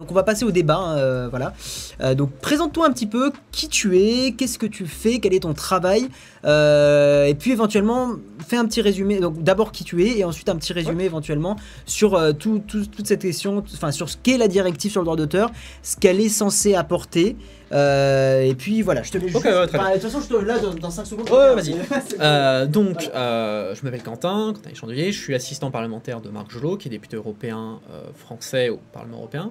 Donc on va passer au débat, hein, euh, voilà. Euh, donc présente-toi un petit peu qui tu es, qu'est-ce que tu fais, quel est ton travail, euh, et puis éventuellement fais un petit résumé. Donc d'abord qui tu es et ensuite un petit résumé éventuellement sur tout- tout- toute cette question, enfin sur ce qu'est la directive sur le droit d'auteur, ce qu'elle est censée apporter. et puis voilà, je te laisse. Ok, juste- ouais, enfin, De toute façon, je te là dans, 5 secondes. Vas-y. Donc, Voilà. je m'appelle Quentin, Quentin Chandelier, je suis assistant parlementaire de Marc Jolot, qui est député européen français au Parlement européen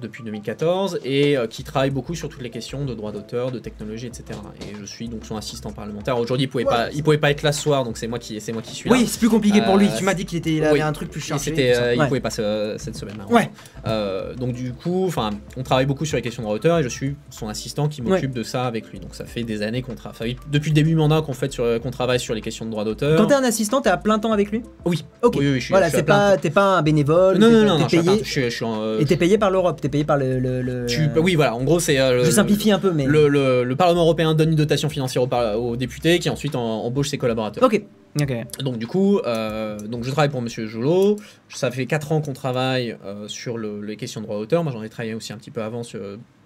depuis 2014 et euh, qui travaille beaucoup sur toutes les questions de droit d'auteur, de technologie, etc. Et je suis donc son assistant parlementaire. Aujourd'hui, il pouvait Ouais. pas, il pouvait pas être là ce soir, donc c'est moi qui, c'est moi qui suis là. Oui, c'est plus compliqué pour lui. Euh, Tu m'as dit qu'il était, il avait oui. un truc plus chargé. c'était, euh, il Ouais. pouvait pas ce- cette semaine. là Ouais. Euh, donc du coup, enfin, on travaille beaucoup sur les questions de droit d'auteur et je suis son assistant qui m'occupe de ça avec lui. Donc ça fait des années qu'on travaille, depuis le début du mandat qu'on fait sur, qu'on travaille sur les questions de droit d'auteur. Quand t'es un assistant, t'es à plein temps avec lui? Oui. Ok. Oui, oui, je suis, voilà, c'est pas, t'es pas un bénévole. Non, non, non, non, payé. je suis, je suis en, euh, Et t'es payé par l'Europe, t'es payé par le. le, le- tu- oui, voilà, en gros, c'est. euh, Je simplifie un peu, mais. Le, le- le Parlement européen donne une dotation financière aux, députés qui ensuite en- embauche ses collaborateurs. Ok. Ok. Donc du coup, euh, donc je travaille pour Monsieur Jolot. Ça fait 4 ans qu'on travaille euh, sur le- les questions de droit d'auteur. Moi, j'en ai travaillé aussi un petit peu avant sur-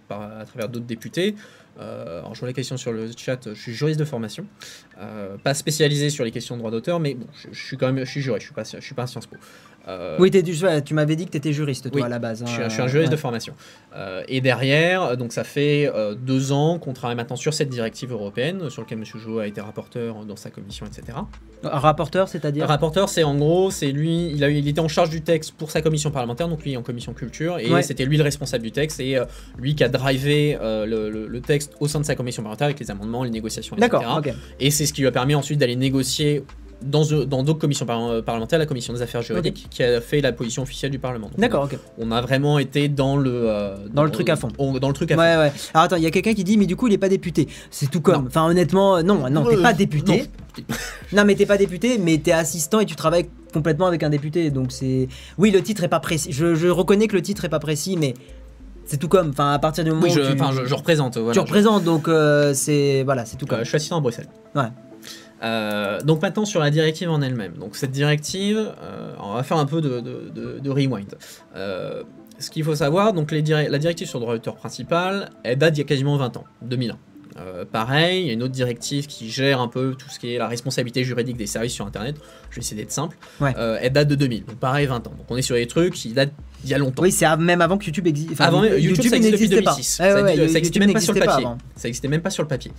par- à travers d'autres députés. Euh, alors je vois les questions sur le chat. Je suis juriste de formation, Euh, pas spécialisé sur les questions de droit d'auteur, mais bon, je, je suis quand même, je suis juriste. Je suis pas, je suis pas un Sciences Po. Euh, Oui, tu m'avais dit que t'étais juriste, toi, Oui, à la base. je suis, hein, je suis un juriste ouais. de formation. Euh, et derrière, donc ça fait euh, deux ans qu'on travaille maintenant sur cette directive européenne, sur laquelle M. Jolot a été rapporteur dans sa commission, etc. Un rapporteur, c'est-à-dire Rapporteur, c'est en gros, c'est lui, il, a, eu- il était en charge du texte pour sa commission parlementaire, donc lui en commission culture, et Ouais. c'était lui le responsable du texte, et euh, lui qui a drivé euh, le, le- le texte au sein de sa commission parlementaire avec les amendements, les négociations, etc. D'accord. Et c'est ce qui lui a permis ensuite d'aller négocier dans euh, dans d'autres commissions par- parlementaires, la commission des affaires juridiques, qui a fait la position officielle du Parlement. D'accord, ok. On a vraiment été dans le euh, Dans le truc à fond. on- dans le truc à fond. Ouais, ouais. Alors attends, il y a quelqu'un qui dit, mais du coup, il est pas député. C'est tout comme. Non. Enfin, honnêtement, euh, non, non, t'es Euh, pas député. non. Non, mais t'es pas député, mais t'es assistant et tu travailles complètement avec un député. Donc c'est. Oui, le titre est pas précis. Je, je reconnais que le titre est pas précis, mais c'est tout comme. Enfin, à partir du moment Oui, je, où tu, je, je représente. Voilà, tu je- représentes, donc euh, c'est. Voilà, c'est tout Euh, comme. je suis assistant à Bruxelles. Ouais. Euh, donc maintenant sur la directive en elle-même. Donc cette directive, euh, on va faire un peu de, rewind. Euh, ce qu'il faut savoir, donc la directive sur le droit d'auteur principal, elle date d'il y a quasiment 20 ans, 2001. Euh, pareil, il y a une autre directive qui gère un peu tout ce qui est la responsabilité juridique des services sur Internet. Je vais essayer d'être simple. Ouais. Euh, elle date de 2000, donc pareil 20 ans. Donc on est sur des trucs qui datent d'il y a longtemps. Oui, c'est même avant que YouTube existe. Enfin, Avant, YouTube, depuis n'existait pas. 2006. Ouais, ouais, ça, ouais, ça existait YouTube même pas sur le n'existait papier. Ça existait même pas sur le papier.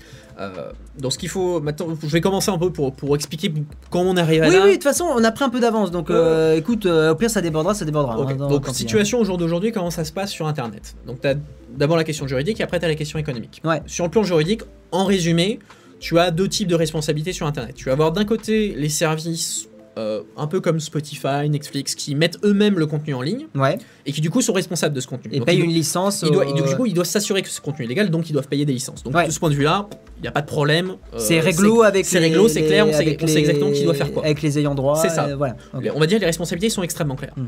Donc ce qu'il faut maintenant, je vais commencer un peu pour, pour expliquer comment on arrive à Oui, là. oui, de toute façon, on a pris un peu d'avance. Donc, euh, écoute, au pire, ça débordera, ça débordera. Hein, dans- donc situation au jour d'aujourd'hui, comment ça se passe sur Internet? Donc tu as d'abord la question juridique et après tu as la question économique. Ouais. Sur le plan juridique, en résumé, tu as deux types de responsabilités sur Internet. Tu vas avoir d'un côté les services euh, un peu comme Spotify, Netflix, qui mettent eux-mêmes le contenu en ligne Ouais. et qui du coup sont responsables de ce contenu. Et Donc, paye ils une licence. Ils doivent, au- du coup, ils doivent s'assurer que ce contenu est légal, donc ils doivent payer des licences. Donc Ouais. de ce point de vue-là, il n'y a pas de problème. euh, C'est réglo avec c'est réglo, c'est clair, on sait- on exactement qui doit faire quoi. Avec les ayants droit. C'est ça. euh, voilà. On va dire que les responsabilités sont extrêmement claires. Hmm.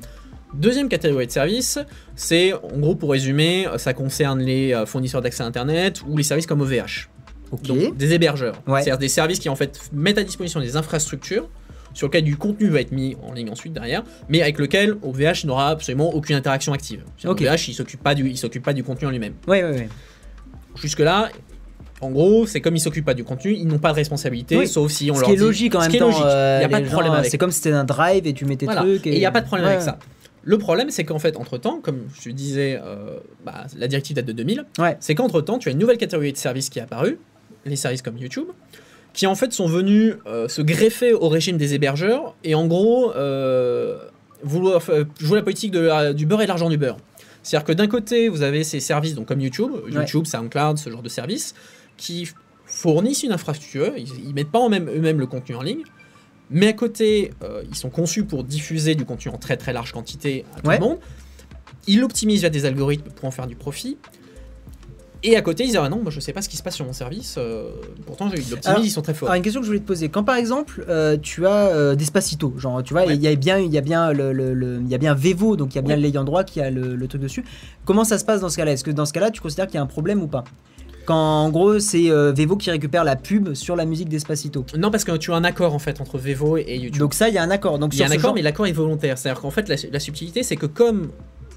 Deuxième catégorie de services, c'est en gros pour résumer, ça concerne les euh, fournisseurs d'accès à Internet ou les services comme OVH, Ok. donc des hébergeurs. Ouais. C'est-à-dire des services qui en fait mettent à disposition des infrastructures sur lesquelles du contenu va être mis en ligne ensuite derrière, mais avec lequel OVH n'aura absolument aucune interaction active. Ok. OVH, il s'occupe pas du, il s'occupe pas du contenu en lui-même. Ouais, ouais, ouais. Jusque là. En gros, c'est comme ils s'occupent pas du contenu, ils n'ont pas de responsabilité, Oui. sauf si on Ce leur qui est dit- logique en ce même temps. logique. euh, Il y a pas de problème avec C'est comme si c'était un drive et tu mets tes Voilà. trucs. Et il n'y a pas de problème Ouais. avec ça. Le problème, c'est qu'en fait, entre-temps, comme je disais, euh, bah, la directive date de 2000, Ouais. c'est qu'entre-temps, tu as une nouvelle catégorie de services qui est apparue, les services comme YouTube, qui en fait sont venus euh, se greffer au régime des hébergeurs et en gros euh, vouloir jouer la politique de la- du beurre et de l'argent du beurre. C'est-à-dire que d'un côté, vous avez ces services donc comme YouTube, YouTube, SoundCloud, ce genre de services, qui fournissent une infrastructure, ils, ils mettent pas en même, eux-mêmes le contenu en ligne, mais à côté, euh, ils sont conçus pour diffuser du contenu en très très large quantité à tout Ouais. le monde. Ils l'optimisent via des algorithmes pour en faire du profit. Et à côté, ils disent Ah non, moi je sais pas ce qui se passe sur mon service. euh, pourtant, ils Alors- l'optimisent, ils sont très forts. Alors une question que je voulais te poser. Quand par exemple euh, tu as euh, Despacito, genre tu vois, Ouais. il y a bien, il y a bien le, le- le- il y a bien Vevo, donc il y a bien Ouais. l'ayant droit qui a le, le truc dessus. Comment ça se passe dans ce cas-là? Est-ce que dans ce cas-là, tu considères qu'il y a un problème ou pas? Quand en gros c'est euh, Vevo qui récupère la pub sur la musique Despacito. Non, parce que tu as un accord en fait entre Vevo et YouTube. Donc ça, il y a un accord. Donc il y a un accord, genre- mais l'accord est volontaire. C'est-à-dire qu'en fait, la, la subtilité, c'est que comme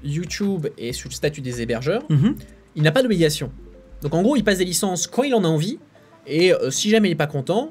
YouTube est sous le statut des hébergeurs, Mhm. il n'a pas d'obligation. Donc en gros, il passe des licences quand il en a envie, et euh, si jamais il n'est pas content,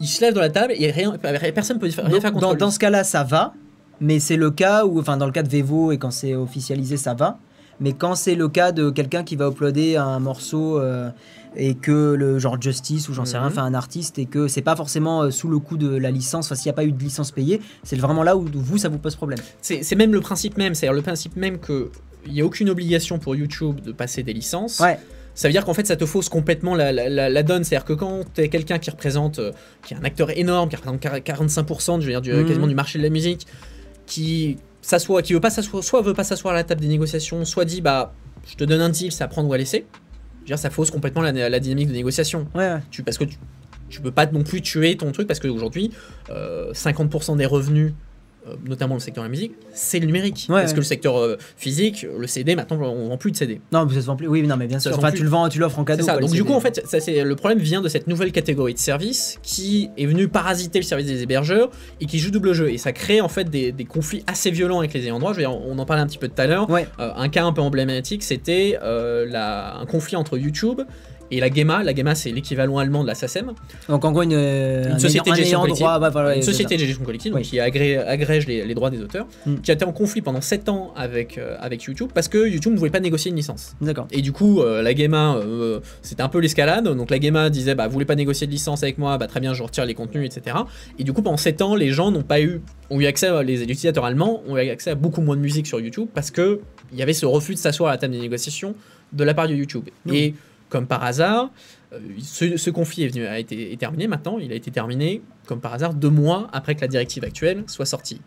il se lève dans la table et rien, personne ne peut rien Donc, faire contre dans, lui. dans ce cas-là, ça va, mais c'est le cas où, enfin, dans le cas de Vevo et quand c'est officialisé, ça va. Mais quand c'est le cas de quelqu'un qui va uploader un morceau euh, et que le genre Justice ou j'en sais rien, Mhm. fait un artiste et que c'est pas forcément euh, sous le coup de la licence, enfin, s'il n'y a pas eu de licence payée, c'est vraiment là où vous, ça vous pose problème. C'est même le principe même, c'est-à-dire le principe même qu'il n'y a aucune obligation pour YouTube de passer des licences. Ouais. Ça veut dire qu'en fait, ça te fausse complètement la, la- la- la donne. C'est-à-dire que quand tu es quelqu'un qui représente, euh, qui est un acteur énorme, qui représente quar- 45% je veux dire, du, Mhm. quasiment du marché de la musique, qui s'assoit, qui veut pas s'asseoir, soit veut pas s'asseoir à la table des négociations, soit dit bah je te donne un deal, c'est à prendre ou à laisser. Je veux dire, ça fausse complètement la, la dynamique de négociation. Ouais, ouais. Tu, parce que tu, tu peux pas non plus tuer ton truc parce qu'aujourd'hui, euh, 50% des revenus, notamment le secteur de la musique, c'est le numérique. Ouais, parce ouais. que le secteur euh, physique, le CD, maintenant on vend plus de CD. Non, mais ça se vend plus. Oui, non, mais bien Ça sûr. Enfin, tu le vends, tu l'offres en cadeau. Ça. quoi, Donc du CD. coup, en fait, ça, c'est le problème vient de cette nouvelle catégorie de services qui est venue parasiter le service des hébergeurs et qui joue double jeu. Et ça crée en fait des, des conflits assez violents avec les ayants droit. Je veux dire, on en parlait un petit peu tout à l'heure. Ouais. Euh, un cas un peu emblématique, c'était euh, un conflit entre YouTube et la GEMA. La GEMA, c'est l'équivalent allemand de la SACEM. Donc en gros, une, Une un société de gestion collective. droit, voilà, une société de gestion collective donc qui agrège les, les droits des auteurs, Mm. qui a été en conflit pendant 7 ans avec, euh, avec YouTube parce que YouTube ne voulait pas négocier une licence. D'accord. Et du coup, euh, la GEMA, euh, c'était un peu l'escalade. Donc la GEMA disait, bah, vous voulez pas négocier de licence avec moi, bah, très bien, je retire les contenus, etc. Et du coup, pendant 7 ans, les gens n'ont pas eu, ont eu accès, à- les utilisateurs allemands ont eu accès à beaucoup moins de musique sur YouTube parce que il y avait ce refus de s'asseoir à la table des négociations de la part de YouTube. Mm. Et comme par hasard, euh, ce, conflit est a été terminé maintenant, il a été terminé, comme par hasard, deux mois après que la directive actuelle soit sortie.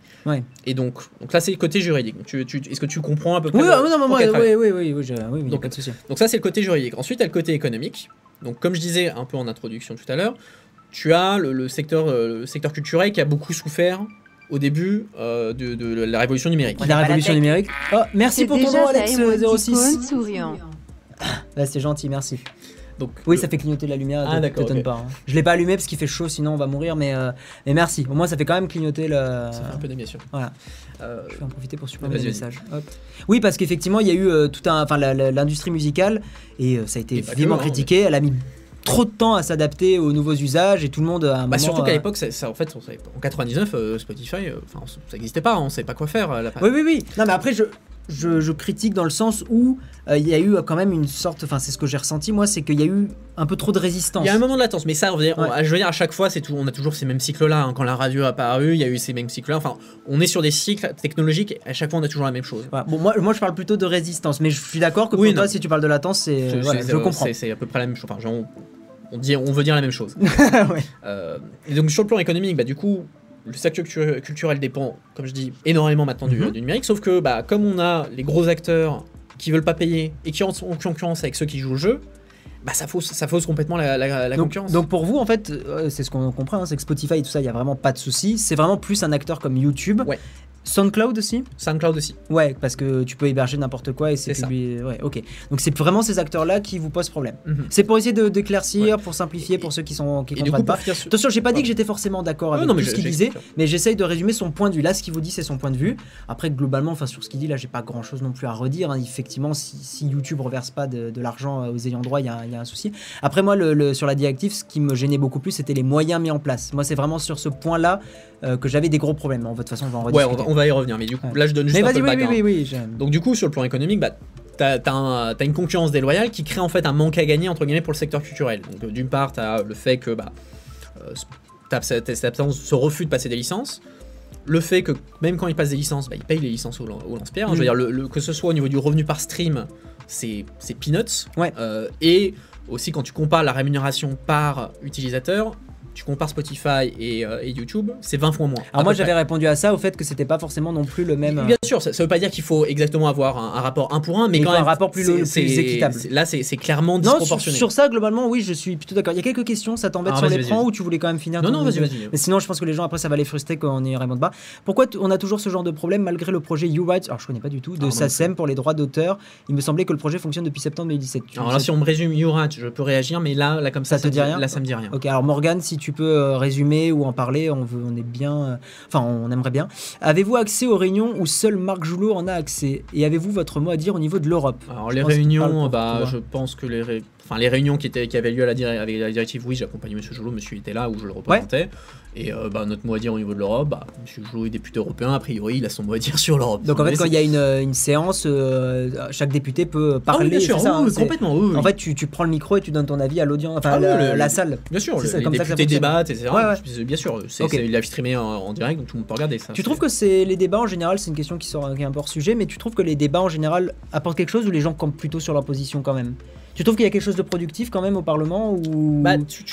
Et donc, donc là, c'est le côté juridique. Est-ce que tu comprends un peu Oui, ah, non, oui, oui, oui, oui, donc, pas ça, c'est le côté juridique. Ensuite, il y a le côté économique. Donc, comme je disais un peu en introduction tout à l'heure, tu as le, euh, secteur, culturel qui a beaucoup souffert au début euh, de, la révolution numérique. La révolution numérique. Oh, merci pour ton nom, Alex06. Ouais, c'est gentil, merci. Donc, Oui, le- ça fait clignoter la lumière. Ah, d'accord, t'étonne ok. pas. hein. Je l'ai pas allumé parce qu'il fait chaud, sinon on va mourir. Mais, euh, mais merci. Au moins, ça fait quand même clignoter le. ça fait un peu d'animation. Voilà. Euh, Je vais en profiter pour supprimer messages. Hop. Oui, parce qu'effectivement, il y a eu euh, tout un, enfin, l'industrie musicale et euh, ça a été pas que, vivement hein, critiqué. Elle a mis trop de temps à s'adapter aux nouveaux usages et tout le monde un bah, moment. surtout qu'à euh, l'époque, ça, ça, en fait, on savait en 99, euh, Spotify, euh, ça n'existait pas, on savait pas quoi faire. la- Oui, oui, oui. Non, mais après, je, je, je critique dans le sens où euh, il y a eu quand même une sorte. Enfin, c'est ce que j'ai ressenti, moi, c'est qu'il y a eu un peu trop de résistance. Il y a un moment de latence, mais ça, on dire- on- Ouais. je veux dire, à chaque fois, c'est tout, on a toujours ces mêmes cycles-là. hein. Quand la radio a apparu, il y a eu ces mêmes cycles-là. Enfin, on est sur des cycles technologiques, et à chaque fois, on a toujours la même chose. Bon, moi, moi, je parle plutôt de résistance, mais je suis d'accord que Oui, pour toi, non. si tu parles de latence, c'est. Voilà, je comprends. c'est- C'est à peu près la même chose. Enfin, genre, on, on dit, on veut dire la même chose. Ouais. Euh, et donc sur le plan économique, bah, du coup, le secteur cultu- culturel dépend, comme je dis, énormément maintenant du, Mhm. du numérique. Sauf que bah, comme on a les gros acteurs qui veulent pas payer et qui sont en concurrence avec ceux qui jouent le jeu, bah, ça, fausse, ça fausse complètement la, la- la donc, concurrence. donc pour vous, en fait, euh, c'est ce qu'on comprend, hein, c'est que Spotify et tout ça, il y a vraiment pas de souci. C'est vraiment plus un acteur comme YouTube. Ouais. SoundCloud aussi SoundCloud aussi. Ouais, parce que tu peux héberger n'importe quoi et c'est publié. Ouais, ok. Donc c'est vraiment ces acteurs-là qui vous posent problème. Mhm. C'est pour essayer de d'éclaircir, Ouais. pour simplifier, pour ceux qui sont qui comprennent coup, pas. sur- Attention, j'ai pas dit que j'étais forcément d'accord avec non, tout ce qu'il disait, mais j'essaye de résumer son point de vue. Là, ce qu'il vous dit, c'est son point de vue. Après, globalement, enfin sur ce qu'il dit, là, j'ai pas grand-chose non plus à redire. hein. Effectivement, si, si YouTube reverse pas de, de l'argent euh, aux ayants droit, il y, a un- il y a un souci. Après, moi, le, le- sur la directive, ce qui me gênait beaucoup plus, c'était les moyens mis en place. Moi, c'est vraiment sur ce point-là euh, que j'avais des gros problèmes. En de toute façon, on va en Ouais, rediscuter. on va, on va y revenir. Mais du coup, Ouais. là, je donne juste Mais un peu vas-y, le oui, oui, background. oui, oui, j'aime. Donc du coup, sur le plan économique, bah, t'as as, un- une concurrence déloyale qui crée en fait un manque à gagner entre guillemets pour le secteur culturel. Donc euh, d'une part, t'as le fait que bah, euh, t'as cette absence, ce refus de passer des licences. Le fait que même quand ils passent des licences, bah, ils payent les licences au, lan- au lance-pierre. hein. Je veux Mm. dire, le- le- que ce soit au niveau du revenu par stream, c'est c'est peanuts. Ouais. Euh, et aussi quand tu compares la rémunération par utilisateur, tu compares Spotify et, euh, et YouTube, c'est 20 fois moins. Alors moi j'avais répondu à ça au fait que c'était pas forcément non plus le même. Bien sûr, ça, ça veut pas dire qu'il faut exactement avoir un, un rapport 1 pour 1, mais quand faut un même. rapport plus plus équitable. Là, c'est clairement Non, sur, disproportionné. sur ça globalement oui je suis plutôt d'accord. Il y a quelques questions, ça t'embête Ah, sur l'écran ou tu voulais quand même finir non, non, vas-y, vas-y. Mais sinon je pense que les gens après ça va les frustrer quand on y répond pas. Pourquoi on a toujours ce genre de problème malgré le projet You Rights Alors je connais pas du tout de Ah, SACEM pour les droits d'auteur. Il me semblait que le projet fonctionne depuis septembre 2017. Tu Alors là, si on me résume Yurat, je peux réagir, mais là, là comme ça, Ça te dit rien Là, ça me dit rien. Ok alors Morgan si tu peux euh, résumer ou en parler, on, veut, on est bien. euh, Enfin, on aimerait bien. Avez-vous accès aux réunions où seul Marc Joulot en a accès? Et avez-vous votre mot à dire au niveau de l'Europe? Alors Je les réunions, bah, je pense que les, ré- enfin, les réunions qui, étaient, qui avaient lieu à la dir- avec la directive, oui, j'accompagnais Monsieur Joulot, Monsieur était là où je le représentais. Et euh, bah, notre mot à dire au niveau de l'Europe, bah, Monsieur Joulot est député européen, a priori, il a son mot à dire sur l'Europe. Donc en fait, quand il y a une, euh, une séance, euh, chaque député peut Ah parler. oui, bien sûr, ça, oui, hein, complètement. oui. En fait, tu, tu prends le micro et tu donnes ton avis à l'audience, enfin Ah la, le- la le- salle. bien sûr, c'est ça, les comme députés débattent, etc. Ouais, ouais. Bien- sûr, c'est Ok. c'est live streamé en, en direct, donc tout le monde peut regarder ça. Tu trouves que c'est les débats en général, c'est une question qui sort qui est un peu hors sujet, mais tu trouves que les débats en général apportent quelque chose ou les gens campent plutôt sur leur position quand même? Tu trouves qu'il y a quelque chose de productif quand même au Parlement ou Bah, tu,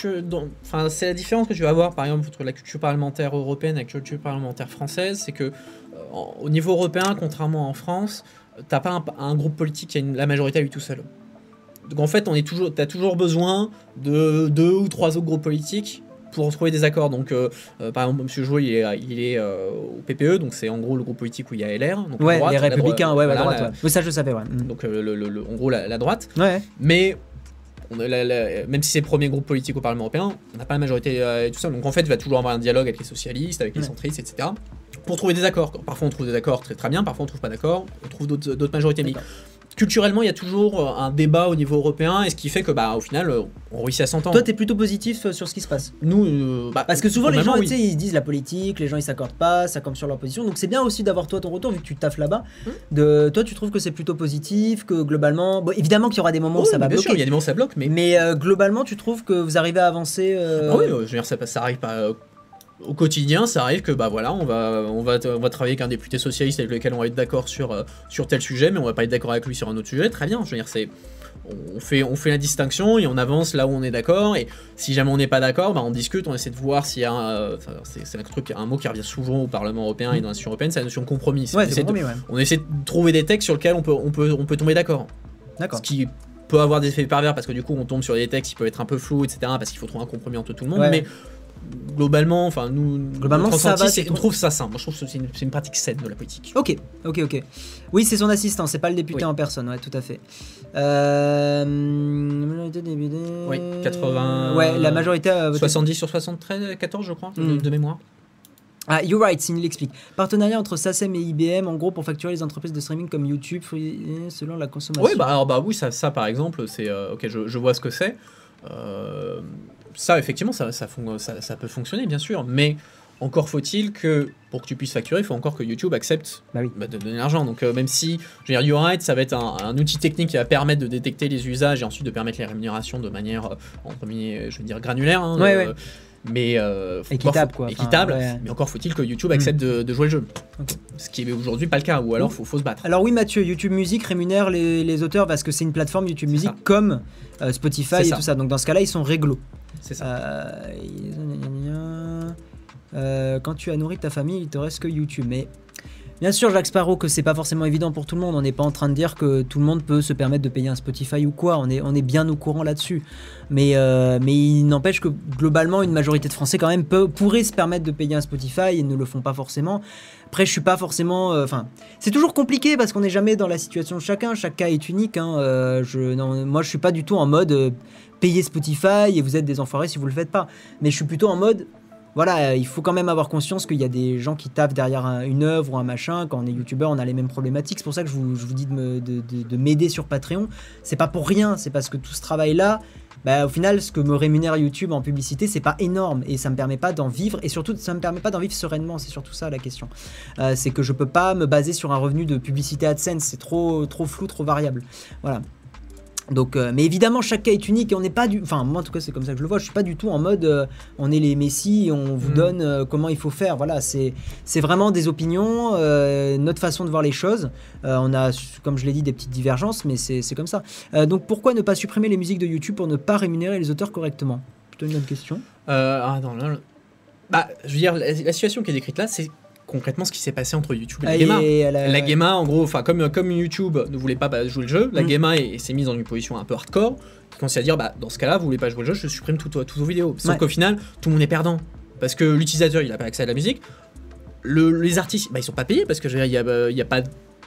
c'est la différence que tu vas avoir, par exemple, entre la culture parlementaire européenne et la culture parlementaire française, c'est que euh, au niveau européen, contrairement en France, t'as pas un, un groupe politique qui a une- la majorité à lui tout seul. Donc en fait, on est toujours, t'as toujours besoin de deux ou trois autres groupes politiques pour trouver des accords. Donc, euh, euh, par exemple, M. Jouy, il est, il est euh, au PPE, donc c'est en gros le groupe politique où il y a LR. Donc la Ouais, droite, les la républicains, ouais, ouais, voilà, droite, la- ouais. Oui, ça je savais, ouais. Mm. Donc le- le- le- en gros la- la droite. Ouais. Mais on a la- la- même si c'est le premier groupe politique au Parlement européen, on n'a pas la majorité euh, et tout ça. Donc en fait, il va toujours avoir un dialogue avec les socialistes, avec les centristes, etc. Pour trouver des accords. Parfois on trouve des accords très très bien, parfois on trouve pas d'accord, on trouve d'autres majorités. Mais. Culturellement, il y a toujours euh, un débat au niveau européen, et ce qui fait que bah au final, euh, on réussit à s'entendre. Toi, t'es plutôt positif euh, sur ce qui se passe? Nous, euh, bah, Parce que souvent les gens, disent la politique, les gens ils s'accordent pas, ça campe sur leur position. Donc c'est bien aussi d'avoir toi ton retour vu que tu taffes là-bas. Hmm. De toi, tu trouves que c'est plutôt positif, que globalement, bon, évidemment qu'il y aura des moments où ça va bien bloquer. sûr, il y a des moments où ça bloque, mais Mais euh, globalement, tu trouves que vous arrivez à avancer euh, Ah oui, je veux dire, ça, ça arrive pas au quotidien, ça arrive que bah voilà, on va, on va, on va travailler avec un député socialiste avec lequel on va être d'accord sur, euh, sur tel sujet, mais on va pas être d'accord avec lui sur un autre sujet. Très bien, je veux dire, c'est on fait, on fait la distinction et on avance là où on est d'accord. Et si jamais on n'est pas d'accord, bah on discute, on essaie de voir s'il y a un, euh, enfin, c'est, un truc, un mot qui revient souvent au Parlement européen et dans l'institution européenne, c'est la notion de compromis. Ouais, on, essaie de, compromis, ouais. on essaie de trouver des textes sur lesquels on peut, on peut, on peut tomber d'accord. D'accord. Ce qui peut avoir des effets pervers parce que du coup on tombe sur des textes qui peuvent être un peu flous, etc. Parce qu'il faut trouver un compromis entre tout le monde. Ouais. Mais globalement, enfin nous, Globalement, ça va, on trouve ça sain. Moi je trouve que c'est une, une pratique saine de la politique. Ok, ok, ok. Oui, c'est son assistant, c'est pas le député Oui. en personne, ouais, tout à fait. Euh... Oui, 80 Ouais, la majorité a voté 70 sur 73, 14 je crois, de, Mm. de mémoire. Ah, you're right, Cindy l'explique. Partenariat entre SACEM et IBM, en gros, pour facturer les entreprises de streaming comme YouTube, Free- selon la consommation. Oui, bah, alors, bah oui, ça, ça par exemple, c'est. euh, ok, je, je vois ce que c'est. Euh, ça, effectivement, ça, ça, fon- ça, ça peut fonctionner, bien sûr. Mais encore faut-il que, pour que tu puisses facturer, il faut encore que YouTube accepte Bah oui. bah, de donner l'argent. Donc, euh, même si, je veux dire, YouRight, ça va être un, un outil technique qui va permettre de détecter les usages et ensuite de permettre les rémunérations de manière, euh, en premier, je veux dire, granulaire. hein, Ouais, euh, ouais. Mais Équitable, quoi. Enfin, Équitable. ouais. Mais encore faut-il que YouTube accepte de, de jouer le jeu. Ce qui est aujourd'hui pas le cas. Ou alors, faut, faut se battre. Alors oui, Mathieu, YouTube Music rémunère les, les auteurs parce que c'est une plateforme YouTube Music comme Spotify et ça. tout ça. Donc dans ce cas-là, ils sont réglo. C'est ça. Euh, euh, quand tu as nourri ta famille, il te reste que YouTube. Mais bien sûr, Jacques Sparrow, que c'est pas forcément évident pour tout le monde. On n'est pas en train de dire que tout le monde peut se permettre de payer un Spotify ou quoi. On est, bien au courant là-dessus. Mais, euh, mais il n'empêche que globalement, une majorité de Français quand même peut, pourraient se permettre de payer un Spotify et ne le font pas forcément. Après, je suis pas forcément. c'est toujours compliqué parce qu'on n'est jamais dans la situation de chacun. Chaque cas est unique. hein. Je, moi, je suis pas du tout en mode payer Spotify et vous êtes des enfoirés si vous le faites pas. Mais je suis plutôt en mode. Voilà, euh, il faut quand même avoir conscience qu'il y a des gens qui taffent derrière un- une œuvre ou un machin. Quand on est youtubeur, on a les mêmes problématiques. C'est pour ça que je vous, dis de m'aider sur Patreon. C'est pas pour rien, c'est parce que tout ce travail-là, bah, au final, ce que me rémunère YouTube en publicité, c'est pas énorme et ça me permet pas d'en vivre et surtout ça me permet pas d'en vivre sereinement. C'est surtout ça la question. Euh, c'est que je peux pas me baser sur un revenu de publicité AdSense. C'est trop, trop flou, trop variable. Voilà. Donc, euh, mais évidemment, chaque cas est unique et on n'est pas du. Enfin, moi en tout cas, c'est comme ça que je le vois. Je suis pas du tout en mode euh, on est les messies et on vous Mm. donne euh, comment il faut faire. Voilà, c'est vraiment des opinions, notre façon de voir les choses. On a, comme je l'ai dit, des petites divergences, mais c'est c'est comme ça. Donc, pourquoi ne pas supprimer les musiques de YouTube pour ne pas rémunérer les auteurs correctement? Plutôt une bonne question. Ah non, là, là. Bah, je veux dire, la, la situation qui est décrite là, c'est concrètement ce qui s'est passé entre YouTube et la Ah, Gema. et elle a- La Gema, en gros, enfin comme, comme YouTube ne voulait pas bah, jouer le jeu, la Mm. Gema est- s'est mise dans une position un peu hardcore, qui consiste à dire, bah, dans ce cas-là, vous voulez pas jouer le jeu, je supprime toutes toutes vos vidéos. Sauf Ouais. qu'au final, tout le monde est perdant. Parce que l'utilisateur, il n'a pas accès à la musique. Le- les artistes, bah, ils sont pas payés parce que il y a, euh, a pas,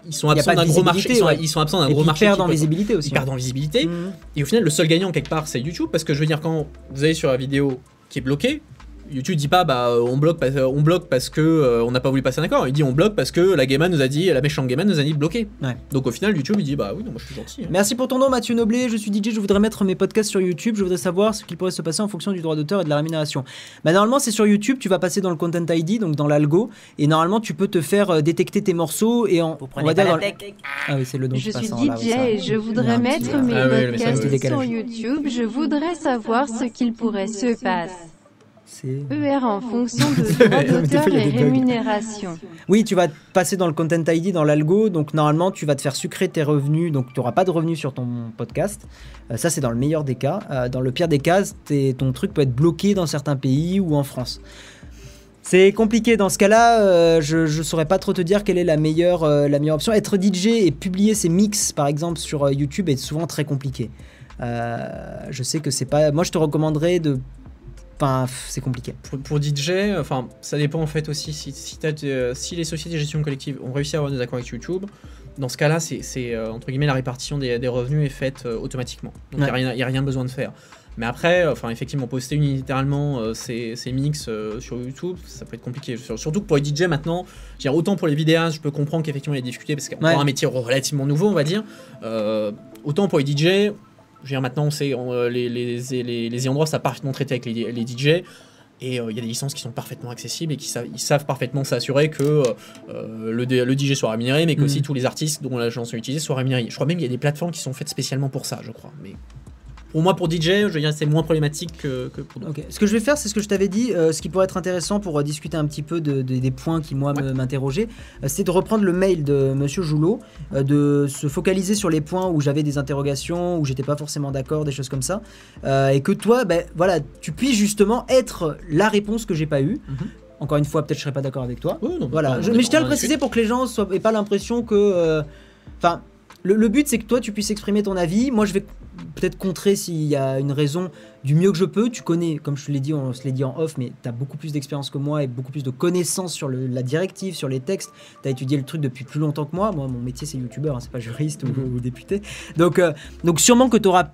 ils sont absents d'un gros marché. Ils sont, visibilité, ouais. ils sont absents d'un gros marché. perdent en visibilité aussi. Ils perdent en visibilité. Mhm. Et au final, le seul gagnant quelque part, c'est YouTube, parce que je veux dire, quand vous allez sur la vidéo qui est bloqué, YouTube dit pas bah on bloque parce, on bloque parce que euh, on n'a pas voulu passer un accord. Il dit on bloque parce que la nous a dit la méchante Gameman nous a dit de bloquer. Ouais. Donc au final YouTube il dit bah oui non moi je suis gentil. hein. Merci pour ton nom Mathieu Noblet, je suis DJ, je voudrais mettre mes podcasts sur YouTube, je voudrais savoir ce qui pourrait se passer en fonction du droit d'auteur et de la rémunération. Bah normalement c'est sur YouTube, tu vas passer dans le Content ID, donc dans l'algo, et normalement tu peux te faire euh, détecter tes morceaux et en... on va dire dans le- Ah oui c'est le don Je suis en là, oui, DJ et je voudrais mettre euh, mes Ah podcasts sur YouTube. Je voudrais savoir ce qu'il pourrait se passer. C'est... ER en fonction de d'auteur et rémunération. Oui, tu vas passer dans le Content ID, dans l'algo, donc normalement tu vas te faire sucrer tes revenus, donc tu n'auras pas de revenus sur ton podcast. Euh, ça c'est dans le meilleur des cas. Euh, dans le pire des cas, t'es- ton truc peut être bloqué dans certains pays ou en France. C'est compliqué dans ce cas-là, euh, je ne saurais pas trop te dire quelle est la meilleure, euh, la meilleure option. Être DJ et publier ses mix par exemple sur euh, YouTube est souvent très compliqué. Euh, je sais que c'est pas... Moi je te recommanderais de... Enfin, c'est compliqué. Pour, pour DJ, enfin, ça dépend en fait aussi si, de- si les sociétés de gestion collective ont réussi à avoir des accords avec YouTube. Dans ce cas-là, c'est c'est, euh, entre guillemets la répartition des, des revenus est faite euh, automatiquement. Donc il n'y Ouais. a, rien- y a rien besoin de faire. Mais après, euh, enfin effectivement, poster unilatéralement euh, ces, ces mix euh, sur YouTube, ça peut être compliqué. Sur- Surtout que pour les DJ maintenant, dire, autant pour les vidéastes, je peux comprendre qu'effectivement il y a des difficultés parce qu'il y a encore un métier relativement nouveau, on va dire. Euh, autant pour les DJ, je veux dire, maintenant, on sait, on, euh, les, les, les, les ayants droit savent parfaitement traiter avec les, les DJ. Et euh, il y a des licences qui sont parfaitement accessibles et qui savent, ils savent parfaitement s'assurer que euh, le, le DJ soit rémunéré, mais que aussi tous les artistes dont la chanson est utilisée soient rémunérés. Je crois même qu'il y a des plateformes qui sont faites spécialement pour ça, je crois. Mais pour moi, pour DJ, je veux dire, c'est moins problématique que, que pour d'autres. Ok. Ce que je vais faire, c'est ce que je t'avais dit, euh, ce qui pourrait être intéressant pour euh, discuter un petit peu de- de- des points qui, moi, me- Ouais. m'interrogeaient, euh, c'est de reprendre le mail de Monsieur Joulot, de se focaliser sur les points où j'avais des interrogations, où j'étais pas forcément d'accord, des choses comme ça, et que toi, ben, voilà, tu puisses justement être la réponse que j'ai pas eue. Mhm. Encore une fois, peut-être je serais pas d'accord avec toi. Non, Voilà, je- mais je tiens à le préciser pour que les gens soient, aient pas l'impression que. Enfin, le, le but c'est que toi tu puisses exprimer ton avis. Moi je vais peut-être contrer s'il y a une raison du mieux que je peux. Tu connais, comme je te l'ai dit, on se l'est dit en off, mais tu as beaucoup plus d'expérience que moi et beaucoup plus de connaissances sur le- la directive, sur les textes. Tu as étudié le truc depuis plus longtemps que moi. Moi, mon métier c'est youtubeur, hein, c'est pas juriste ou, Mhm. ou député. Donc, euh, donc sûrement que tu auras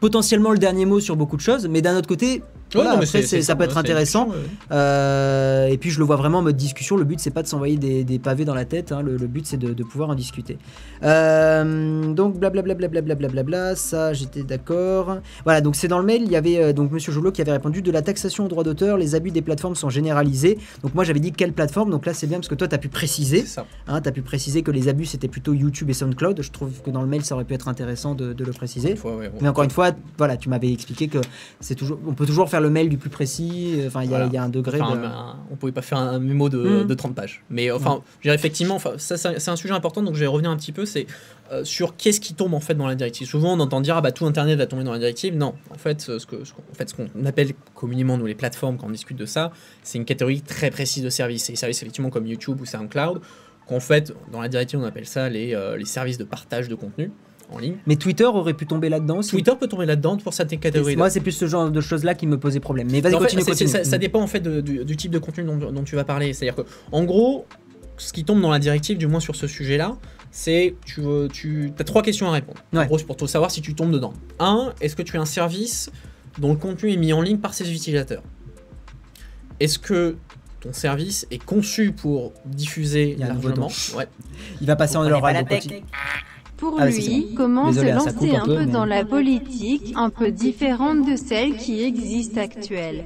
potentiellement le dernier mot sur beaucoup de choses, mais d'un autre côté, voilà, non, après, ça peut être intéressant. Euh, et puis je le vois vraiment en mode discussion. Le but c'est pas de s'envoyer des, des pavés dans la tête. hein. Le, le but c'est de, de pouvoir en discuter. Euh, donc blablabla blablabla ça j'étais d'accord. Voilà donc c'est dans le mail il y avait euh, donc Monsieur Jolot qui avait répondu de la taxation au droit d'auteur. Les abus des plateformes sont généralisés. Donc moi j'avais dit quelle plateforme? Donc là c'est bien parce que toi t'as pu préciser. Hein, t'as pu préciser que les abus c'était plutôt YouTube et SoundCloud. Je trouve que dans le mail ça aurait pu être intéressant de, de le préciser. Une fois, ouais, bon. Mais encore une fois, voilà, tu m'avais expliqué que c'est toujours, on peut toujours faire le mail du plus précis. euh, Enfin, il y, a- Voilà. il y a un degré. Enfin, de... un- on pouvait pas faire un mémo de, de 30 pages. Mais euh, enfin, dirais effectivement, enfin, ça, ça, c'est un sujet important, donc je vais revenir un petit peu. C'est euh, sur qu'est-ce qui tombe en fait dans la directive. Souvent, on entend dire ah bah tout Internet va tomber dans la directive. Non, en fait, ce que ce qu'on en fait, ce qu'on appelle communément nous les plateformes quand on discute de ça, c'est une catégorie très précise de services. C'est des services effectivement comme YouTube ou SoundCloud qu'en fait dans la directive on appelle ça les, euh, les services de partage de contenu en ligne. Mais Twitter aurait pu tomber là-dedans aussi. Twitter peut tomber là-dedans pour certaines catégories. Moi, c'est plus ce genre de choses-là qui me posait problème. Mais vas-y, fait, continue, continue. Ça, ça dépend en fait de- du, du type de contenu dont, dont tu vas parler. C'est-à-dire que, en gros, ce qui tombe dans la directive, du moins sur ce sujet-là, c'est tu, veux- tu as trois questions à répondre. En gros, c'est pour te savoir si tu tombes dedans. Un, est-ce que tu as un service dont le contenu est mis en ligne par ses utilisateurs? Est-ce que ton service est conçu pour diffuser Il y a un nouveau largement? Ouais. Il va passer en Vous prenez Pour Ah, lui, comment Désolé, se hein, lancer un un peu, peu mais- dans la politique, un peu différente de celle qui existe actuellement.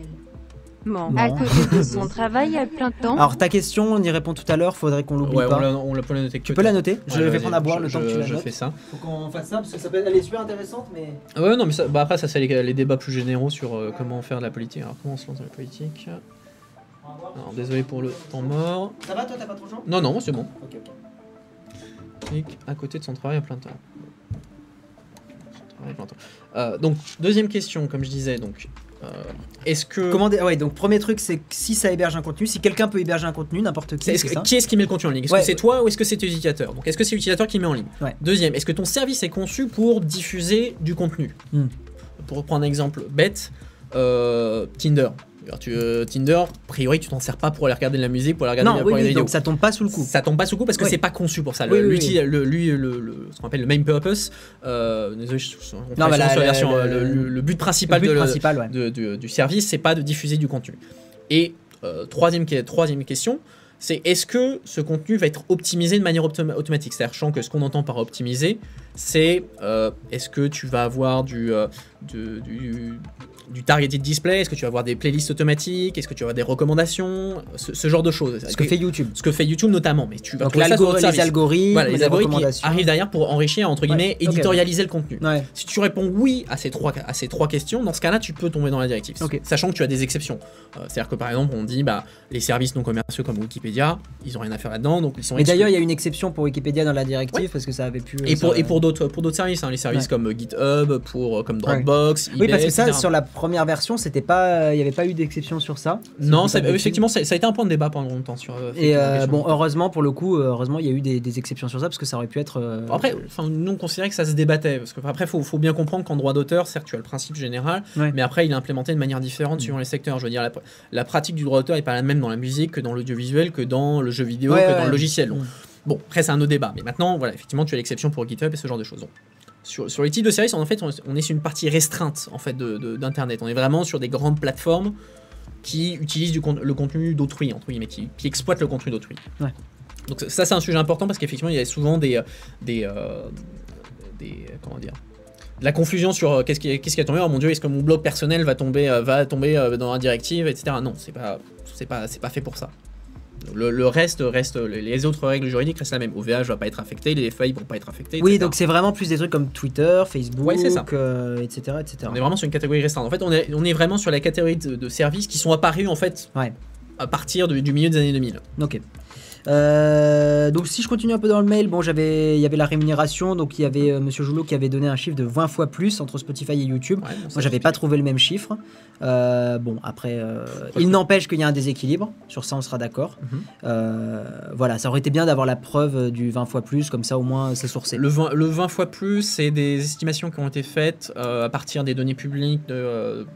À Non. côté de son travail à plein temps, Alors, ta question, on y répond tout à l'heure. Faudrait qu'on l'oublie Ouais, pas. on l'a- on l'a pas noté. Tu peux la noter? Je vais prendre à boire le temps que tu la Je notes. fais ça. Faut qu'on fasse ça parce que ça peut elle est super intéressante, mais. Ouais, non, mais ça, bah après, ça, c'est les, les débats plus généraux sur euh, comment faire de la politique. Alors, comment on se lance dans la politique? Alors, désolé pour le temps mort. Ça va, toi, t'as pas trop chaud? Non, non, moi, c'est bon. Ok, ok. À côté de son travail à plein temps. Son à plein temps. Euh, donc, deuxième question, comme je disais, donc, euh, est-ce que. Comment dé- ah ouais, donc premier truc, c'est que si ça héberge un contenu, si quelqu'un peut héberger un contenu, n'importe qui, que- ça qui est-ce qui met le contenu en ligne? Est-ce Ouais. que c'est toi ou est-ce que c'est tes utilisateurs Donc, est-ce que c'est l'utilisateur qui met en ligne? Ouais. Deuxième, est-ce que ton service est conçu pour diffuser du contenu? Hmm. Pour prendre un exemple bête, euh, Tinder. Tu, euh, Tinder, a priori, tu t'en sers pas pour aller regarder de la musique, pour aller regarder, Non, pour oui, des donc ça tombe pas sous le coup. Ça tombe pas sous le coup parce que Oui. c'est pas conçu pour ça. Le, lui, le, le- ce qu'on appelle le main purpose, euh, Non, mais la- la la- version, la- euh, le, but principal, le but de, principal, ouais. de- de- du service, c'est pas de diffuser du contenu. Et euh, troisième, que- troisième question, c'est est-ce que ce contenu va être optimisé de manière automa- automatique? C'est-à-dire, sachant que ce qu'on entend par optimiser, c'est euh, est-ce que tu vas avoir du, euh, du, du targeted display Est-ce que tu vas avoir des playlists automatiques Est-ce que tu vas avoir des recommandations ce, ce genre de choses. Ce que fait YouTube. Ce que fait YouTube notamment, mais tu vas Donc ça les algorithmes, Voilà, les les algorithmes qui arrivent derrière pour enrichir, entre guillemets, éditorialiser le contenu. Ouais. Si tu réponds oui à ces trois, à ces trois questions, dans ce cas-là, tu peux tomber dans la directive. Sachant que tu as des exceptions. Euh, C'est-à-dire que par exemple, on dit bah, les services non commerciaux comme Wikipédia, ils ont rien à faire là-dedans, donc ils sont Mais d'ailleurs, il y a une exception pour Wikipédia dans la directive Ouais. parce que ça avait pu. et pour, ça- et pour d'autres pour d'autres services, hein, les services comme GitHub, pour, euh, comme Dropbox, Oui, eBay, parce que ça, etc. sur la première version, c'était pas, il n'y avait pas eu d'exception sur ça. Si Non, ça- effectivement, ça, ça a été un point de débat pendant longtemps sur. euh, Et euh, bon, heureusement pour le coup, euh, heureusement, il y a eu des, des exceptions sur ça parce que ça aurait pu être. euh, Après, nous on considérait que ça se débattait parce que après, faut, faut bien comprendre qu'en droit d'auteur, certes, tu as le principe général, Ouais. mais après, il est implémenté de manière différente suivant les secteurs. Je veux dire, la, la pratique du droit d'auteur est pas la même dans la musique que dans l'audiovisuel, que dans le jeu vidéo, Ouais, que ouais, dans le logiciel. Mm. Bon, après, c'est un autre débat. Mais maintenant, voilà, effectivement, tu as l'exception pour GitHub et ce genre de choses. Donc, sur, sur les types de services, en fait, on, on est sur une partie restreinte en fait d'internet. On est vraiment sur des grandes plateformes qui utilisent du le contenu d'autrui, entre guillemets, qui, qui exploitent le contenu d'autrui. Ouais. Donc ça, c'est un sujet important parce qu'effectivement, il y a souvent des, euh, des, euh, des comment dire, de la confusion sur euh, qu'est-ce qui, qu'est-ce qui a tombé. Oh mon dieu, est-ce que mon blog personnel va tomber, euh, va tomber euh, dans la directive, etc. Non, c'est pas, c'est pas, c'est pas fait pour ça. Le, le reste reste, les- autres règles juridiques restent la même. OVH va pas être affecté, les failles vont pas être affectées. Oui, etc. donc c'est vraiment plus des trucs comme Twitter, Facebook, Ouais, ça. euh, etc., etc. On est vraiment sur une catégorie restreinte. En fait, on est, on est vraiment sur la catégorie de, de services qui sont apparus en fait Ouais. à partir du, du milieu des années 2000. Ok. Euh, donc si je continue un peu dans le mail, bon j'avais, il y avait la rémunération, donc il y avait euh, Monsieur Joulot qui avait donné un chiffre de 20 fois plus entre Spotify et YouTube. Ouais, Moi j'avais pas trouvé le même chiffre. Euh, bon après, euh, il n'empêche qu'il y a un déséquilibre. Sur ça on sera d'accord. Mhm. Voilà, ça aurait été bien d'avoir la preuve du 20 fois plus, comme ça au moins c'est sourcé. Le 20, le 20 fois plus, c'est des estimations qui ont été faites à partir des données publiques, de-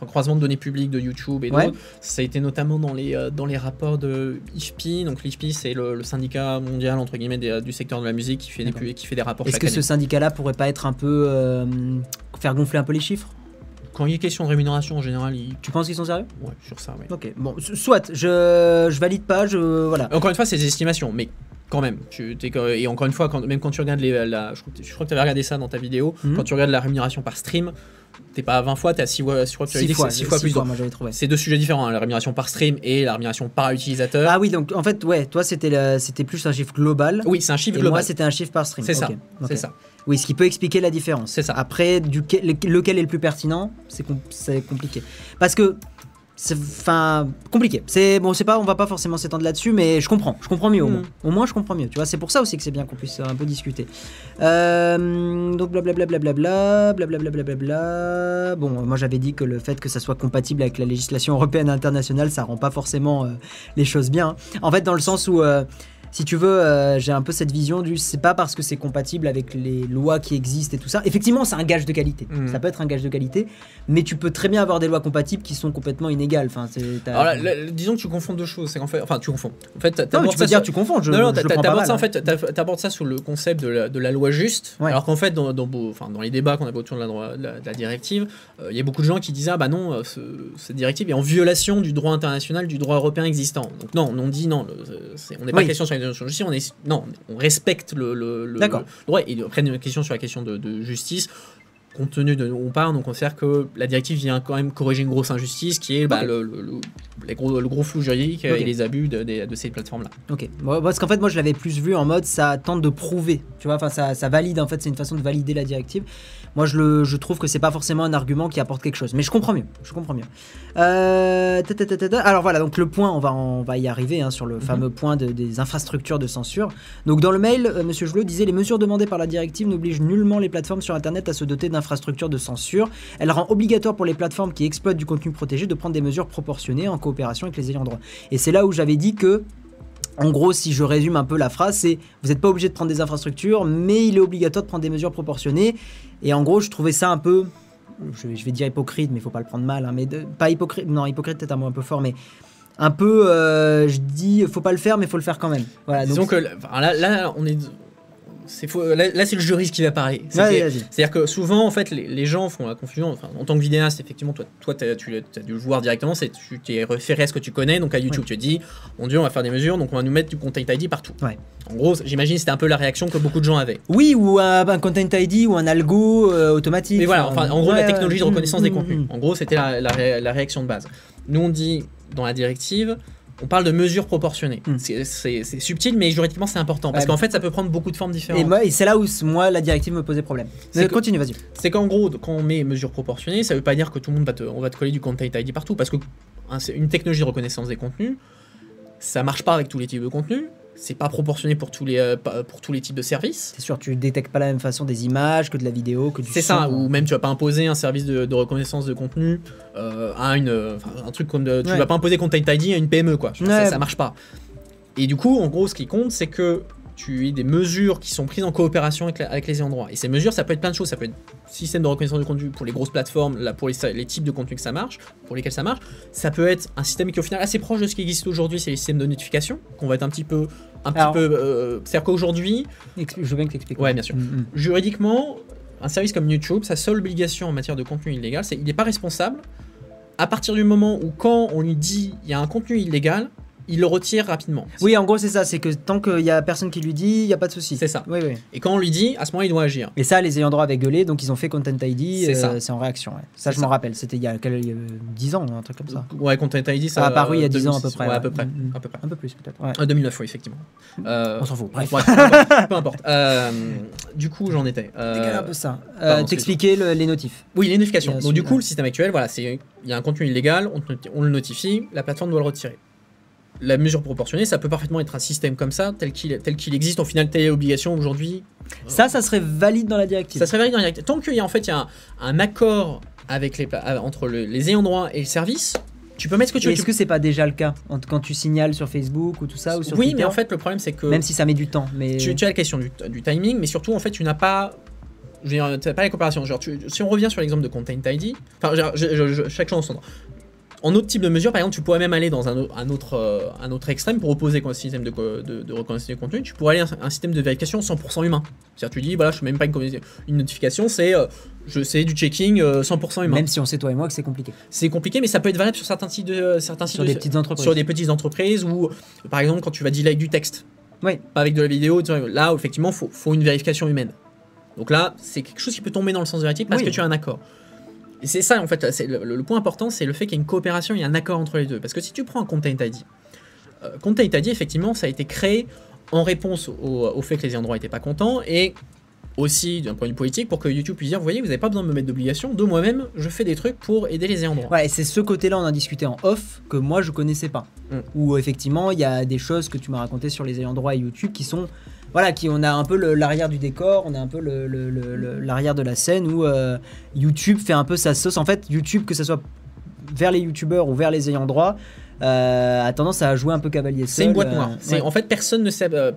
enfin, croisement de données publiques de YouTube et Ouais. d'autres. Ça a été notamment dans les, euh, dans les rapports de IFPI. Donc l'IFPI, c'est le, le syndicat mondial entre guillemets des- du secteur de la musique qui fait des, D'accord. pu- qui fait des rapports Est-ce que année. ce syndicat-là pourrait pas être un peu euh, faire gonfler un peu les chiffres? Quand il est question de rémunération en général. Tu penses qu'ils sont sérieux? Ouais, sur ça, oui. Ok, bon, soit, je, je valide pas, je voilà. Encore une fois, c'est des estimations, mais quand même. Tu, et encore une fois, quand, même quand tu regardes les, la, je crois que, je crois que tu avais regardé ça dans ta vidéo, Mhm. quand tu regardes la rémunération par stream, t'es pas à 20 fois, t'es à 6 fois, fois, c'est 6 fois six plus. C'est deux sujets différents, hein, la rémunération par stream et la rémunération par utilisateur. Ah oui, donc en fait, ouais, toi c'était c'était plus un chiffre global. oui, c'est un chiffre Et global. moi c'était un chiffre par stream. C'est ça. C'est ça. Oui, ce qui peut expliquer la différence. C'est ça. Après, lequel est le plus pertinent, c'est com- c'est compliqué. Parce que, c'est enfin compliqué. C'est bon, c'est pas, on va pas forcément s'étendre là-dessus, mais je comprends, je comprends mieux au Mhm. moins. Au moins, je comprends mieux. Tu vois, c'est pour ça aussi que c'est bien qu'on puisse un peu discuter. Euh, donc blablabla, blablabla, blablabla, blablabla. Bon, moi j'avais dit que le fait que ça soit compatible avec la législation européenne et internationale, ça rend pas forcément euh, les choses bien. En fait, dans le sens où euh, si tu veux, euh, j'ai un peu cette vision du c'est pas parce que c'est compatible avec les lois qui existent et tout ça. Effectivement, c'est un gage de qualité. Mhm. Ça peut être un gage de qualité, mais tu peux très bien avoir des lois compatibles qui sont complètement inégales. Enfin, c'est. t'as- Alors là, là, disons que tu confonds deux choses. C'est qu'en fait, enfin, tu confonds. En fait, non, mais tu peux ça dire sur- tu confonds. Je, non, non, t'abordes ça en hein. fait, t'a- t'abordes ça sous le concept de la, de la loi juste. Ouais. Alors qu'en fait, dans, dans, enfin, dans les débats qu'on avait autour de la, droit- de la- de la directive, euh, il y a beaucoup de gens qui disaient ah bah non, euh, ce- cette directive est en violation du droit international, du droit européen existant. Donc non, on dit non, le- on n'est pas Oui. question sur question de justice, on est non, on respecte le, le, le- droit. Et après une question sur la question de, de justice. Compte tenu de où on parle, on considère que la directive vient quand même corriger une grosse injustice qui est bah, le, le- le- les gros, le gros flou juridique et les abus de, des- de ces plateformes-là. Ok. Bon, parce qu'en fait, moi, je l'avais plus vu en mode ça tente de prouver. Tu vois, enfin, ça, ça valide. En fait, c'est une façon de valider la directive. Moi, je, le, je trouve que c'est pas forcément un argument qui apporte quelque chose. Mais je comprends mieux. Je comprends mieux. Euh. Alors voilà, donc le point, on va, on va y arriver hein, sur le fameux point de- des infrastructures de censure. Donc dans le mail, euh, Monsieur Joulot disait les mesures demandées par la directive n'obligent nullement les plateformes sur Internet à se doter d'infrastructures de censure. Elle rend obligatoire pour les plateformes qui exploitent du contenu protégé de prendre des mesures proportionnées en coopération avec les ayants droit. Et c'est là où j'avais dit que en gros, si je résume un peu la phrase, c'est vous n'êtes pas obligé de prendre des infrastructures, mais il est obligatoire de prendre des mesures proportionnées. Et en gros, je trouvais ça un peu je, je vais dire hypocrite, mais il faut pas le prendre mal, hein, mais de- pas hypocrite, non, hypocrite peut-être un mot un peu fort, mais un peu, euh, je dis, faut pas le faire, mais faut le faire quand même. Voilà, Disons donc, que là, on est. C'est faux. Là, là, c'est le juriste qui va parler. C'est-à-dire que souvent, en fait, les, les gens font la confusion. Enfin, en tant que vidéaste, effectivement, toi, toi tu as dû le voir directement. C'est tu t'es référé à ce que tu connais. Donc à YouTube, tu te dis, mon Dieu, on va faire des mesures, donc on va nous mettre du Content ID partout. Ouais. En gros, j'imagine c'était un peu la réaction que beaucoup de gens avaient. Oui, ou un, un Content ID ou un algo euh, automatique. Mais voilà, enfin, en gros, ouais, la technologie de reconnaissance Mm, des mm, contenus. mm. En gros, c'était la, la réaction de base. Nous, on dit dans la directive, on parle de mesures proportionnées. Mm. C'est- subtil, mais juridiquement, c'est important. Parce Ouais. qu'en fait, ça peut prendre beaucoup de formes différentes. Et, moi, et c'est là où moi la directive me posait problème. Que- Continue, vas-y. C'est qu'en gros, quand on met mesures proportionnées, ça veut pas dire que tout le monde va te, on va te coller du Content ID partout, parce que hein, c'est une technologie de reconnaissance des contenus, ça marche pas avec tous les types de contenus, c'est pas proportionné pour tous les, euh, pour tous les types de services. C'est sûr, tu détectes pas la même façon des images que de la vidéo, que du C'est ça, ou même tu vas pas imposer un service de, de reconnaissance de contenu euh, à une, euh, un truc comme de- tu Ouais. vas pas imposer Content ID à une PME quoi. Ça, Ouais. ça marche pas. Et du coup, en gros, ce qui compte, c'est que tu aies des mesures qui sont prises en coopération avec, la- avec les droit. Et ces mesures, ça peut être plein de choses. Ça peut être système de reconnaissance de contenu pour les grosses plateformes, là, pour les, les types de contenus que ça marche, pour lesquels ça marche. Ça peut être un système qui est au final assez proche de ce qui existe aujourd'hui, c'est les systèmes de notification, qu'on va être un petit peu, un petit Alors- peu. euh, C'est-à-dire qu'aujourd'hui, Je veux bien que tu expliques. Ouais, bien sûr. Mm, mm. juridiquement, un service comme YouTube, sa seule obligation en matière de contenu illégal, c'est qu'il n'est pas responsable à partir du moment où quand on lui dit il y a un contenu illégal, il le retire rapidement. Oui, en gros, c'est ça. C'est que tant qu'il y a personne qui lui dit, il y a pas de souci. C'est ça. Oui, oui. Et quand on lui dit, à ce moment, il doit agir. Et ça, les ayants droit avaient gueulé, donc ils ont fait Content ID. C'est euh. C'est en réaction. ouais. Ça, je m'en rappelle. C'était il y a quel- il y a 10 ans, un truc comme ça. Ouais, Content ID, ça a apparu il y a 10 ans à 2006. peu près. Ouais, à peu près. Mm, mm. À peu près. Un peu plus, peut-être. ouais. Euh, 2009, oui, effectivement. Euh, On s'en fout. Bref. peu importe. Euh, du coup, j'en étais. Euh, Décale un peu ça. Euh, T'expliquer le- les notifs. Oui, les notifications. Donc du coup, le système actuel, voilà, c'est il y a un contenu illégal, on le notifie, la plateforme doit le retirer. La mesure proportionnée, ça peut parfaitement être un système comme ça, tel qu'il tel qu'il existe. Au final, telle est l'obligation aujourd'hui. Ça, ça serait valide dans la directive. Ça serait valide dans la directive. Tant qu'il y a en fait il y a un, un accord avec les, euh, entre le- les ayants droit et le service, tu peux mettre ce que tu veux. Est-ce Tu- que c'est pas déjà le cas quand tu signales sur Facebook ou tout ça ou sur oui, Twitter mais en fait, le problème c'est que même si ça met du temps, mais tu, tu as la question du, du timing, mais surtout en fait, tu n'as pas. Je veux dire, tu n'as pas la coopération. Genre, tu- si on revient sur l'exemple de Content ID, enfin, genre, je- je- je- chaque chose en son temps. En autre type de mesure, par exemple, tu pourrais même aller dans un, au- un autre, euh, un autre extrême pour opposer quoi, un système de, de, de reconnaissance de contenu. Tu pourrais aller à un, un système de vérification 100% humain. C'est-à-dire, tu dis, voilà, je fais même pas une, notification, c'est euh, je sais du checking euh, 100% humain. même si on sait toi et moi que c'est compliqué. C'est compliqué, mais ça peut être valable sur certains types de certains sites Sur de- des petites entreprises. sur des petites entreprises ou par exemple quand tu vas avec du texte, Oui. pas avec de la vidéo, là effectivement faut, faut une vérification humaine. Donc là c'est quelque chose qui peut tomber dans le sens de la parce Oui. que tu as un accord. C'est ça en fait, c'est le, le point important, c'est le fait qu'il y ait une coopération, il y a un accord entre les deux. Parce que si tu prends un Content ID, euh, Content ID effectivement ça a été créé en réponse au, au fait que les ayants droit n'étaient pas contents et aussi d'un point de vue politique pour que YouTube puisse dire vous voyez vous n'avez pas besoin de me mettre d'obligation, de moi-même je fais des trucs pour aider les ayants droit. Ouais, et c'est ce côté-là, on en discutait en off, que moi je connaissais pas. Mm. Où effectivement, il y a des choses que tu m'as racontées sur les ayants droit et YouTube qui sont. Voilà, qui on a un peu l'arrière du décor, on a un peu l'arrière de la scène où euh, YouTube fait un peu sa sauce. En fait, YouTube, que ce soit vers les YouTubeurs ou vers les ayants droit, euh, a tendance à jouer un peu cavalier C'est une boîte euh, noire. C'est ouais. en fait personne ne sait euh,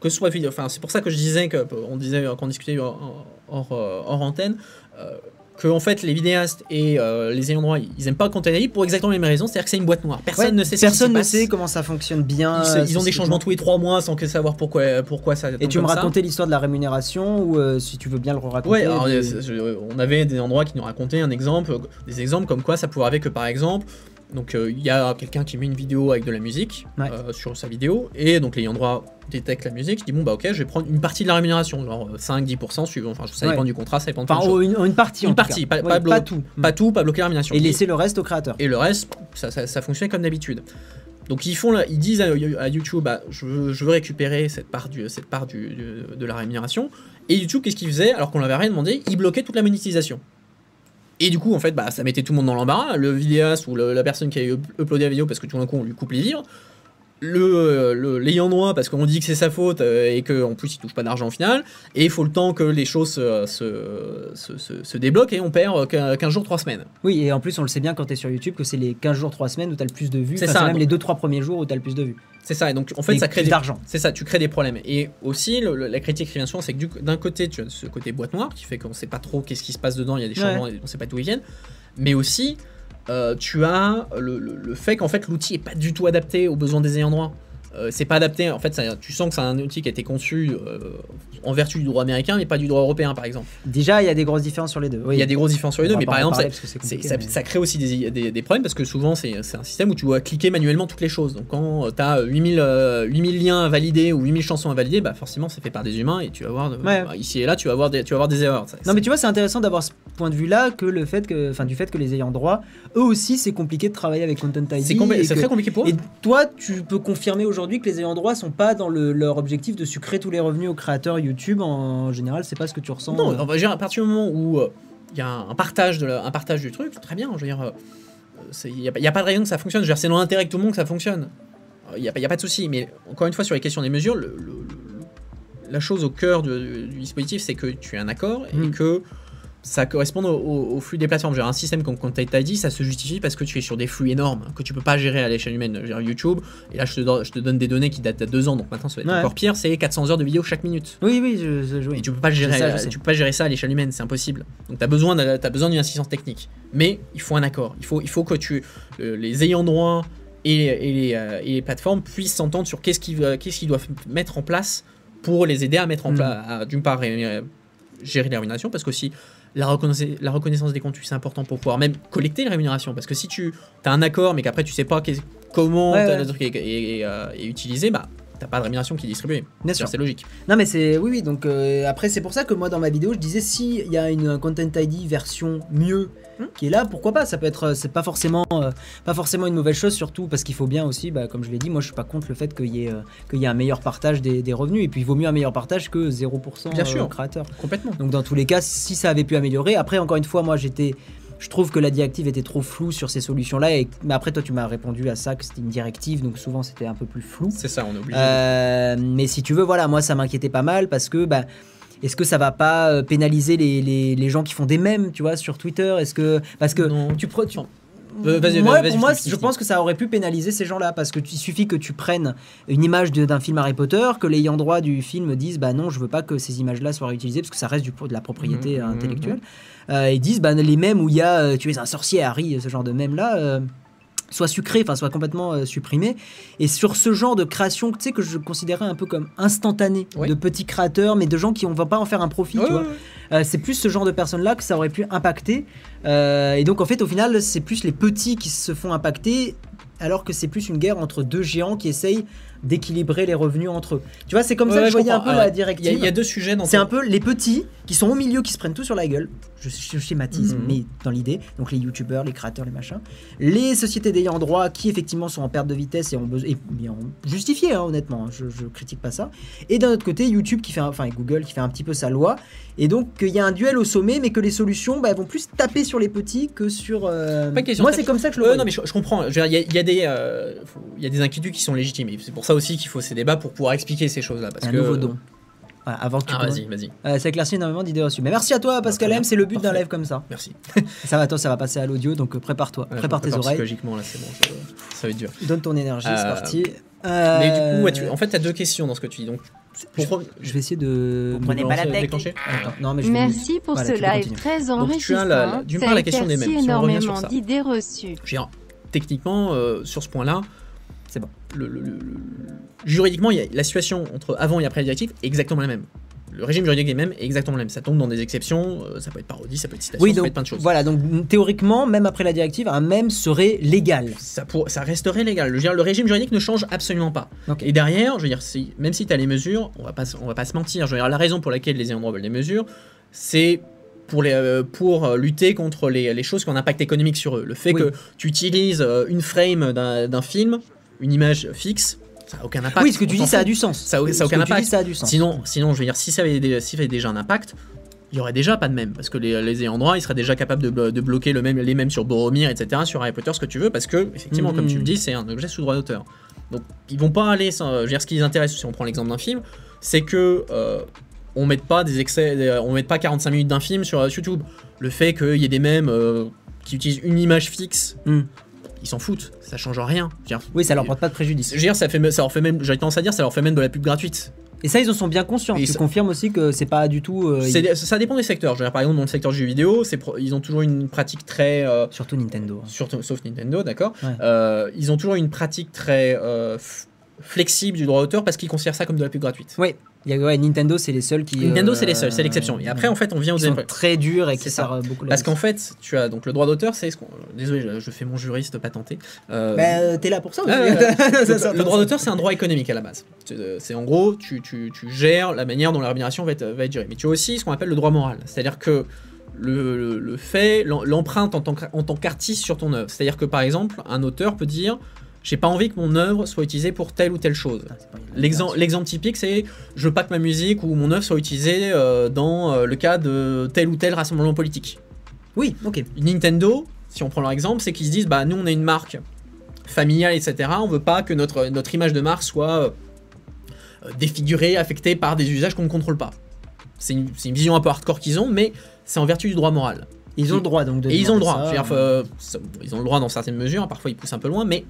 que ce soit vidéo. Enfin, c'est pour ça que je disais que on disait euh, qu'on discutait hors, hors, euh, hors antenne euh, que en fait les vidéastes et euh, les ayants droit ils aiment pas ID pour exactement les mêmes raisons. C'est-à-dire que c'est une boîte noire. Personne Ouais, ne sait. personne ne sait comment ça fonctionne bien. Ils, euh, ont des changements tous les trois mois sans que savoir pourquoi pourquoi ça. Et tu me racontais l'histoire de la rémunération ou euh, si tu veux bien le raconter Ouais, alors, des- euh, c'est- je- on avait des endroits qui nous racontaient un exemple, euh, des exemples comme quoi ça pourrait arriver que par exemple, donc euh, il y a quelqu'un qui met une vidéo avec de la musique Ouais. euh, sur sa vidéo, et donc l'ayant droit détecte la musique, dit bon bah ok, je vais prendre une partie de la rémunération, genre euh, 5-10% suivant, enfin ça Ouais. dépend du contrat, ça dépend de Enfin, oh, une, une partie. en Une tout partie, cas. pas- Ouais, pas tout. Pas tout, pas bloquer la rémunération. Et laisser le reste au créateur. Et le reste, ça, ça, ça fonctionnait comme d'habitude. Donc ils font, ils disent à, à YouTube, bah, je, veux, je veux récupérer cette part, du, cette part du, du- de la rémunération. Et YouTube, qu'est-ce qu'il faisait alors qu'on l'avait rien demandé? Il bloquait toute la monétisation. Et du coup, en fait, bah, ça mettait tout le monde dans l'embarras. Le vidéaste ou le- la personne qui a up- uploadé la vidéo parce que tout d'un coup on lui coupe les livres. Le, l'ayant droit parce qu'on dit que c'est sa faute euh, et qu'en plus il touche pas d'argent au final. Et il faut le temps que les choses se, se, se- se- se débloquent et on perd euh, 15 jours, 3 semaines. Oui, et en plus, on le sait bien quand tu es sur YouTube que c'est les 15 jours, 3 semaines où tu as le plus de vues. C'est Enfin, ça, même donc- les 2-3 premiers jours où tu as le plus de vues. C'est ça, et donc en fait Et ça crée plus des... d'argent. C'est ça, tu crées des problèmes. Et aussi, le- le- la critique qui vient souvent, c'est que du- d'un côté, tu as ce côté boîte noire qui fait qu'on sait pas trop qu'est-ce qui se passe dedans, il y a des Ouais. changements, et on sait pas d'où ils viennent. Mais aussi, euh, tu as le fait qu'en fait l'outil est pas du tout adapté aux besoins des ayants droit. Euh, c'est pas adapté, en fait, ça- tu sens que c'est un outil qui a été conçu euh, en vertu du droit américain, mais pas du droit européen, par exemple. Déjà, il y a des grosses différences sur les deux. Oui. Il y a des grosses différences sur les On deux, mais par exemple, parler ça- crée aussi des, des- des problèmes parce que souvent c'est un système où tu dois cliquer manuellement toutes les choses. Donc quand tu as 8000, euh, 8000 liens à valider ou 8000 chansons à valider, bah forcément c'est fait par des humains et tu vas voir, euh, Ouais. bah, ici et là, tu vas avoir des, tu vas avoir des erreurs. Ça, Non mais tu vois c'est intéressant d'avoir ce point de vue là que le fait que enfin du fait que les ayants droit eux aussi c'est compliqué de travailler avec Content ID c'est très compliqué pour eux. et toi tu peux confirmer aujourd'hui que les ayants droit sont pas dans le- leur objectif de sucrer tous les revenus aux créateurs YouTube en général c'est pas ce que tu ressens Non, euh. on va dire à partir du moment où il y a un partage, de la- un partage du truc, très bien. Je veux dire, euh, il n'y a, pas- y a pas de raison que ça fonctionne. C'est dans l'intérêt de tout le monde que ça fonctionne. Il n'y a, pas- y a pas de souci. Mais encore une fois, sur les questions des mesures, le- le- le- la chose au cœur du, du dispositif, c'est que tu as un accord et Mm. que ça correspond au, au- au flux des plateformes. Genre, un système comme Content ID, ça se justifie parce que tu es sur des flux énormes que tu peux pas gérer à l'échelle humaine. Dire, YouTube, et là je te, donne- je te donne des données qui datent d'il deux ans, donc maintenant ça va être Ouais. encore pire, c'est 400 heures de vidéo chaque minute. oui oui je, je- oui. Et tu peux pas gérer, tu peux pas gérer ça à l'échelle humaine, c'est impossible. Donc tu as besoin de- besoin d'une assistance technique. Mais il faut un accord. Il faut, il faut que tu, euh, les ayants droit et, et les, euh, et les plateformes puissent s'entendre sur qu'est-ce qu'ils euh, qu'est-ce qu'ils doivent mettre en place pour les aider à mettre en Mm. place, d'une part, gérer les rémunérations, parce qu'aussi la reconnaissance, la reconnaissance des contenus, c'est important pour pouvoir même collecter les rémunérations. Parce que si tu as un accord, mais qu'après tu sais pas comment Ouais, ouais. le truc est, est- est, euh, est utilisé, bah t'as pas de rémunération qui est distribuée. Bien sûr. C'est logique. Non mais c'est oui oui donc euh, après c'est pour ça que moi dans ma vidéo je disais si il y a une un Content ID version mieux Hmm. qui est là pourquoi pas? Ça peut être euh, c'est pas forcément euh, pas forcément une mauvaise chose surtout parce qu'il faut bien aussi bah, comme je l'ai dit moi je suis pas contre le fait qu'il y ait euh, qu'il y ait un meilleur partage des, des revenus et puis il vaut mieux un meilleur partage que 0% Bien sûr. créateur Complètement. donc dans tous les cas si ça avait pu améliorer après encore une fois moi j'étais je trouve que la directive était trop floue sur ces solutions là et mais après toi tu m'as répondu à ça que c'était une directive donc souvent c'était un peu plus flou C'est ça, on est obligé. euh, mais si tu veux, voilà, moi ça m'inquiétait pas mal parce que bah, est-ce que ça va pas euh, pénaliser les, les, les gens qui font des mèmes, tu vois, sur Twitter? Est-ce que parce que Non. tu, pre- tu- vas-y, moi, vas-y, pour moi, finis, je pense que ça aurait pu pénaliser ces gens-là parce que tu- il suffit que tu prennes une image d'un film Harry Potter, que l'ayant droit du film disent bah non, je veux pas que ces images-là soient réutilisées parce que ça reste du, de la propriété Mhm, euh, mhm, intellectuelle. Euh, ils disent bah les mèmes où il y a euh, tu es un sorcier Harry, ce genre de mèmes là. euh, soit sucré, enfin soit complètement euh, supprimé. Et sur ce genre de création, tu sais que je considérais un peu comme instantané Oui. de petits créateurs, mais de gens qui ne vont pas en faire un profit, tu vois. Euh, c'est plus ce genre de personnes-là que ça aurait pu impacter. Euh, et donc en fait, au final, c'est plus les petits qui se font impacter, alors que c'est plus une guerre entre deux géants qui essayent d'équilibrer les revenus entre eux. Tu vois, c'est comme ça Ouais, que je voyais un peu Alors, la directive. il y a deux sujets dans C'est ton- un peu les petits qui sont au milieu qui se prennent tout sur la gueule. Je, je schématise, Mhm. mais dans l'idée. Donc les youtubeurs, les créateurs, les machins. Les sociétés d'ayant droit qui effectivement sont en perte de vitesse et ont besoin. Bien justifié, hein, honnêtement. Je, je critique pas ça. Et d'un autre côté, YouTube qui fait. un- Enfin, et Google qui fait un petit peu sa loi. Et donc il y a un duel au sommet, mais que les solutions bah, vont plus taper sur les petits que sur. euh, Pas Moi, c'est comme ça que je le vois. non, mais je, je comprends. Il y, a- il y a des, euh, y a des inquiétudes qui sont légitimes. C'est pour ça aussi qu'il faut ces débats pour pouvoir expliquer ces choses-là. Parce un que... nouveau don. Voilà, avant que tu Ah, vas-y, vas-y. Euh, ça éclaircit énormément d'idées reçues. Mais merci à toi, Pascal très M. C'est le but d'un live comme ça. Merci. Ça va, toi, ça va passer à l'audio, donc euh, prépare-toi. Ouais, prépare tes oreilles. Psychologiquement, là, c'est bon. Ça va être dur. Donne ton énergie, c'est Euh, parti. Mais du coup, ouais, Euh, tu- en fait, tu as deux questions dans ce que tu dis. Donc, je vais essayer de. Vous prenez pas la tech. déclencher Attends, non, mais je vais- Merci pour Voilà, ce live très tu as enrichissant. la- la- d'une Ça part, la question des mêmes, énormément ça. d'idées reçues. Techniquement, euh, sur ce point-là, C'est bon. le- le- le- le- juridiquement, il y a la situation entre avant et après la directive est exactement la même. Le régime juridique est le même, est exactement le même. Ça tombe dans des exceptions, euh, ça peut être parodie, ça peut être citation, Oui, ça peut être plein de choses. voilà, donc théoriquement, même après la directive, un même serait légal. Ça, pour- ça resterait légal. Je veux dire, le régime juridique ne change absolument pas. Ok. Et derrière, je veux dire, si- même si tu as les mesures, on va pas, on va pas se mentir. Je veux dire, la raison pour laquelle les ayants droit veulent des mesures, c'est pour, les, euh, pour euh, lutter contre les, les choses qui ont un impact économique sur eux. Le fait Oui. que tu utilises une frame d'un d'un film, une image fixe, ça n'a aucun impact. oui, ce que tu dis, ça a du sens. Ça a- ça a Ce aucun que tu impact. dis, ça a du sens. Sinon, sinon, je veux dire, si ça avait, déjà un impact, il y aurait déjà pas de même. Parce que les, les ayants droit, ils seraient déjà capables de, blo- de bloquer le même, les mêmes sur Boromir, etc., sur Harry Potter, ce que tu veux, parce que, effectivement, comme tu le dis, c'est un objet sous droit d'auteur. Donc, ils vont pas aller sans. Je veux dire, ce qui les intéresse, si on prend l'exemple d'un film, c'est que. euh, on mette pas des excès, des- on mette pas 45 minutes d'un film sur euh, YouTube. Le fait qu'il y ait des mèmes euh, qui utilisent une image fixe, Hmm. Ils s'en foutent, ça change rien. Dire, Oui, ça leur porte pas de préjudice. je veux dire, ça, fait, ça leur fait même, j'ai tendance à dire, ça leur fait même de la pub gratuite. Et ça, ils en sont bien conscients. Et tu ça- confirmes aussi que c'est pas du tout. euh, Ça dépend des secteurs. Je veux dire, par exemple, dans le secteur du jeu vidéo, pro- ils ont toujours une pratique très. euh, Surtout Nintendo. surtout, sauf Nintendo, d'accord Ouais. Euh, Ils ont toujours une pratique très flexible du droit d'auteur parce qu'ils considèrent ça comme de la pub gratuite. Oui, y a, ouais, Nintendo, c'est les seuls qui. Nintendo, euh, c'est les seuls, c'est l'exception. Et après, en fait, on vient aux ils sont très durs et qui C'est ça. beaucoup. Parce qu'en fait, tu as donc le droit d'auteur, c'est ce qu'on. Désolé, je, je fais mon juriste patenté. Euh, Bah, euh, t'es là pour ça. Ah, le droit d'auteur, c'est un droit économique à la base. C'est euh, c'est en gros, tu, tu- tu gères la manière dont la rémunération va être, va être gérée. Mais tu as aussi ce qu'on appelle le droit moral. C'est-à-dire que le, le- le fait, l'em- l'empreinte en tant que- en tant qu'artiste sur ton œuvre. C'est-à-dire que par exemple, un auteur peut dire J'ai pas envie que mon œuvre soit utilisée pour telle ou telle chose. Ah, L'exemple typique, c'est je veux pas que ma musique ou mon œuvre soit utilisée euh, dans euh, le cas de tel ou tel rassemblement politique. Oui, ok. Nintendo, si on prend leur exemple, c'est qu'ils se disent bah nous on est une marque familiale, etc. On veut pas que notre, notre image de marque soit euh, défigurée, affectée par des usages qu'on ne contrôle pas. C'est une, une vision un peu hardcore qu'ils ont, mais c'est en vertu du droit moral. Ils ont le droit donc de. Et ils ont le droit. ça, dire, ils ont le droit dans certaines mesures, parfois ils poussent un peu loin, mais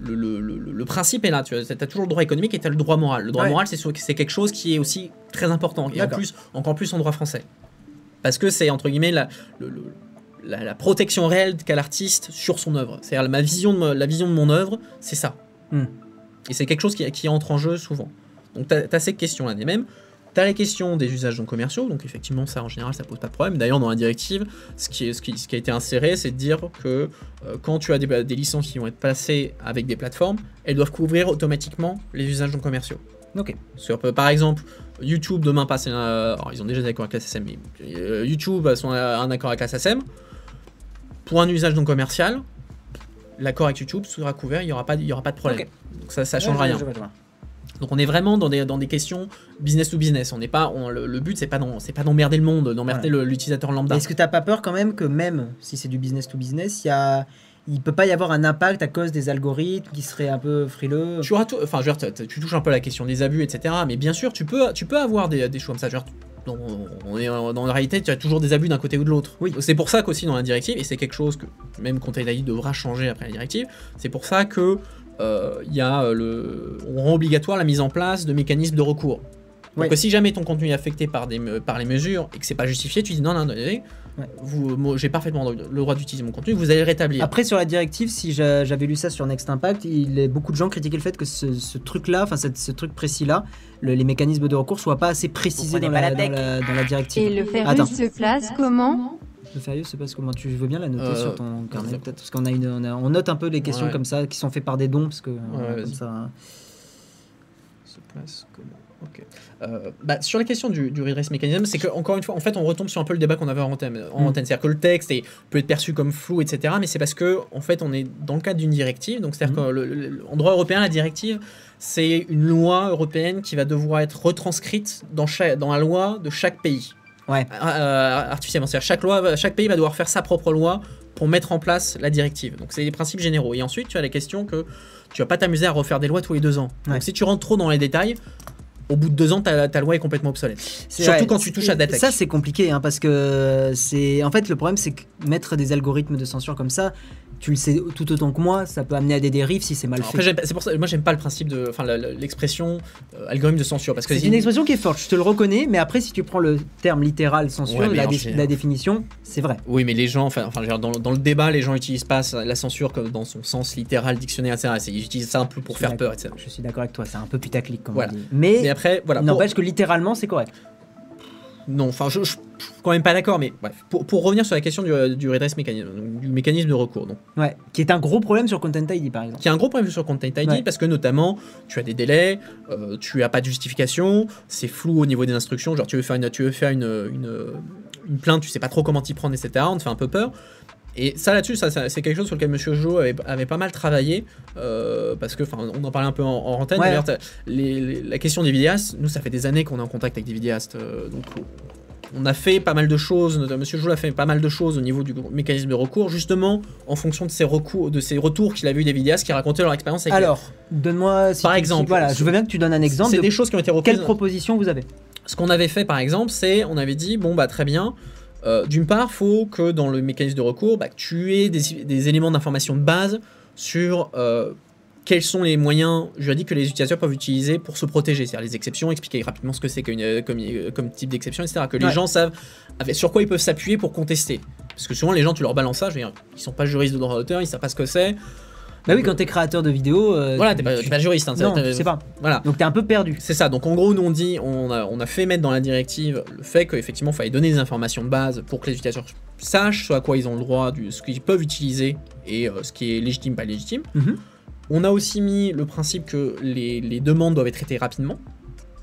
le, le- le- principe est là. Tu as toujours le droit économique et tu as le droit moral. Le droit Ouais. moral, c'est quelque chose qui est aussi très important, et en plus, encore plus en droit français. Parce que c'est, entre guillemets, la, le- la, la protection réelle qu'a l'artiste sur son œuvre. C'est-à-dire ma vision de, la vision de mon œuvre, c'est ça. Hmm. Et c'est quelque chose qui, qui entre en jeu souvent. Donc tu as, ces questions-là. Et même, tu as les questions des usages non commerciaux. Donc effectivement, ça en général, ça pose pas de problème. D'ailleurs, dans la directive, ce qui, est, ce qui, ce qui a été inséré, c'est de dire que euh, quand tu as des, des licences qui vont être placées avec des plateformes, elles doivent couvrir automatiquement les usages non commerciaux. Ok. Sur, euh, par exemple, YouTube demain passe un, alors, ils ont déjà des accords avec la SSM, mais euh, YouTube a son- a un accord avec la SSM. Pour un usage non commercial, l'accord avec YouTube sera couvert, il n'y aura, pas- il y aura pas de problème. Donc ça, ça change Ouais, rien. je vois, je vois. Donc on est vraiment dans des, dans des questions business to business. On n'est pas, on- le, le but c'est pas c'est pas d'emmerder le monde, d'emmerder l'utilisateur lambda. Est-ce que t'as pas peur quand même que même si c'est du business to business, il y a, il peut pas y avoir un impact à cause des algorithmes qui seraient un peu frileux? Tu auras tout- enfin, je veux dire, tu- tu touches un peu à la question des abus, etc. Mais bien sûr, tu peux, tu peux avoir des, des choses comme ça. Je veux dire, dans, on est dans la réalité, tu as toujours des abus d'un côté ou de l'autre. Oui. C'est pour ça qu'aussi dans la directive, et c'est quelque chose que même Content ID devra changer après la directive, c'est pour ça que y a euh, le, on rend obligatoire la mise en place de mécanismes de recours. Donc Ouais. que si jamais ton contenu est affecté par, des, par les mesures et que c'est pas justifié, tu dis non, non, non, non, vous, moi, j'ai parfaitement le droit d'utiliser mon contenu, vous allez le rétablir. Après, sur la directive, si j'a- j'avais lu ça sur Next Impact, il est, beaucoup de gens critiquaient le fait que ce, ce truc-là, enfin cette- ce truc précis-là, le- les mécanismes de recours soient pas assez précisés dans la, la dans, la, dans la directive. Et le Attends. Ferrus se place comment Le Férieux, c'est parce comment tu veux bien la noter Euh, sur ton carnet peut-être parce qu'on a une, on, a- on note un peu les questions Ouais. comme ça qui sont faites par des dons parce que comme ça. hein. se place comment Ok. Euh, bah, sur la question du, du redress mécanisme, c'est que encore une fois, en fait, on retombe sur un peu le débat qu'on avait en antenne. En Mm. C'est-à-dire que le texte est- peut être perçu comme flou, etc. Mais c'est parce que, en fait, on est dans le cadre d'une directive. Donc, c'est-à-dire Mm. que le- le- en droit européen, la directive, c'est une loi européenne qui va devoir être retranscrite dans, chaque, dans la loi de chaque pays. Ouais. Euh, artificiellement. C'est-à-dire chaque loi, chaque pays va devoir faire sa propre loi pour mettre en place la directive. Donc, c'est les principes généraux. Et ensuite, tu as la question que tu vas pas t'amuser à refaire des lois tous les deux ans. Ouais. Donc, si tu rentres trop dans les détails, au bout de deux ans, ta, ta loi est complètement obsolète. Surtout vrai. quand tu touches à Datec. Ça, c'est compliqué hein, parce que c'est. En fait, le problème, c'est que mettre des algorithmes de censure comme ça, tu le sais tout autant que moi, ça peut amener à des dérives si c'est mal Alors fait. C'est pour ça, moi j'aime pas le principe de, enfin l'expression euh, algorithme de censure parce que C'est une expression qui est forte, je te le reconnais, mais après, si tu prends le terme littéral censure, Ouais, la, dé- définition, c'est vrai. Oui, mais les gens, enfin, dans, dans le débat, les gens utilisent pas la censure comme dans son sens littéral, dictionnaire, etc. Ils utilisent ça un peu pour faire peur, etc. Je suis d'accord avec toi, c'est un peu putaclic comme Voilà. on dit. Mais, Mais après, voilà. pour- n'empêche que littéralement, c'est correct. Non, enfin, je, je, je suis quand même pas d'accord, mais bref. Pour, pour revenir sur la question du, du redress mécanisme, donc, du mécanisme de recours, donc, Ouais. Qui est un gros problème sur Content ID, par exemple. qui a un gros problème sur Content ID Ouais. parce que notamment tu as des délais, euh, tu as pas de justification, c'est flou au niveau des instructions. Genre tu veux faire une, tu veux faire une, une, une plainte, tu sais pas trop comment t'y prendre, etc. On te fait un peu peur. Et ça là-dessus, ça, ça- c'est quelque chose sur lequel Monsieur Jo avait, avait pas mal travaillé euh, parce que, enfin, on en parlait un peu en, en antenne. Ouais. D'ailleurs, t'as- les- les- la question des vidéastes, nous ça fait des années qu'on est en contact avec des vidéastes, euh, donc on a fait pas mal de choses, Monsieur Jo a fait pas mal de choses au niveau du mécanisme de recours, justement en fonction de ces recours, de ces retours qu'il avait eu des vidéastes qui racontaient leur expérience avec les- Alors, donne-moi. si Par tu- exemple, si- voilà, je veux bien que tu donnes un exemple. C'est de des choses qui ont été reprises. Quelle proposition vous avez Ce qu'on avait fait par exemple, c'est on avait dit bon bah très bien. Euh, D'une part, faut que dans le mécanisme de recours, bah, tu aies des, des éléments d'information de base sur euh, quels sont les moyens juridiques que les utilisateurs peuvent utiliser pour se protéger, c'est-à-dire les exceptions, expliquer rapidement ce que c'est euh, comme, comme type d'exception, etc. Que les Ouais. gens savent avec- sur quoi ils peuvent s'appuyer pour contester. Parce que souvent les gens, tu leur balances ça, je veux dire, ils sont pas juristes de droit d'auteur, ils savent pas ce que c'est. Bah oui, quand t'es créateur de vidéos. euh, Voilà, tu- t'es pas, tu- pas juriste. Hein, Non, je sais pas. Voilà. Donc t'es un peu perdu. C'est ça, donc en gros, nous on dit, on a, on a fait mettre dans la directive le fait qu'effectivement, il fallait donner des informations de base pour que les utilisateurs sachent ce à quoi ils ont le droit, du, ce qu'ils peuvent utiliser et euh, ce qui est légitime, pas légitime. Mhm. On a aussi mis le principe que les, les demandes doivent être traitées rapidement,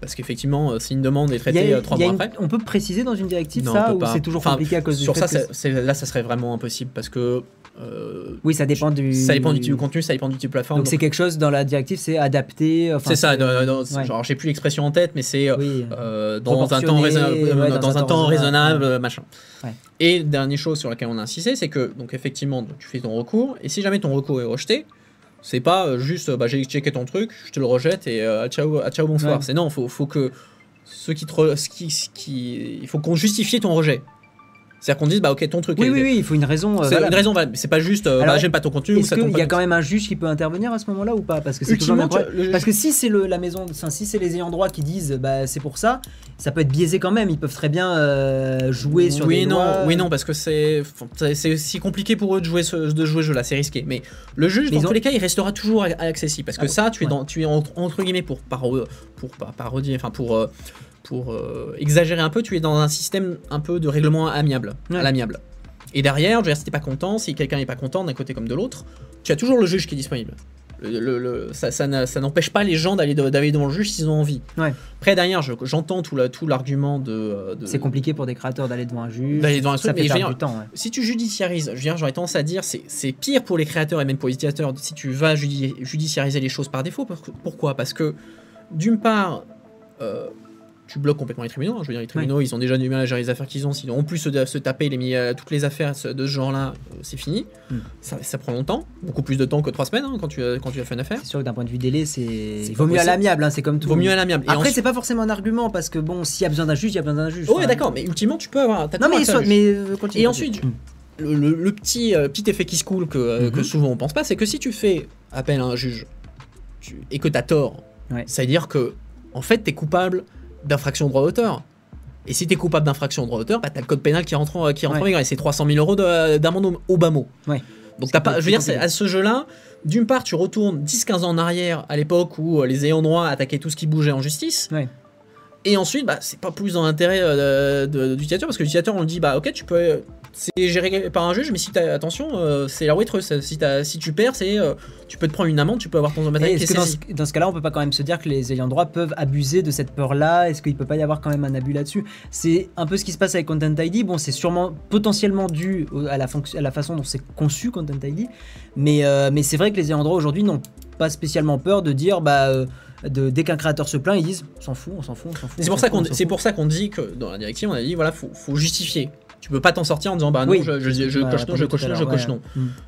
parce qu'effectivement, euh, si une demande est traitée a- trois mois une- après. On peut préciser dans une directive Non, on ça ou c'est toujours Enfin, compliqué à cause du Sur fait ça, que là, ça serait vraiment impossible parce que euh, Oui, ça dépend du. ça dépend du type de contenu, ça dépend du type de plateforme. Donc c'est quelque chose dans la directive, c'est adapté. enfin, c'est ça, dans- ouais. genre j'ai plus l'expression en tête, mais c'est euh, Oui. euh, dans un temps raisonnable, ouais, dans, un temps raisonnable, machin. Et dernière chose sur laquelle on a insisté, c'est que donc effectivement donc, tu fais ton recours et si jamais ton recours est rejeté, c'est pas juste bah, j'ai checké ton truc, je te le rejette et euh, ciao, ciao bonsoir. C'est non, faut, faut que ceux qui te re- ce qui, ce qui, il faut qu'on justifie ton rejet. C'est-à-dire qu'on dise bah ok ton truc. Oui, est- oui, oui, il faut une raison. euh, C'est une raison. C'est pas juste euh, bah, j'aime pas ton contenu ou Est-ce qu'il y a quand même un juge qui peut intervenir à ce moment-là ou pas? Parce que c'est toujours le Parce que si c'est la maison, enfin, si c'est les ayants droit qui disent bah c'est pour ça, ça peut être biaisé quand même. Ils peuvent très bien euh, jouer sur oui des non lois. oui non parce que c'est c'est- compliqué pour eux de jouer ce, de jouer ce jeu là c'est risqué mais le juge Mais dans tous les cas il restera toujours accessible parce que Ah, ça tu es ouais. dans tu es entre, entre guillemets pour par pour par parodier enfin pour pour euh, exagérer un peu tu es dans un système un peu de règlement amiable Ouais. à l'amiable et derrière je veux dire, si t'es pas content si quelqu'un est pas content d'un côté comme de l'autre tu as toujours le juge qui est disponible Le- le- le- ça, ça ça n'empêche pas les gens d'aller de- d'aller devant le juge s'ils ont envie. Ouais. Après derrière, je- j'entends tout la- tout l'argument de, de C'est compliqué pour des créateurs d'aller devant un juge. D'aller devant un ça truc, mais fait dire, du temps. ouais. si tu judiciarises, j'aurais tendance à dire c'est c'est pire pour les créateurs et même pour les utilisateurs si tu vas judi- judiciariser les choses par défaut. Pourquoi? Parce que d'une part, euh, tu bloques complètement les tribunaux. hein. Je veux dire, les tribunaux, ils ont déjà du mal à gérer les affaires qu'ils ont. S'ils ont en plus se, se taper les, mi- euh, toutes les affaires de ce genre-là, euh, c'est fini. Hmm. Ça, ça prend longtemps, beaucoup plus de temps que trois semaines hein, quand, tu, as- quand tu as fait une affaire. C'est sûr que d'un point de vue délai, c'est. Il vaut mieux à l'amiable, hein, c'est comme tout. Vaut mieux à l'amiable. Après, ensuite- c'est pas forcément un argument parce que bon, s'il y a besoin d'un juge, il y a besoin d'un juge. Ouais, Enfin, d'accord, mais ultimement, tu peux avoir. t'as Non, mais, soit, mais euh, continue. Et ensuite, le, le- le petit, euh, petit effet qui se coule que, euh, que Mhm. souvent on pense pas, c'est que si tu fais appel à un juge tu- et que tu as tort, Ouais. ça veut dire que en fait tu es coupable d'infraction au droit d'auteur. Et si tu es coupable d'infraction au droit d'auteur, bah, tu as le code pénal qui rentre en, qui rentre en Ouais. vigueur et c'est 300 000 euros de- d'amende au, au bas mot. Ouais. Donc t'as pas, je veux dire, à ce jeu-là, d'une part, tu retournes 10-15 ans en arrière à l'époque où euh, les ayants droit attaquaient tout ce qui bougeait en justice. Ouais. Et ensuite, bah, c'est pas plus dans l'intérêt euh, de- de- de l'utilisateur parce que l'utilisateur, on le dit, bah ok, tu peux. C'est géré par un juge, mais si t'as attention, euh, c'est la waitress. Si, si tu perds, c'est euh, tu peux te prendre une amende, tu peux avoir ton matériel Est-ce que dans ce, dans ce cas-là, on peut pas quand même se dire que les ayants droit peuvent abuser de cette peur-là? Est-ce qu'il peut pas y avoir quand même un abus là-dessus? C'est un peu ce qui se passe avec Content ID. Bon, c'est sûrement potentiellement dû à la, fonction- à la façon dont c'est conçu Content ID, mais, euh, mais c'est vrai que les ayants droit aujourd'hui n'ont pas spécialement peur de dire bah euh, de, dès qu'un créateur se plaint, ils disent on s'en fout, on s'en fout, on s'en fout. C'est pour ça qu'on dit que dans la directive, on a dit voilà, faut, faut justifier. Tu peux pas t'en sortir en disant bah non, Oui. je, je- je Ouais, coche non, je coche non, je coche non.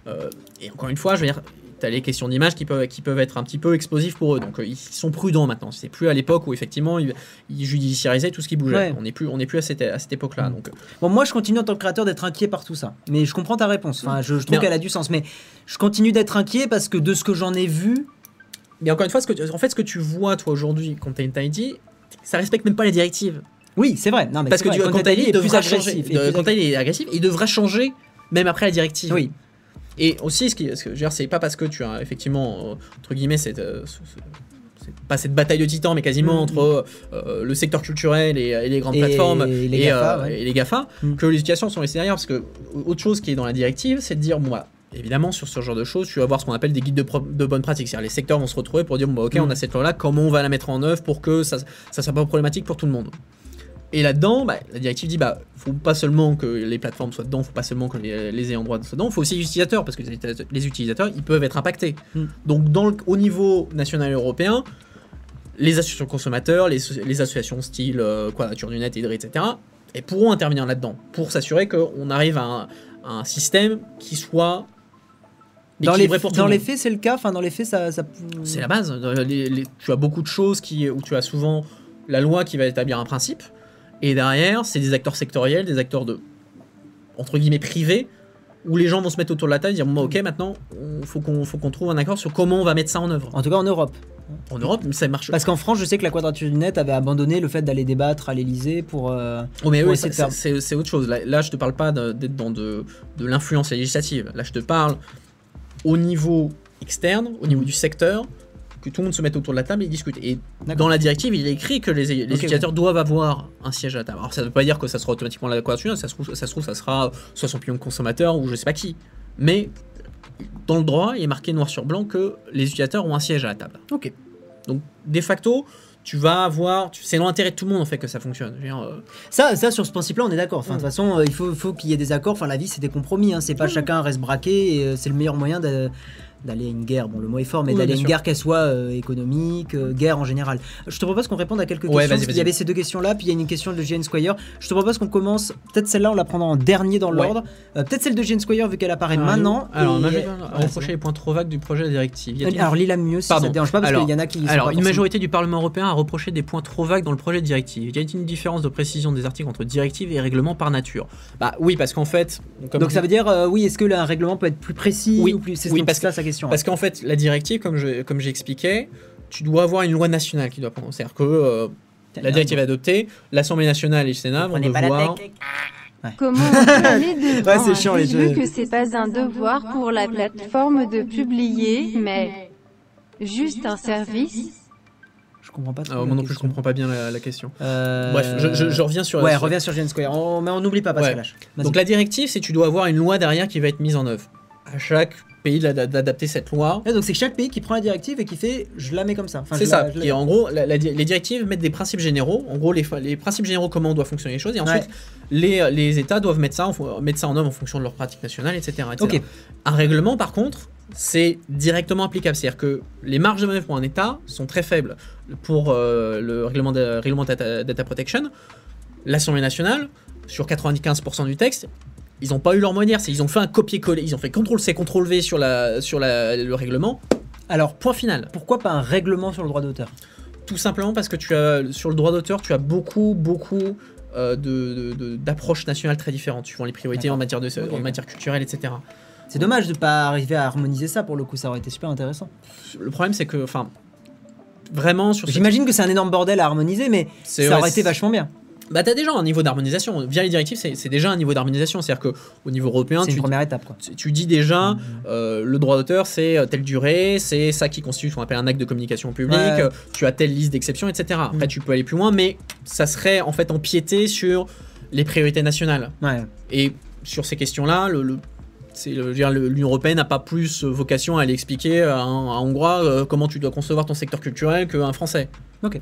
Euh, et encore une fois, je veux dire, t'as les questions d'image qui peuvent, qui peuvent être un petit peu explosives pour eux. Donc euh, ils sont prudents maintenant. C'est plus à l'époque où effectivement ils, ils judiciarisaient tout ce qui bougeait. Ouais. On n'est plus, on n'est plus à cette, à cette époque-là. Mm. Donc euh, Bon, moi, je continue en tant que créateur d'être inquiet par tout ça. Mais je comprends ta réponse. Enfin, je, je trouve qu'elle a du sens. Mais je continue d'être inquiet parce que de ce que j'en ai vu, Mais encore une fois, ce que, tu- en fait, ce que tu vois, toi, aujourd'hui, Content ID, ça respecte même pas les directives. Oui, c'est vrai. Non, mais Parce que vrai, ID est plus agressif. est agressif il devra changer même après la directive. Oui. Et aussi, ce, qui, ce que je veux dire, c'est pas parce que tu as effectivement, euh, entre guillemets, cette, euh, ce- ce- c'est pas cette bataille de titans, mais quasiment Mhm. entre euh, le secteur culturel et, et les grandes Et plateformes les et, GAFA, ouais. et les GAFA, Mhm. que les situations sont laissées derrière. Parce que autre chose qui est dans la directive, c'est de dire, bon, bah, évidemment, sur ce genre de choses, tu vas avoir ce qu'on appelle des guides de, de bonne pratique. C'est-à-dire, les secteurs vont se retrouver pour dire, bon, bah, ok, on a cette loi-là, comment on va la mettre en œuvre pour que ça, ça soit pas problématique pour tout le monde. Et là-dedans, bah, la directive dit bah faut pas seulement que les plateformes soient dedans, faut pas seulement que les, les ayants droit soient dedans, faut aussi les utilisateurs parce que les utilisateurs, les utilisateurs, ils peuvent être impactés. Mm. Donc dans le- au niveau national et européen, les associations consommateurs, les, so- les associations style euh, Quadrature du Net, etc., elles pourront intervenir là-dedans pour s'assurer qu'on arrive à un, à un système qui soit Dans les, pour dans le les faits, c'est le cas? Enfin, dans les faits, ça. ça... C'est la base. Les- les- tu as beaucoup de choses qui, où tu as souvent la loi qui va établir un principe, et derrière, c'est des acteurs sectoriels, des acteurs de entre guillemets privés, où les gens vont se mettre autour de la table et dire bon, bah, ok maintenant il faut qu'on faut qu'on trouve un accord sur comment on va mettre ça en œuvre. En tout cas en Europe. En Europe ça marche. Parce qu'en France, je sais que la Quadrature du Net avait abandonné le fait d'aller débattre à l'Elysée pour. euh, Oh, mais oui, faire- c'est autre chose. Là, là, je te parle pas d'être dans de, de l'influence législative. Là, je te parle au niveau externe, au niveau du secteur, que tout le monde se mette autour de la table et discute. Et dans la directive, il est écrit que les, les utilisateurs doivent avoir un siège à la table. Alors, ça ne veut pas dire que ça sera automatiquement la quadrature, ça se trouve, ça, se trouve, ça sera 60 millions de consommateurs ou je sais pas qui. Mais dans le droit, il est marqué noir sur blanc que les utilisateurs ont un siège à la table. Ok. Donc, de facto, tu vas avoir. C'est dans l'intérêt de tout le monde en fait que ça fonctionne. Dire, euh, Ça, ça, sur ce principe-là, on est d'accord. Enfin, de Mm. toute façon, euh, il faut, faut qu'il y ait des accords. Enfin, la vie, c'est des compromis. Hein. C'est pas chacun reste braqué. Et, euh, c'est le meilleur moyen de- d'aller à une guerre. Bon, le mot est fort, mais Oui, d'aller à une sûr. guerre qu'elle soit euh, économique, euh, guerre en général. Je te propose qu'on réponde à quelques Ouais, questions. parce qu'il y vas-y. avait ces deux questions-là, puis il y a une question de GN Squire. Je te propose qu'on commence. Peut-être celle-là, on la prendra en dernier dans Ouais. l'ordre. Euh, Peut-être celle de GN Squire, vu qu'elle apparaît maintenant. Alors, Et- Ouais, reprocher les points trop vagues du projet de directive. Y Alors, lis-la mieux si Pardon. ça te dérange pas, parce Alors- qu'il y en a qui. Alors, pas une forcément- majorité du Parlement européen a reproché des points trop vagues dans le projet de directive. Y a-t-il une différence de précision des articles entre directive et règlement par nature? Bah oui, parce qu'en fait, comme Donc, ça veut dire, euh, oui, est-ce que un règlement peut être plus précis Oui. ou plus. C'est Oui, parce ça sa question. parce qu'en fait, la directive, comme je comme j'expliquais, tu dois avoir une loi nationale qui doit prendre. C'est-à-dire que euh, la directive est adoptée, l'Assemblée nationale et le Sénat vont devoir. Comment on peut aller devant Ouais, c'est un chiant, les juge vu jeux. que c'est pas un devoir pour la plateforme de publier, mais juste un service Je comprends pas trop. Ah, la moi non plus, je question. comprends pas bien la, la question. Euh, Bref, je, je- je reviens sur. Ouais, sur- reviens sur Gen Square. On- mais on n'oublie pas Pascal Ouais. H. Vas-y. Donc la directive, c'est que tu dois avoir une loi derrière qui va être mise en œuvre. À chaque pays d'adapter cette loi. Ouais, donc c'est chaque pays qui prend la directive et qui fait je la mets comme ça. Enfin, c'est ça. la- Et en gros, la- la di- les directives mettent des principes généraux. En gros, les, principes généraux, comment doivent fonctionner les choses. Et ensuite, les, les États doivent mettre ça, en, mettre ça en œuvre en fonction de leurs pratiques nationales, etc. Un règlement, par contre, c'est directement applicable. C'est-à-dire que les marges de manœuvre pour un État sont très faibles. Pour euh, le règlement, de, règlement data, data protection, l'Assemblée nationale, sur 95% du texte, ils n'ont pas eu leur manière. C'est ils ont fait un copier-coller. Ils ont fait CTRL-C, CTRL-V sur, la, sur la- le règlement. Alors, Point final. pourquoi pas un règlement sur le droit d'auteur? Tout simplement parce que tu as sur le droit d'auteur, tu as beaucoup, beaucoup euh, de- de- de- d'approches nationales très différentes, suivant les priorités en matière, de, Ok, en ok. matière culturelle, etc. C'est dommage de pas arriver à harmoniser ça pour le coup, ça aurait été super intéressant. Le problème, c'est que, enfin, vraiment sur ce- J'imagine que c'est un énorme bordel à harmoniser, mais ça aurait été vachement bien. Bah, t'as déjà un niveau d'harmonisation. Via les directives, c'est c'est déjà un niveau d'harmonisation. C'est-à-dire qu'au niveau européen, C'est tu, une première étape quoi. tu- tu dis déjà euh, le droit d'auteur, c'est euh, telle durée, c'est ça qui constitue ce qu'on appelle un acte de communication publique, Ouais. euh, tu as telle liste d'exceptions, etc. Après, Mm. tu peux aller plus loin, mais ça serait en fait empiéter sur les priorités nationales. Ouais. Et sur ces questions-là, le, le- c'est le- je veux dire, le- l'Union européenne n'a pas plus vocation à aller expliquer à un, à un Hongrois euh, comment tu dois concevoir ton secteur culturel qu'un Français. Ok.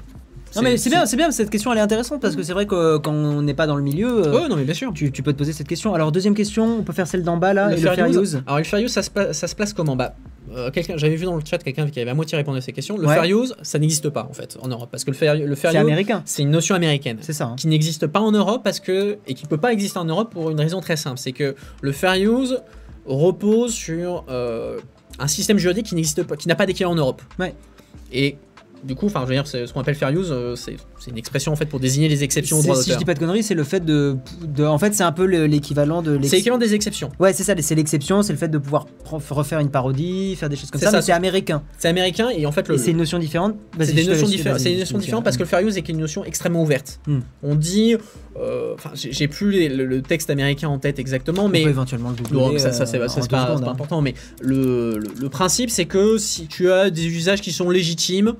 Non mais c'est bien, c'est bien, cette question elle est intéressante parce que c'est vrai que quand on n'est pas dans le milieu, euh, Ouais, non, mais bien sûr. tu, tu peux te poser cette question. Alors deuxième question, on peut faire celle d'en bas là, et le fair use. Alors, le fair use, ça se, ça se place comment? Bah, euh, quelqu'un, j'avais vu dans le chat quelqu'un qui avait à moitié répondu à ces questions. Le Ouais. fair use, ça n'existe pas en fait en Europe, parce que le fair, le fair C'est use, américain, c'est une notion américaine c'est ça. hein. qui n'existe pas en Europe parce que et qui peut pas exister en Europe pour une raison très simple, c'est que le fair use repose sur euh, un système juridique qui n'existe pas, qui n'a pas d'équivalent en Europe. Ouais. Et du coup, enfin, je veux dire, ce qu'on appelle fair use, euh, c'est une expression en fait pour désigner les exceptions au droit Si je d'auteur. dis pas de conneries, c'est le fait de, de- en fait c'est un peu le- l'équivalent de C'est l'équivalent des exceptions. Ouais, c'est ça, c'est l'exception, c'est le fait de pouvoir refaire une parodie, faire des choses comme ça, ça, mais c'est américain. C'est américain et en fait le, Et c'est une notion différente. C'est des notions différentes. C'est une notion te différente parce que le fair use est une notion extrêmement ouverte. Hmm. On dit, euh, enfin, j'ai j'ai plus les- le, le texte américain en tête exactement, On mais peut éventuellement le googler, ça, ça, c'est euh, c'est pas, hein. important, mais le principe c'est que si tu as des usages qui sont légitimes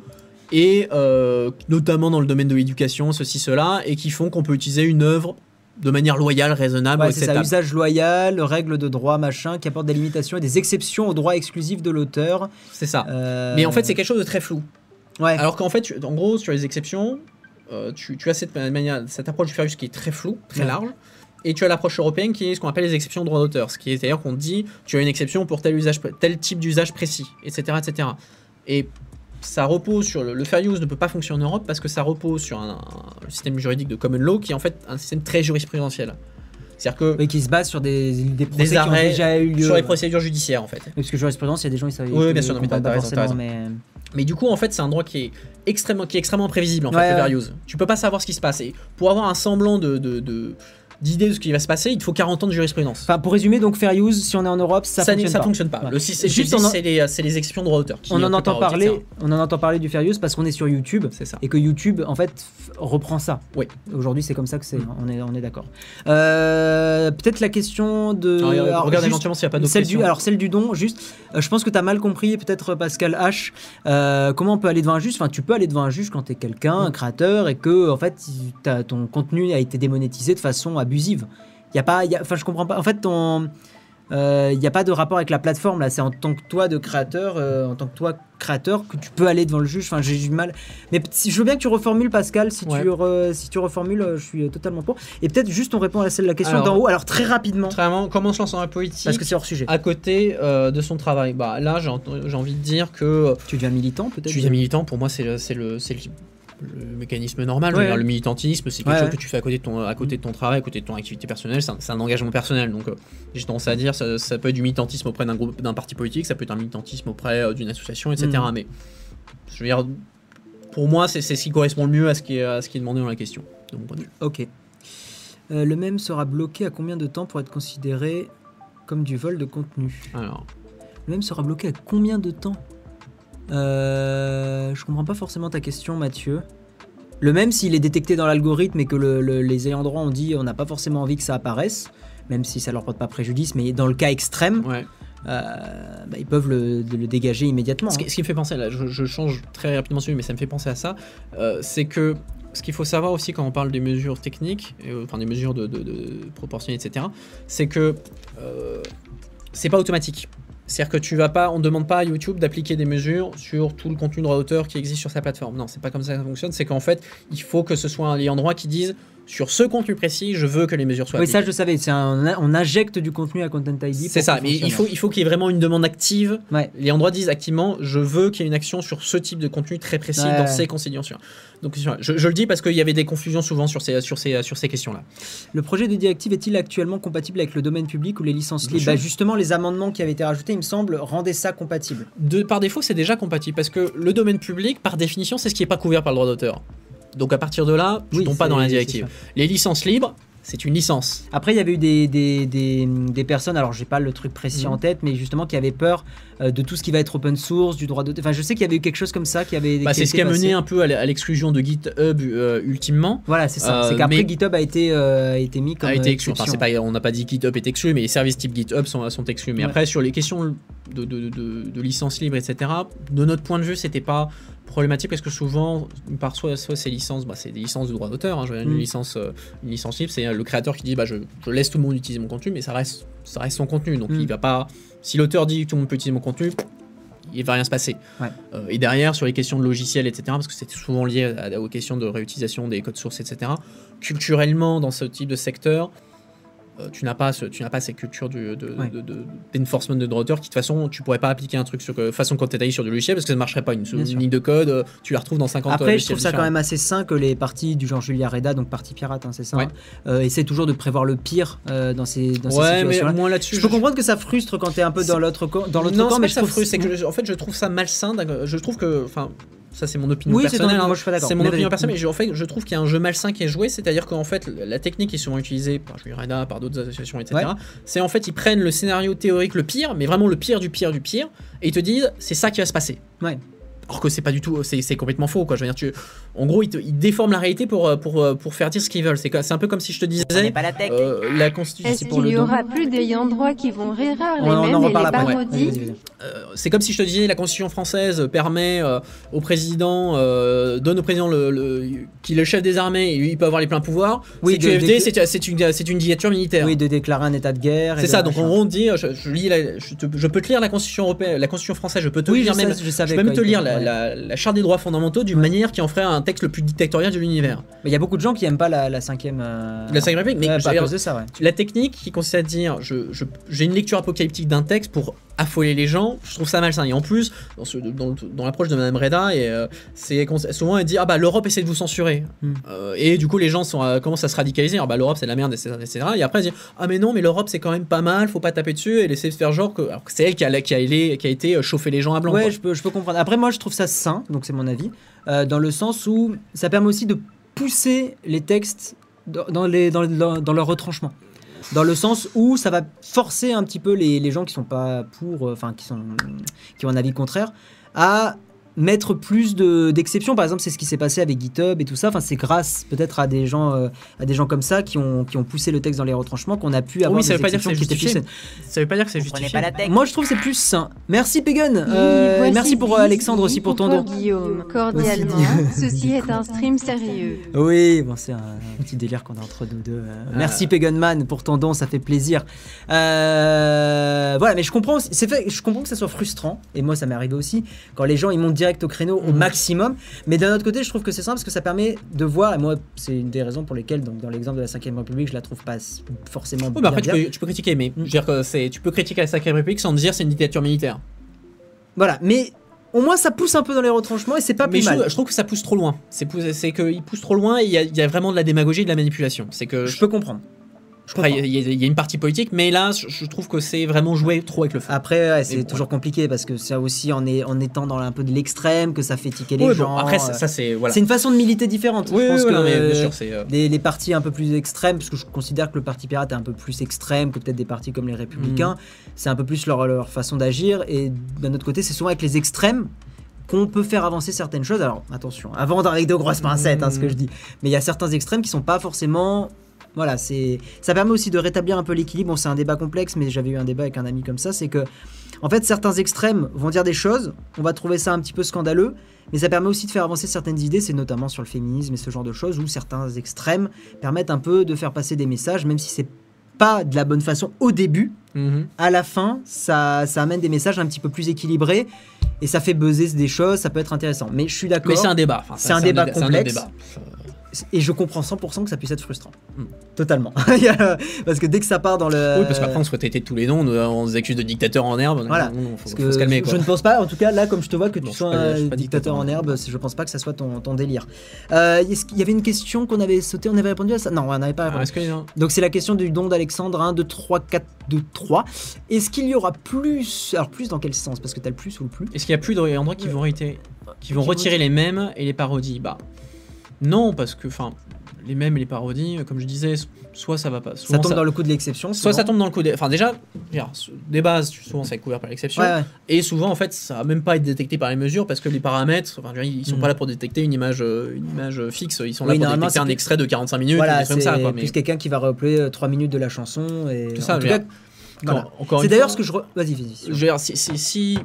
et euh, notamment dans le domaine de l'éducation, ceci, cela, et qui font qu'on peut utiliser une œuvre de manière loyale, raisonnable, Ouais, c'est ça, usage loyal, règles de droit, machin, qui apportent des limitations et des exceptions aux droits exclusifs de l'auteur. C'est ça. Euh, Mais en fait, c'est quelque chose de très flou. Ouais. Alors qu'en fait, tu- en gros, sur les exceptions, euh, tu, tu as cette, manière, cette approche du use qui est très floue, très Ouais. large. Et tu as l'approche européenne qui est ce qu'on appelle les exceptions au droit d'auteur. Ce qui est c'est-à-dire qu'on te dit tu as une exception pour tel, usage, tel type d'usage précis, etc., etc. Et ça repose sur le, le fair use ne peut pas fonctionner en Europe parce que ça repose sur un, un système juridique de common law qui est en fait un système très jurisprudentiel. C'est-à-dire que Oui, qui se base sur des, des procès Des qui ont arrêts déjà eu lieu. sur les procédures judiciaires en fait. Oui, Parce que jurisprudence, il y a des gens qui savent. Oui, bien sûr, non, mais pas raison, forcément, mais. Mais du coup, en fait, c'est un droit qui est extrêmement, qui est extrêmement prévisible en fait, Ouais, le fair ouais. use. Tu peux pas savoir ce qui se passe. Et pour avoir un semblant de, de, de, d'idée de ce qui va se passer, il te faut 40 ans de jurisprudence. Enfin, pour résumer, donc fair use, si on est en Europe, ça, ça fonctionne ça pas. fonctionne pas. Ouais. Le 6 Juste, en- c'est les, les exceptions de droit d'auteur. On en entend par parler, etc. on en entend parler du fair use parce qu'on est sur YouTube C'est ça. et que YouTube en fait reprend ça. Oui. Aujourd'hui, c'est comme ça que c'est. On est, on est d'accord. Euh, Peut-être la question de. Alors, regarde, alors, regarde éventuellement s'il n'y a pas d'autres Celle du, questions. alors celle du don, juste, euh, je pense que tu as mal compris, peut-être Pascal H, euh, comment on peut aller devant un juge? Enfin, tu peux aller devant un juge quand tu es quelqu'un, un créateur, et que en fait, t'as- ton contenu a été démonétisé de façon abusive. Il y a pas, il y a- enfin, je comprends pas. En fait, ton, euh, n'y a pas de rapport avec la plateforme là. C'est en tant que toi de créateur, euh, en tant que toi créateur, que tu peux aller devant le juge. Enfin, j'ai du mal. Mais si, je veux bien que tu reformules, Pascal. Si Ouais. tu, re- si tu reformules, euh, je suis totalement pour. Et peut-être juste on répond à celle la question d'en haut. Alors très rapidement, Contrairement, comment on se lance dans la politique parce que c'est hors sujet. à côté euh, de son travail? Bah là, j'ai envie de dire que Tu deviens militant peut-être? tu es militant. Pour moi, c'est le, c'est le, c'est le, le mécanisme normal. Ouais. dire, le militantisme, c'est quelque Ouais, chose que tu fais à côté de ton, à côté de ton travail, à côté de ton activité personnelle. C'est un, un engagement personnel. Donc, euh, j'ai tendance à dire, ça, ça peut être du militantisme auprès d'un groupe, d'un parti politique, ça peut être un militantisme auprès euh, d'une association, etc. Mhm. Mais je veux dire, pour moi, c'est c'est ce qui correspond le mieux à ce qui est, à ce qui est demandé dans la question. De mon point de vue. Ok. Euh, le même sera bloqué à combien de temps pour être considéré comme du vol de contenu? Alors, Le même sera bloqué à combien de temps? Euh, Je comprends pas forcément ta question, Mathieu. Le même s'il est détecté dans l'algorithme et que le- le- les ayants droit ont dit on n'a pas forcément envie que ça apparaisse, même si ça leur porte pas préjudice, mais dans le cas extrême, ouais. euh, bah, ils peuvent le, dégager immédiatement. Ce qui, hein. ce qui me fait penser, là, je, je change très rapidement celui, mais ça me fait penser à ça, euh, c'est que ce qu'il faut savoir aussi quand on parle des mesures techniques, et, euh, enfin des mesures de, de, de proportionnelles, etc., c'est que c'est pas automatique. C'est-à-dire que tu vas pas, on ne demande pas à YouTube d'appliquer des mesures sur tout le contenu de droit d'auteur qui existe sur sa plateforme. Non, c'est pas comme ça que ça fonctionne. C'est qu'en fait, il faut que ce soit un ayant droit qui dise sur ce contenu précis, je veux que les mesures soient Oui, appliquées. ça je le savais, c'est un- on injecte du contenu à Content ID. C'est ça, mais il faut, il faut qu'il y ait vraiment une demande active Ouais. les endroits disent activement je veux qu'il y ait une action sur ce type de contenu très précis Ouais, dans ouais. ces considérations. Donc je, je le dis parce qu'il y avait des confusions souvent sur ces, sur ces, sur ces questions-là. Le projet de directive est-il actuellement compatible avec le domaine public ou les licences libres. Bah, Justement, les amendements qui avaient été rajoutés, il me semble, rendaient ça compatible. De, par défaut, c'est déjà compatible parce que le domaine public, par définition, c'est ce qui n'est pas couvert par le droit d'auteur. Donc à partir de là, tu Oui, tombes pas dans la directive. Les licences libres, c'est une licence. Après, il y avait eu des, des, des, des personnes, alors j'ai pas le truc précis Mhm. en tête, mais justement qui avaient peur euh, de tout ce qui va être open source, du droit d'auteur. Enfin, je sais qu'il y avait eu quelque chose comme ça qui avait. Bah, c'est ce qui a mené un peu à l'exclusion de GitHub euh, ultimement. Voilà, c'est ça. Euh, c'est qu'après, mais- GitHub a été, euh, a été mis comme. a été euh, exclu. Enfin, pas, on n'a pas dit GitHub est exclu, mais les services type GitHub sont, sont exclus. Mais Ouais. après, sur les questions de, de, de, de licence libre, etc., de notre point de vue, c'était pas problématique parce que souvent, par soit, soit ces licences, bah, c'est des licences de droit d'auteur. hein, dire, Mm. une, licence, euh, une licence libre, c'est euh, le créateur qui dit bah, je, je laisse tout le monde utiliser mon contenu, mais ça reste, ça reste son contenu. Donc Mm. il va pas. Si l'auteur dit que tout le monde peut utiliser mon contenu, il va rien se passer. Ouais. Euh, et derrière, sur les questions de logiciels, etc., parce que c'est souvent lié à- à- aux questions de réutilisation des codes sources, etc., culturellement, dans ce type de secteur, euh, tu n'as pas, ce- tu n'as pas ces cultures du- de, Ouais. de- de- d'enforcement de droit d'auteur qui, de toute façon, tu pourrais pas appliquer un truc sur, euh, façon ID sur du logiciel parce que ça ne marcherait pas. Une, ligne de code, euh, tu la retrouves dans 50 Après, je trouve ça quand même assez sain que les parties du genre Julia Reda, donc partie pirate, hein, c'est ça, Ouais. hein, euh, essaient toujours de prévoir le pire dans ces, dans ces Ouais, mais là-dessus, Je peux comprendre que ça frustre quand t'es un peu dans l'autre co- dans l'autre non, camp, mais je que ça trouve frustre, c'est que je- en fait, je trouve ça malsain. Je trouve que, enfin, ça c'est mon opinion Oui, c'est ton- personnelle. d'accord. C'est mon Mais opinion personnelle, mais je, en fait, je trouve qu'il y a un jeu malsain qui est joué, c'est-à-dire qu'en fait, la technique qui est souvent utilisée par Reda, par d'autres associations, etc., Ouais. c'est en fait, ils prennent le scénario théorique le pire, mais vraiment le pire du pire du pire, et ils te disent, c'est ça qui va se passer. Ouais. Alors que c'est pas du tout, c'est c'est complètement faux, quoi. Je veux dire, tu, en gros, ils, te- ils déforment la réalité pour, euh, pour, euh, pour faire dire ce qu'ils veulent. C'est c'est un peu comme si je te disais, pas la tech. euh, la constitution. Est-ce pour qu'il le y don. aura plus d'ayants droit qui vont rire les on mêmes en et reparle les parodies. Euh, c'est comme si je te disais la constitution française permet euh, au président euh, donne au président le, le- qui est le chef des armées et lui il peut avoir les pleins pouvoirs Oui, de- QFD c'est c'est une c'est une dictature militaire Oui, de déclarer un état de guerre. c'est ça donc en gros on dit je, je lis la- je, te- je peux te lire la constitution européenne la constitution française je peux te Oui, je, lire sais, même je savais. je peux même quoi, te il lire faut- la, ouais. la- la charte des droits fondamentaux d'une Ouais. manière qui en ferait un texte le plus dictatorial de l'univers Mais il y a beaucoup de gens qui aiment pas la, la cinquième. euh, la cinquième république mais ouais, pas veux à dire, cause de ça, ouais. la technique qui consiste à dire je, je- j'ai une lecture apocalyptique d'un texte pour affoler les gens, je trouve ça malsain. Et en plus, dans, ce- dans, le- dans l'approche de Madame Reda, et, euh, c'est souvent elle dit ah bah l'Europe essaie de vous censurer. Hmm. Euh, et du coup les gens sont, euh, commencent à se radicaliser. Ah bah l'Europe c'est de la merde, etc., etc. Et après elle dit ah mais non mais l'Europe c'est quand même pas mal, faut pas taper dessus. Et de faire genre que, alors que c'est elle qui a, qui a, qui a été euh, chauffer les gens à blanc. Ouais, quoi. je peux, je peux comprendre. Après, moi, je trouve ça sain, donc c'est mon avis, dans le sens où ça permet aussi de pousser les textes dans, dans les, dans, dans- dans leur retranchement. Dans le sens où ça va forcer un petit peu les, les gens qui sont pas pour, euh, enfin qui sont qui ont un avis contraire, à mettre plus de- d'exceptions. Par exemple, c'est ce qui s'est passé avec GitHub et tout ça. Enfin, c'est grâce peut-être à des gens, euh, à des gens comme ça qui ont, qui ont poussé le texte dans les retranchements qu'on a pu avoir Oui, ça des veut pas dire que c'est étaient plus justifié. Ça veut pas dire que c'est justifié. pas la tech. moi, je trouve que c'est plus sain. Merci Pagan. Euh, merci pour euh, Alexandre aussi pour ton don. Guillaume, cordialement. Ceci est un stream sérieux. Oui, bon, c'est un, un petit délire qu'on a entre nous deux. Euh, Merci Paganman pour ton don, ça fait plaisir. Euh, voilà, mais je comprends, fait, je comprends que ça soit frustrant, et moi ça m'est arrivé aussi, quand les gens ils montent direct au créneau au Mhm. maximum. Mais d'un autre côté, je trouve que c'est simple parce que ça permet de voir, et moi c'est une des raisons pour lesquelles, donc, dans l'exemple de la 5ème République, je la trouve pas forcément Oui, bien. bah après, tu peux, tu peux critiquer, mais je veux dire que c'est- tu peux critiquer la Sacrée République sans dire c'est une dictature militaire. Voilà, mais au moins ça pousse un peu dans les retranchements et c'est pas mais plus je mal. trouve, je trouve que ça pousse trop loin. C'est qu'il pousse trop loin et il y, a- il y a vraiment de la démagogie et de la manipulation. C'est que Je peux comprendre. Je y, a- il y a une partie politique, mais là, je, trouve que c'est vraiment jouer trop avec le feu. Après, ouais, c'est bon, toujours compliqué parce que ça aussi en, est, en étant dans un peu de l'extrême que ça fait tiquer les Ouais, gens. bon, après, ça, euh, ça, c'est voilà. C'est une façon de militer différente. Oui, je pense oui, que non, mais bien sûr, euh, les, les partis un peu plus extrêmes, parce que je considère que le Parti Pirate est un peu plus extrême que peut-être des partis comme les Républicains, Mhm. c'est un peu plus leur, leur façon d'agir. Et d'un autre côté, c'est souvent avec les extrêmes qu'on peut faire avancer certaines choses. Alors attention, avant d'arriver de grosses pincettes, hein, ce que je dis. Mais il y a certains extrêmes qui sont pas forcément. Voilà, c'est ça permet aussi de rétablir un peu l'équilibre. Bon, c'est un débat complexe, mais j'avais eu un débat avec un ami comme ça. C'est que, en fait, certains extrêmes vont dire des choses, on va trouver ça un petit peu scandaleux, mais ça permet aussi de faire avancer certaines idées. C'est notamment sur le féminisme et ce genre de choses où certains extrêmes permettent un peu de faire passer des messages, même si c'est pas de la bonne façon au début. mhm. À la fin, ça, ça amène des messages un petit peu plus équilibrés et ça fait buzzer des choses. Ça peut être intéressant. Mais je suis d'accord. Mais c'est un débat. Enfin, C'est un débat complexe. débat. Et je comprends 100% que ça puisse être frustrant. Mm. Totalement. parce que dès que ça part dans le. Oui, parce qu'après, on se de tous les noms, on, on nous accuse de dictateurs en herbe. Voilà. Non, faut, Parce faut que se calmer. je, Quoi. je ne pense pas, en tout cas là, comme je te vois, que tu sois pas- dictateur dictateur en herbe. Je pense pas que ça soit ton, ton délire. Euh, qu'il y avait une question qu'on avait sauté, on avait répondu à ça? Non, on n'avait pas Ah, répondu. Est-ce qu'il y a- Donc c'est la question du don d'Alexandre 1, 2, 3, 4, 2, 3. Est-ce qu'il y aura plus Alors plus dans quel sens? Parce que tu as le plus ou le plus Est-ce qu'il y a plus d'endroits qui vont, retirer, qui vont retirer les mèmes et les parodies Bah, non, parce que, enfin, les mèmes et les parodies, comme je disais, soit ça va pas. Ça tombe dans le coup de l'exception. Soit ça tombe dans le coup des. Enfin, déjà, des bases, souvent ça est couvert par l'exception. Ouais, ouais. Et souvent, en fait, ça va même pas être détecté par les mesures parce que les paramètres, enfin, ils sont Mhm. pas là pour détecter une image, euh, une image fixe, ils sont Oui, là pour détecter c'est un extrait de 45 minutes, Voilà, c'est comme ça. Quoi, mais plus quelqu'un qui va replayer 3 minutes de la chanson. Et... Tout ça, en tout cas, voilà. C'est d'ailleurs ce que je. re- Vas-y, dire, si. si, si-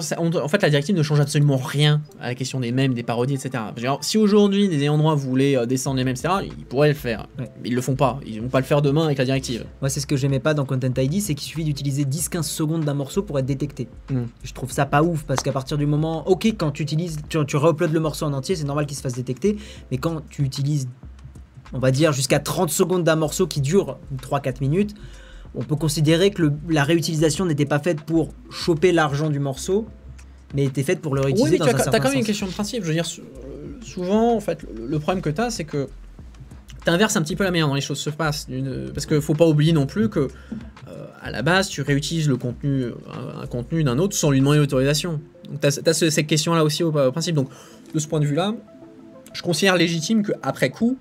ça- on- en fait, la directive ne change absolument rien à la question des mèmes, des parodies, etc. Si aujourd'hui les ayants droit voulaient euh, descendre les mèmes, etc., ils pourraient le faire. Ouais. Mais ils le font pas. Ils vont pas le faire demain avec la directive. Moi, c'est ce que j'aimais pas dans Content ID, c'est qu'il suffit d'utiliser 10-15 secondes d'un morceau pour être détecté. Mm. Je trouve ça pas ouf parce qu'à partir du moment, ok, quand tu utilises, tu, tu re-uploades le morceau en entier, c'est normal qu'il se fasse détecter, mais quand tu utilises, on va dire, jusqu'à 30 secondes d'un morceau qui dure 3-4 minutes, on peut considérer que le- la réutilisation n'était pas faite pour choper l'argent du morceau, mais était faite pour le Oui, réutiliser mais dans tu as, quand même une question de principe. Je veux dire, euh, souvent, en fait, le, problème que tu as, c'est que tu inverses un petit peu la manière dont les choses se passent. D'une- Parce qu'il faut pas oublier non plus que, euh, à la base, tu réutilises le contenu, un, un contenu d'un autre sans lui demander l'autorisation. Donc, tu as, cette question-là aussi au, au principe. Donc, de ce point de vue-là, je considère légitime qu'après coup,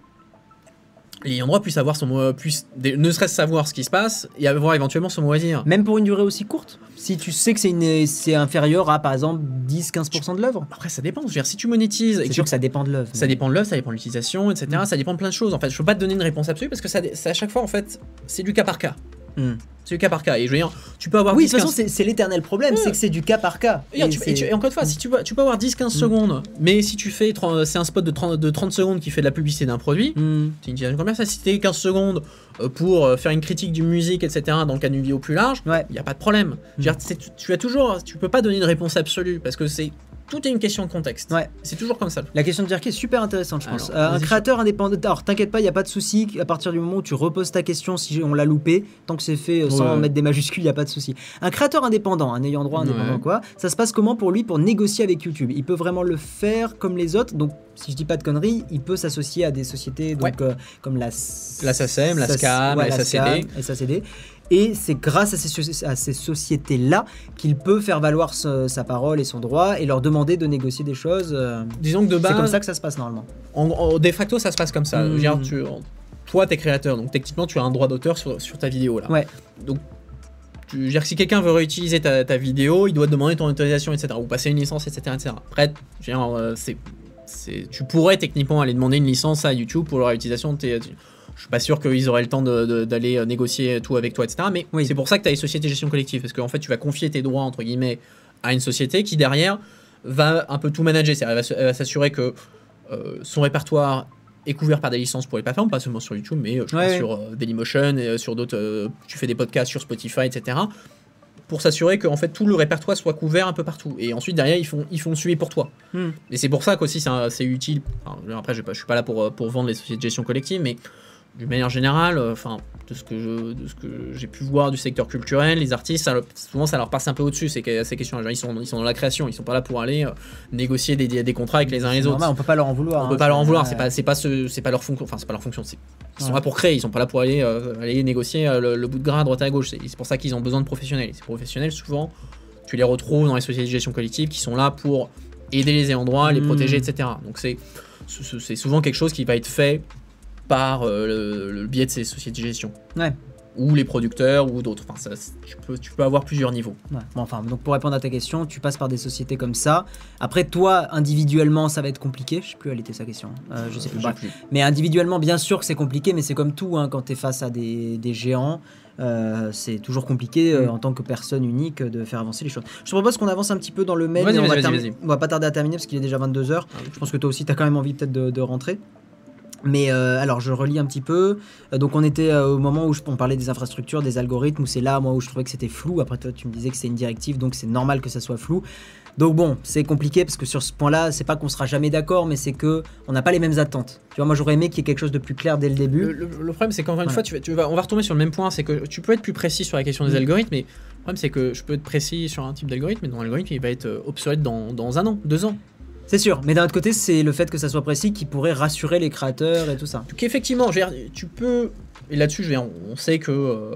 les ayants droit puissent avoir son mot, puissent, des- ne serait-ce savoir ce qui se passe et avoir éventuellement son mot à dire. Même pour une durée aussi courte Si tu sais que c'est inférieur à, par exemple, 10-15% de l'œuvre Après, ça dépend. Je veux dire, si tu monétises C'est sûr que ça dépend de l'œuvre. Ça mais- dépend de l'œuvre, ça dépend de l'utilisation, etc. Mm. Ça dépend de plein de choses. En fait, je peux pas te donner une réponse absolue parce que ça, c'est à chaque fois, en fait, c'est du cas par cas. Mm. C'est du cas par cas. Et je veux dire, tu peux avoir Oui, 10, de toute façon, 15 c'est c'est l'éternel problème, Ouais. c'est que c'est du cas par cas. Et, Et tu- et c'est- tu- et encore une fois, si tu, peux- tu peux avoir 10-15 Mm. secondes, mais si tu fais, 30 c'est un spot de 30, de 30 secondes qui fait de la publicité d'un produit, Hmm. c'est une utilisation commerciale. Si t'es 15 secondes euh, pour euh, faire une critique d'une musique, etc., dans le cas d'une vidéo plus large, il Ouais. n'y a pas de problème. Je veux dire, c'est- tu, tu as toujours, tu peux pas donner une réponse absolue parce que c'est tout est une question de contexte. Ouais. C'est toujours comme ça. La question de Jerky est super intéressante, je pense. Alors, Euh, un créateur indépendant. Alors, t'inquiète pas, il n'y a pas de souci. À partir du moment où tu reposes ta question, si on l'a loupé, tant que c'est fait euh, sans Ouais. mettre des majuscules, il n'y a pas de souci. Un créateur indépendant, un ayant droit indépendant, Ouais. quoi, ça se passe comment pour lui pour négocier avec YouTube? Il peut vraiment le faire comme les autres? Donc, si je dis pas de conneries, il peut s'associer à des sociétés donc, euh, comme la. La SACEM, la SCAM, la SACD. SACD. Et c'est grâce à ces, soci- à ces sociétés-là qu'il peut faire valoir ce- sa parole et son droit et leur demander de négocier des choses. euh, Disons que de c'est base, comme ça que ça se passe normalement. En, en- de facto, ça se passe comme ça. Hmm. tu- toi, t'es créateur, donc techniquement, tu as un droit d'auteur sur, sur ta vidéo là. Ouais. Donc, tu, si quelqu'un veut réutiliser ta, ta vidéo, il doit te demander ton autorisation, etc. Ou passer une licence, etc. etc. Après, euh, c'est, c'est, tu pourrais techniquement aller demander une licence à YouTube pour la réutilisation de tes. Je suis pas sûr qu'ils auraient le temps d'aller euh, négocier tout avec toi, etc. Mais Oui. c'est pour ça que tu as les sociétés de gestion collective. Parce qu'en fait, tu vas confier tes droits, entre guillemets, à une société qui, derrière, va un peu tout manager. C'est-à-dire, elle va s'assurer que euh, son répertoire est couvert par des licences pour les plateformes, pas seulement sur YouTube, mais euh, je Ouais, sur euh, Dailymotion, et, sur d'autres. euh, tu fais des podcasts sur Spotify, etc. Pour s'assurer que en fait tout le répertoire soit couvert un peu partout. Et ensuite derrière ils font ils font suivre pour toi. Hmm. Et c'est pour ça qu'aussi c'est utile. enfin, après je, je suis pas là pour, pour vendre les sociétés de gestion collective, mais d'une manière générale, euh, enfin de ce que je de ce que j'ai pu voir du secteur culturel, les artistes, ça souvent ça leur passe un peu au-dessus ces, ces questions. Genre, ils sont ils sont dans la création, ils sont pas là pour aller euh, négocier des, des contrats avec les uns et les autres. on peut pas leur en vouloir. On hein, peut pas leur en vouloir, c'est pas c'est pas ce- c'est pas leur fonction, enfin c'est pas leur fonction, ils sont Ouais. là pour créer, ils sont pas là pour aller euh, aller négocier le, le bout de gras à droite à gauche. C'est pour ça qu'ils ont besoin de professionnels. Et ces professionnels souvent, tu les retrouves dans les sociétés de gestion collective qui sont là pour aider les ayants droit, les Mm. protéger, etc. Donc c'est souvent quelque chose qui va être fait par euh, le, le biais de ces sociétés de gestion. Ouais. Ou les producteurs ou d'autres. Enfin, ça, tu, peux, tu peux avoir plusieurs niveaux. Ouais. Bon, enfin, donc pour répondre à ta question, tu passes par des sociétés comme ça. Après, toi, individuellement, ça va être compliqué. Je sais plus, elle était sa question. Euh, je sais plus. J'ai Bref. plus. Mais individuellement, bien sûr que c'est compliqué, mais c'est comme tout, hein, quand tu es face à des, des géants, euh, c'est toujours compliqué euh, Mm. en tant que personne unique euh, de faire avancer les choses. Je te propose qu'on avance un petit peu dans le mail. On, va on va pas tarder à terminer parce qu'il est déjà 22h. Ah oui. Je pense que toi aussi, tu as quand même envie peut-être de, de rentrer. Mais euh, alors, je relis un petit peu. Euh, donc, on était euh, au moment où je, on parlait des infrastructures, des algorithmes, où c'est là, moi, où je trouvais que c'était flou. Après, toi, tu me disais que c'est une directive, donc c'est normal que ça soit flou. Donc bon, c'est compliqué parce que sur ce point-là, c'est pas qu'on sera jamais d'accord, mais c'est que on n'a pas les mêmes attentes. Tu vois, moi j'aurais aimé qu'il y ait quelque chose de plus clair dès le début. Le, le- le problème, c'est qu'encore une Ouais. fois, tu, vas- tu vas, on va retomber sur le même point. C'est que tu peux être plus précis sur la question des Mm. algorithmes, mais le problème, c'est que je peux être précis sur un type d'algorithme, mais dans l'algorithme, il va être obsolète dans, dans un an, deux ans. C'est sûr, mais d'un autre côté, c'est le fait que ça soit précis qui pourrait rassurer les créateurs et tout ça. Donc, effectivement, je veux dire, tu peux. Et là-dessus, je veux dire, on sait que. euh,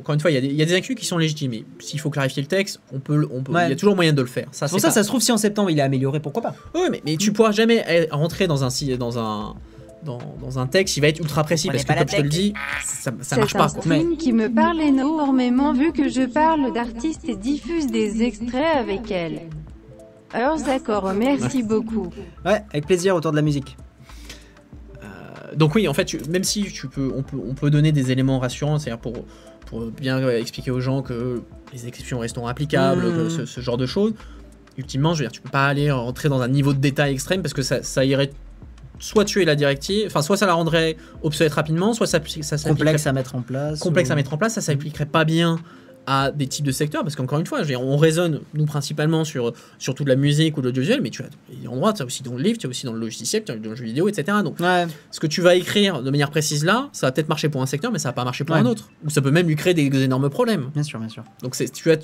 encore une fois, il y, a des- il y a des inclus qui sont légitimes. Mais s'il faut clarifier le texte, on peut, on peut, Ouais. il y a toujours moyen de le faire. Ça, C'est pour c'est ça, pas- ça se trouve, si en septembre il est amélioré, pourquoi pas? Oui, mais, mais tu pourras jamais rentrer dans un, dans un, dans, dans un texte qui va être ultra précis. On Parce que, comme pas je te le dis, ça, ça marche C'est pas. Quoi. stream qui me parle énormément vu que je parle d'artistes et diffuse des extraits avec elle. Alors d'accord, merci beaucoup. Ouais, avec plaisir autour de la musique. Euh, donc oui, en fait, tu- même si tu peux, on peut, on peut donner des éléments rassurants, c'est-à-dire pour, pour bien expliquer aux gens que les exceptions resteront applicables, Mmh. que ce, ce genre de choses. Ultimement, je veux dire, tu peux pas aller rentrer dans un niveau de détail extrême parce que ça, ça irait soit tuer la directive, enfin soit ça la rendrait obsolète rapidement, soit ça, ça s'appliquerait Complexe à mettre en place. complexe ou- à mettre en place, ça s'appliquerait pas bien à des types de secteurs, parce qu'encore une fois, on raisonne, nous, principalement sur surtout de la musique ou de l'audiovisuel, mais tu as des endroits, tu as aussi dans le livre, tu as aussi dans le logiciel, tu as dans le jeu vidéo, etc. Donc, Ouais, ce que tu vas écrire de manière précise là, ça va peut-être marcher pour un secteur, mais ça va pas marcher pour Ouais. un autre. Ou ça peut même lui créer des, des énormes problèmes. bien sûr, bien sûr. Donc, tu as,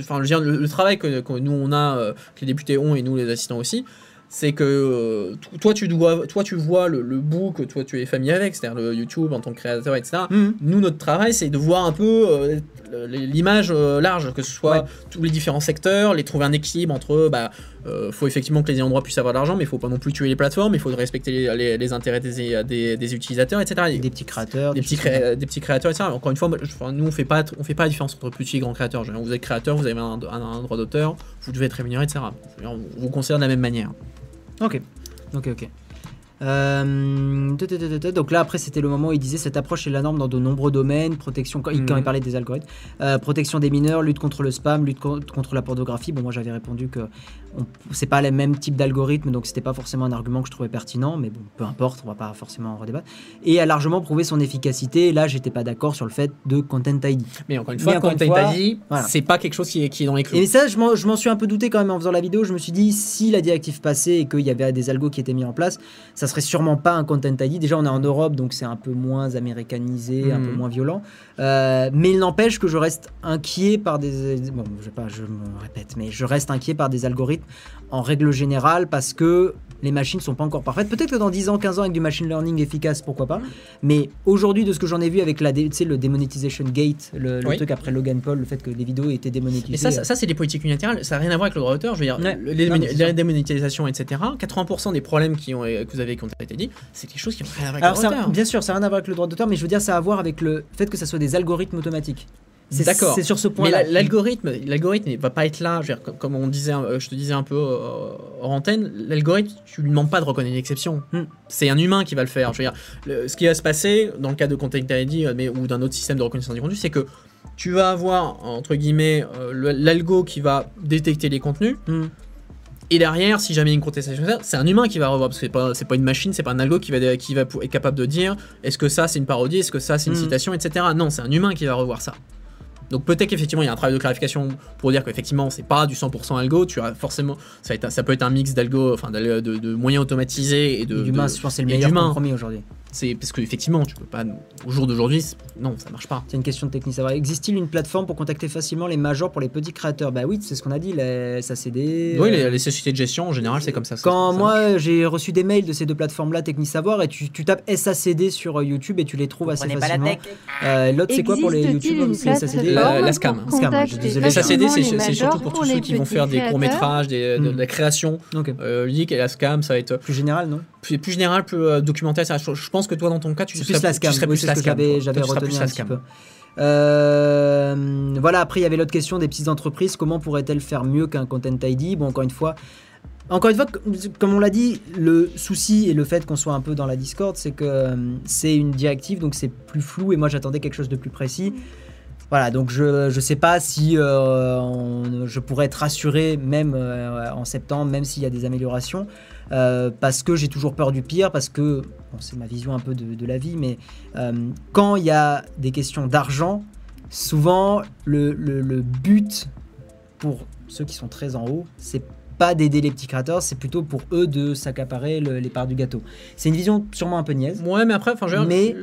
enfin, le travail que, que nous, on a, euh, que les députés ont, et nous, les assistants aussi, c'est que euh, toi, tu dois, toi, tu vois le, le bout que toi, tu es familier avec, c'est-à-dire le YouTube en tant que créateur, etc. Mhm. Nous, notre travail, c'est de voir un peu euh, l'image euh, large, que ce soit Ouais. tous les différents secteurs, les trouver un équilibre entre, bah, euh, faut effectivement que les droit puissent avoir de l'argent, mais il faut pas non plus tuer les plateformes, il faut respecter les, les- les intérêts des, des, des utilisateurs, etc. Et des petits créateurs. des petits, cré- des petits créateurs, etc. Encore une fois, nous, on fait pas, on fait pas la différence entre petits et grands créateurs. Je veux dire, Vous êtes créateur, vous avez un, un- un droit d'auteur, vous devez être rémunéré, etc. On vous considère de la même manière. Ok, ok, ok. Euh, donc là après c'était le moment où il disait cette approche est la norme dans de nombreux domaines. Protection quand, il- il parlait des algorithmes. Euh, protection des mineurs lutte contre le spam lutte co- contre la pornographie. Bon moi j'avais répondu que c'est pas le même type d'algorithme donc c'était pas forcément un argument que je trouvais pertinent mais bon peu importe on va pas forcément en redébattre et a largement prouvé son efficacité et là j'étais pas d'accord sur le fait de Content ID Mais encore une fois, encore une fois, dit, voilà. c'est pas quelque chose qui est, qui est dans les clous. Et ça, je m'en je m'en suis un peu douté quand même en faisant la vidéo. Je me suis dit, si la directive passait et qu'il y avait des algos qui étaient mis en place, ça serait sûrement pas un Content ID. Déjà, on est en Europe, donc c'est un peu moins américanisé, un peu moins violent. Euh, mais il n'empêche que je reste inquiet par des. Bon, je sais pas, je me répète, mais je reste inquiet par des algorithmes en règle générale parce que Les machines sont pas encore parfaites. Peut-être que dans 10 ans, 15 ans, avec du machine learning efficace, pourquoi pas. Mais aujourd'hui, de ce que j'en ai vu avec la, le demonetization gate, le, le Oui. truc après Logan Paul, le fait que les vidéos étaient démonétisées. Mais ça, ça, ça, c'est des politiques unilatérales, ça n'a rien à voir avec le droit d'auteur. Je veux dire, Ouais. les, Non, les démonétisations, etc. 80% des problèmes qui ont, que vous avez qui ont été dit, c'est des choses qui n'ont rien à voir avec Alors, le droit d'auteur. bien sûr, ça n'a rien à voir avec le droit d'auteur, mais je veux dire, ça a à voir avec le fait que ça soit des algorithmes automatiques. C'est- D'accord. C'est sur ce Mais point-là. la- l'algorithme, l'algorithme ne va pas être là. Je veux dire, comme, on disait, euh, je te disais un peu euh, hors antenne, l'algorithme, tu lui demandes pas de reconnaître une exception. Hmm. C'est un humain qui va le faire. Je veux dire, le- ce qui va se passer dans le cas de Content ID, euh, mais ou d'un autre système de reconnaissance du contenu, c'est que tu vas avoir entre guillemets le- l'algo qui va détecter les contenus. Hmm. Et derrière, si jamais il y a une contestation, c'est un humain qui va revoir, parce que c'est pas, c'est pas une machine, c'est pas un algo qui va, qui va être capable de dire est-ce que ça c'est une parodie, est-ce que ça c'est une Mm. citation, etc. Non, c'est un humain qui va revoir ça. Donc peut-être qu'effectivement il y a un travail de clarification pour dire qu'effectivement c'est pas du 100% algo, tu as forcément, ça, être peut être un mix d'algo, enfin de, de moyens automatisés et de. Et je pense, c'est le et meilleur d'humain. compromis aujourd'hui. C'est parce qu'effectivement tu peux pas, au jour d'aujourd'hui, non ça marche pas. C'est une question de technique. Ça va. Existe-t-il une plateforme pour contacter facilement les majors pour les petits créateurs? Bah oui, c'est ce qu'on a dit, les SACD. oui, euh, les, les sociétés de gestion en général c'est comme ça. Quand ça moi j'ai reçu des mails de ces deux plateformes-là, Techni Savoir, et tu, tu tapes SACD sur euh, YouTube et tu les trouves assez la facilement. tech. Euh, L'autre c'est quoi pour les YouTube C'est SACD La- la scam. pour Scam, contacter je suis désolé. Les SACD, c'est surtout pour tous ceux qui vont faire des courts-métrages, des- de, de la création Ok. euh, ludique, et la scam, ça va être Plus général, non? Plus, plus général, plus euh, documentaire. Ça, je, je pense que toi, dans ton cas, tu serais plus la scam. Tu serais oui, plus c'est la scam. j'avais retenu un petit peu. Euh, voilà, après il y avait l'autre question des petites entreprises. Comment pourraient-elles faire mieux qu'un Content ID Bon, encore une fois. Encore une fois, comme- comme on l'a dit, le souci et le fait qu'on soit un peu dans la Discord, c'est que euh, c'est une directive, donc c'est plus flou et moi j'attendais quelque chose de plus précis. Voilà, donc je ne sais pas si euh, je pourrais être rassuré même euh, en septembre, même s'il y a des améliorations, euh, parce que j'ai toujours peur du pire, parce que, c'est ma vision un peu de, la vie, mais quand il y a des questions d'argent, souvent le, le- le but pour ceux qui sont très en haut, c'est pas d'aider les petits créateurs, c'est plutôt pour eux de s'accaparer le- les parts du gâteau. C'est une vision sûrement un peu niaise. Ouais, mais après, enfin, Mais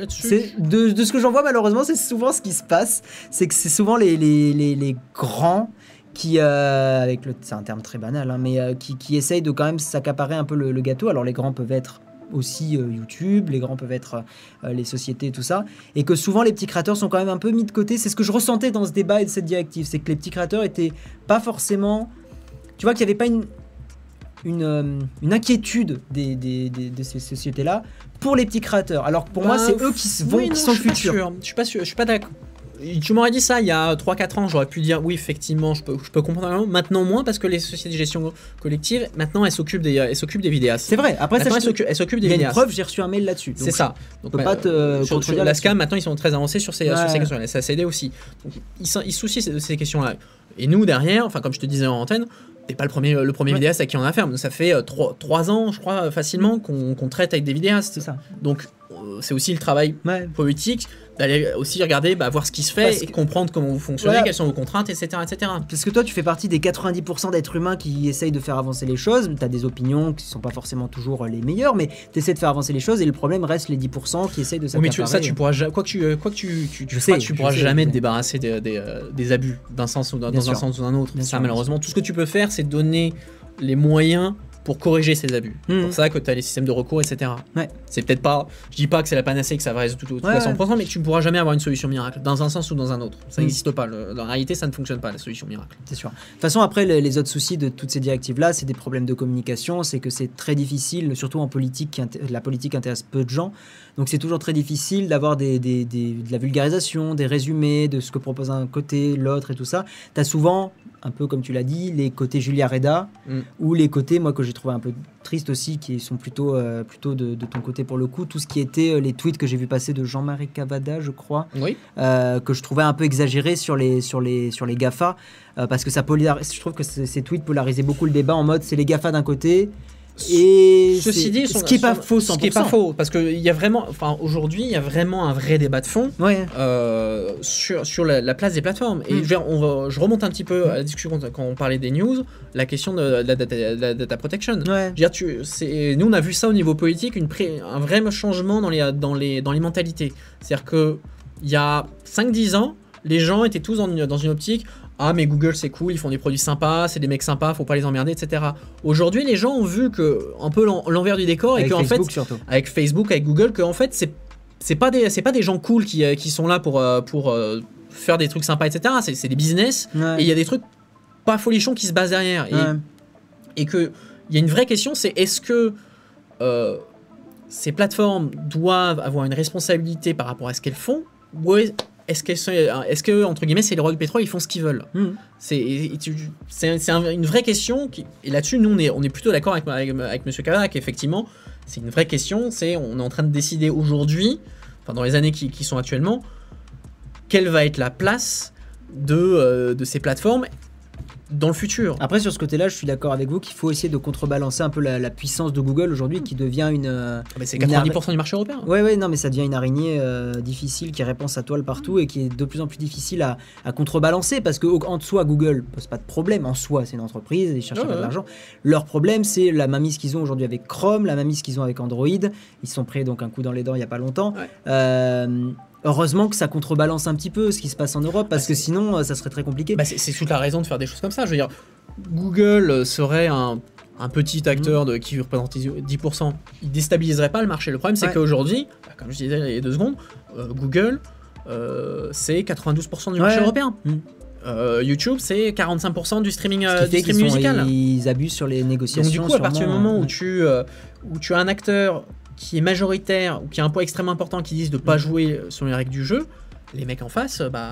de, de ce que j'en vois malheureusement, c'est souvent ce qui se passe. C'est que c'est souvent les, les, les, les grands qui, euh, avec le, c'est un terme très banal, hein, mais euh, qui, qui essayent de quand même s'accaparer un peu le, le gâteau. Alors les grands peuvent être aussi euh, YouTube, les grands peuvent être euh, les sociétés, tout ça, et que souvent les petits créateurs sont quand même un peu mis de côté. C'est ce que je ressentais dans ce débat et de cette directive, c'est que les petits créateurs étaient pas forcément, tu vois qu'il n'y avait pas une une, euh, une inquiétude des, des- des- de ces sociétés-là pour les petits créateurs. Alors que pour moi, Bah, c'est eux qui se vont, oui, qui sont le futur. Je suis pas sûr. Je suis pas d'accord. Tu m'aurais dit ça il y a 3-4 ans, j'aurais pu dire oui, effectivement, je peux, je peux comprendre. Maintenant, moins, parce que les sociétés de gestion collective, maintenant, elles s'occupent des, elles s'occupent des vidéastes. C'est vrai. Après, ça, Maintenant, elles je- s'occupent, elles s'occupent il des y a une vidéastes. preuve, j'ai reçu un mail là-dessus. C'est ça. Donc, peux pas te euh, sur, sur la. SCAM, maintenant, ils sont très avancés sur ces, sur ces questions. La SACD aussi. Donc, ils, ils se soucient de ces questions-là. Et nous, derrière, enfin, comme je te disais en antenne, t'es pas le premier, le premier Ouais. vidéaste à qui on a affaire. Ça fait 3, ans, je crois, facilement, qu'on qu'on traite avec des vidéastes. C'est ça. Donc, euh, c'est aussi le travail Ouais. politique d'aller aussi regarder, bah, voir ce qui se fait Parce et que- comprendre comment vous fonctionnez, Voilà. quelles sont vos contraintes, etc. etc. Parce que toi, tu fais partie des 90% d'êtres humains qui essayent de faire avancer les choses. Tu as des opinions qui sont pas forcément toujours les meilleures, mais tu essaies de faire avancer les choses et le problème reste les 10% qui essayent de Oui, mais tu, s'accaparer. ça, tu pourras, ja- quoi que tu, euh, quoi que tu, tu, sais, tu pourras sais, jamais te débarrasser des, des, euh, des abus d'un sens ou d'un- dans un sens ou d'un autre. Bien ça, sûr, malheureusement, tout ce que tu peux faire, c'est donner les moyens pour corriger ces abus. C'est pour ça que tu as les systèmes de recours, etc. Ouais. C'est peut-être pas, je dis pas que c'est la panacée, que ça va résoudre tout, tout Ouais, à 100%, ouais. mais tu ne pourras jamais avoir une solution miracle, dans un sens ou dans un autre. Ça Mhm. n'existe pas. Le- dans la réalité, ça ne fonctionne pas, la solution miracle. C'est sûr. De toute façon, après, les, les autres soucis de toutes ces directives-là, c'est des problèmes de communication, c'est que c'est très difficile, surtout en politique, la politique intéresse peu de gens, donc c'est toujours très difficile d'avoir des, des- des- de la vulgarisation, des résumés de ce que propose un côté, l'autre et tout ça. Tu as souvent, un peu comme tu l'as dit, les côtés Julia Reda, Mm. ou les côtés, moi, que j'ai trouvé un peu tristes aussi, qui sont plutôt, euh, plutôt de, de ton côté pour le coup, tout ce qui était euh, les tweets que j'ai vu passer de Jean-Marie Cavada, je crois, Oui. euh, que je trouvais un peu exagéré sur les, sur les, sur les GAFA, parce que ça polarise, je trouve que ces ces tweets polarisaient beaucoup le débat en mode c'est les GAFA d'un côté, et Ceci dit, ce qui est pas faux, Ce qui est pas 100%. faux, parce qu'il y a vraiment, enfin aujourd'hui, il y a vraiment un vrai débat de fond Ouais, euh, sur, sur la, la place des plateformes. Et Mm. je, veux dire, on va- je remonte un petit peu à la discussion quand, quand on parlait des news, la question de la data, la data protection. ouais. Je veux dire, tu- nous, on a vu ça au niveau politique, une pré- un vrai changement dans les, dans les, dans les mentalités. C'est-à-dire que il y a 5-10 ans, les gens étaient tous dans une optique ah mais Google c'est cool, ils font des produits sympas, c'est des mecs sympas, faut pas les emmerder, etc. Aujourd'hui, les gens ont vu que un peu l'en- l'envers du décor et Avec que en fait surtout. avec Facebook, avec Google, que en fait c'est c'est pas des c'est pas des gens cool qui, euh, qui sont là pour euh, pour euh, faire des trucs sympas, etc. C'est c'est des business Ouais. et il y a des trucs pas folichons qui se basent derrière. Et, Ouais. et que il y a une vraie question, c'est est-ce que euh, ces plateformes doivent avoir une responsabilité par rapport à ce qu'elles font ou est-ce sont, est-ce que entre guillemets c'est les rois du pétrole, ils font ce qu'ils veulent Mhm. C'est un- une vraie question qui, et là-dessus nous on est on est plutôt d'accord avec avec, avec Monsieur Cavada qu'effectivement c'est une vraie question, c'est on est en train de décider aujourd'hui, enfin dans les années qui, qui sont actuellement, quelle va être la place de, euh, de ces plateformes dans le futur. Après, sur ce côté-là, je suis d'accord avec vous qu'il faut essayer de contrebalancer un peu la, la puissance de Google aujourd'hui qui devient une. euh, Ah bah, c'est une 90% du marché européen. Ouais, ouais, non, mais ça devient une araignée euh, difficile qui répand sa toile partout et qui est de plus en plus difficile à, à contrebalancer parce que en soi, Google pose pas de problème. En soi, c'est une entreprise, ils cherchent Ouais, faire de l'argent. Leur problème, c'est la mamise qu'ils ont aujourd'hui avec Chrome, la mamise qu'ils ont avec Android. Ils sont pris donc un coup dans les dents il y a pas longtemps. Ouais. Euh, heureusement que ça contrebalance un petit peu ce qui se passe en Europe parce Bah, que sinon, euh, ça serait très compliqué. Bah, c'est toute la raison de faire des choses comme ça. Je veux dire, Google euh, serait un, un petit acteur de, qui représente 10%. Il déstabiliserait pas le marché. Le problème, c'est Ouais. qu'aujourd'hui, bah, comme je disais il y a deux secondes, euh, Google, euh, c'est 92% du marché Ouais. européen. Mm. Euh, YouTube, c'est 45% du streaming, euh, du sont- musical. ils abusent sur les négociations. Donc du coup, à partir du moment où tu, euh, où tu as un acteur qui est majoritaire ou qui a un poids extrêmement important qui disent de pas Mm. jouer sur les règles du jeu, les mecs en face, bah,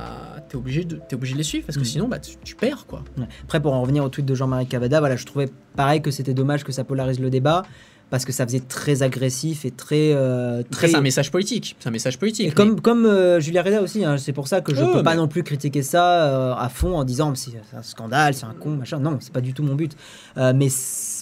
t'es obligé, de, t'es obligé de les suivre parce que Mm. sinon, bah, tu, tu perds quoi. Ouais. Après, pour en revenir au tweet de Jean-Marie Cavada, voilà, je trouvais pareil que c'était dommage que ça polarise le débat parce que ça faisait très agressif et très. euh, très... c'est un message politique. C'est un message politique. Et comme, comme euh, Julia Reda aussi, hein, c'est pour ça que je Ouais, peux pas non plus critiquer ça euh, à fond en disant c'est un scandale, c'est un con, machin. Non, c'est pas du tout mon but. Mais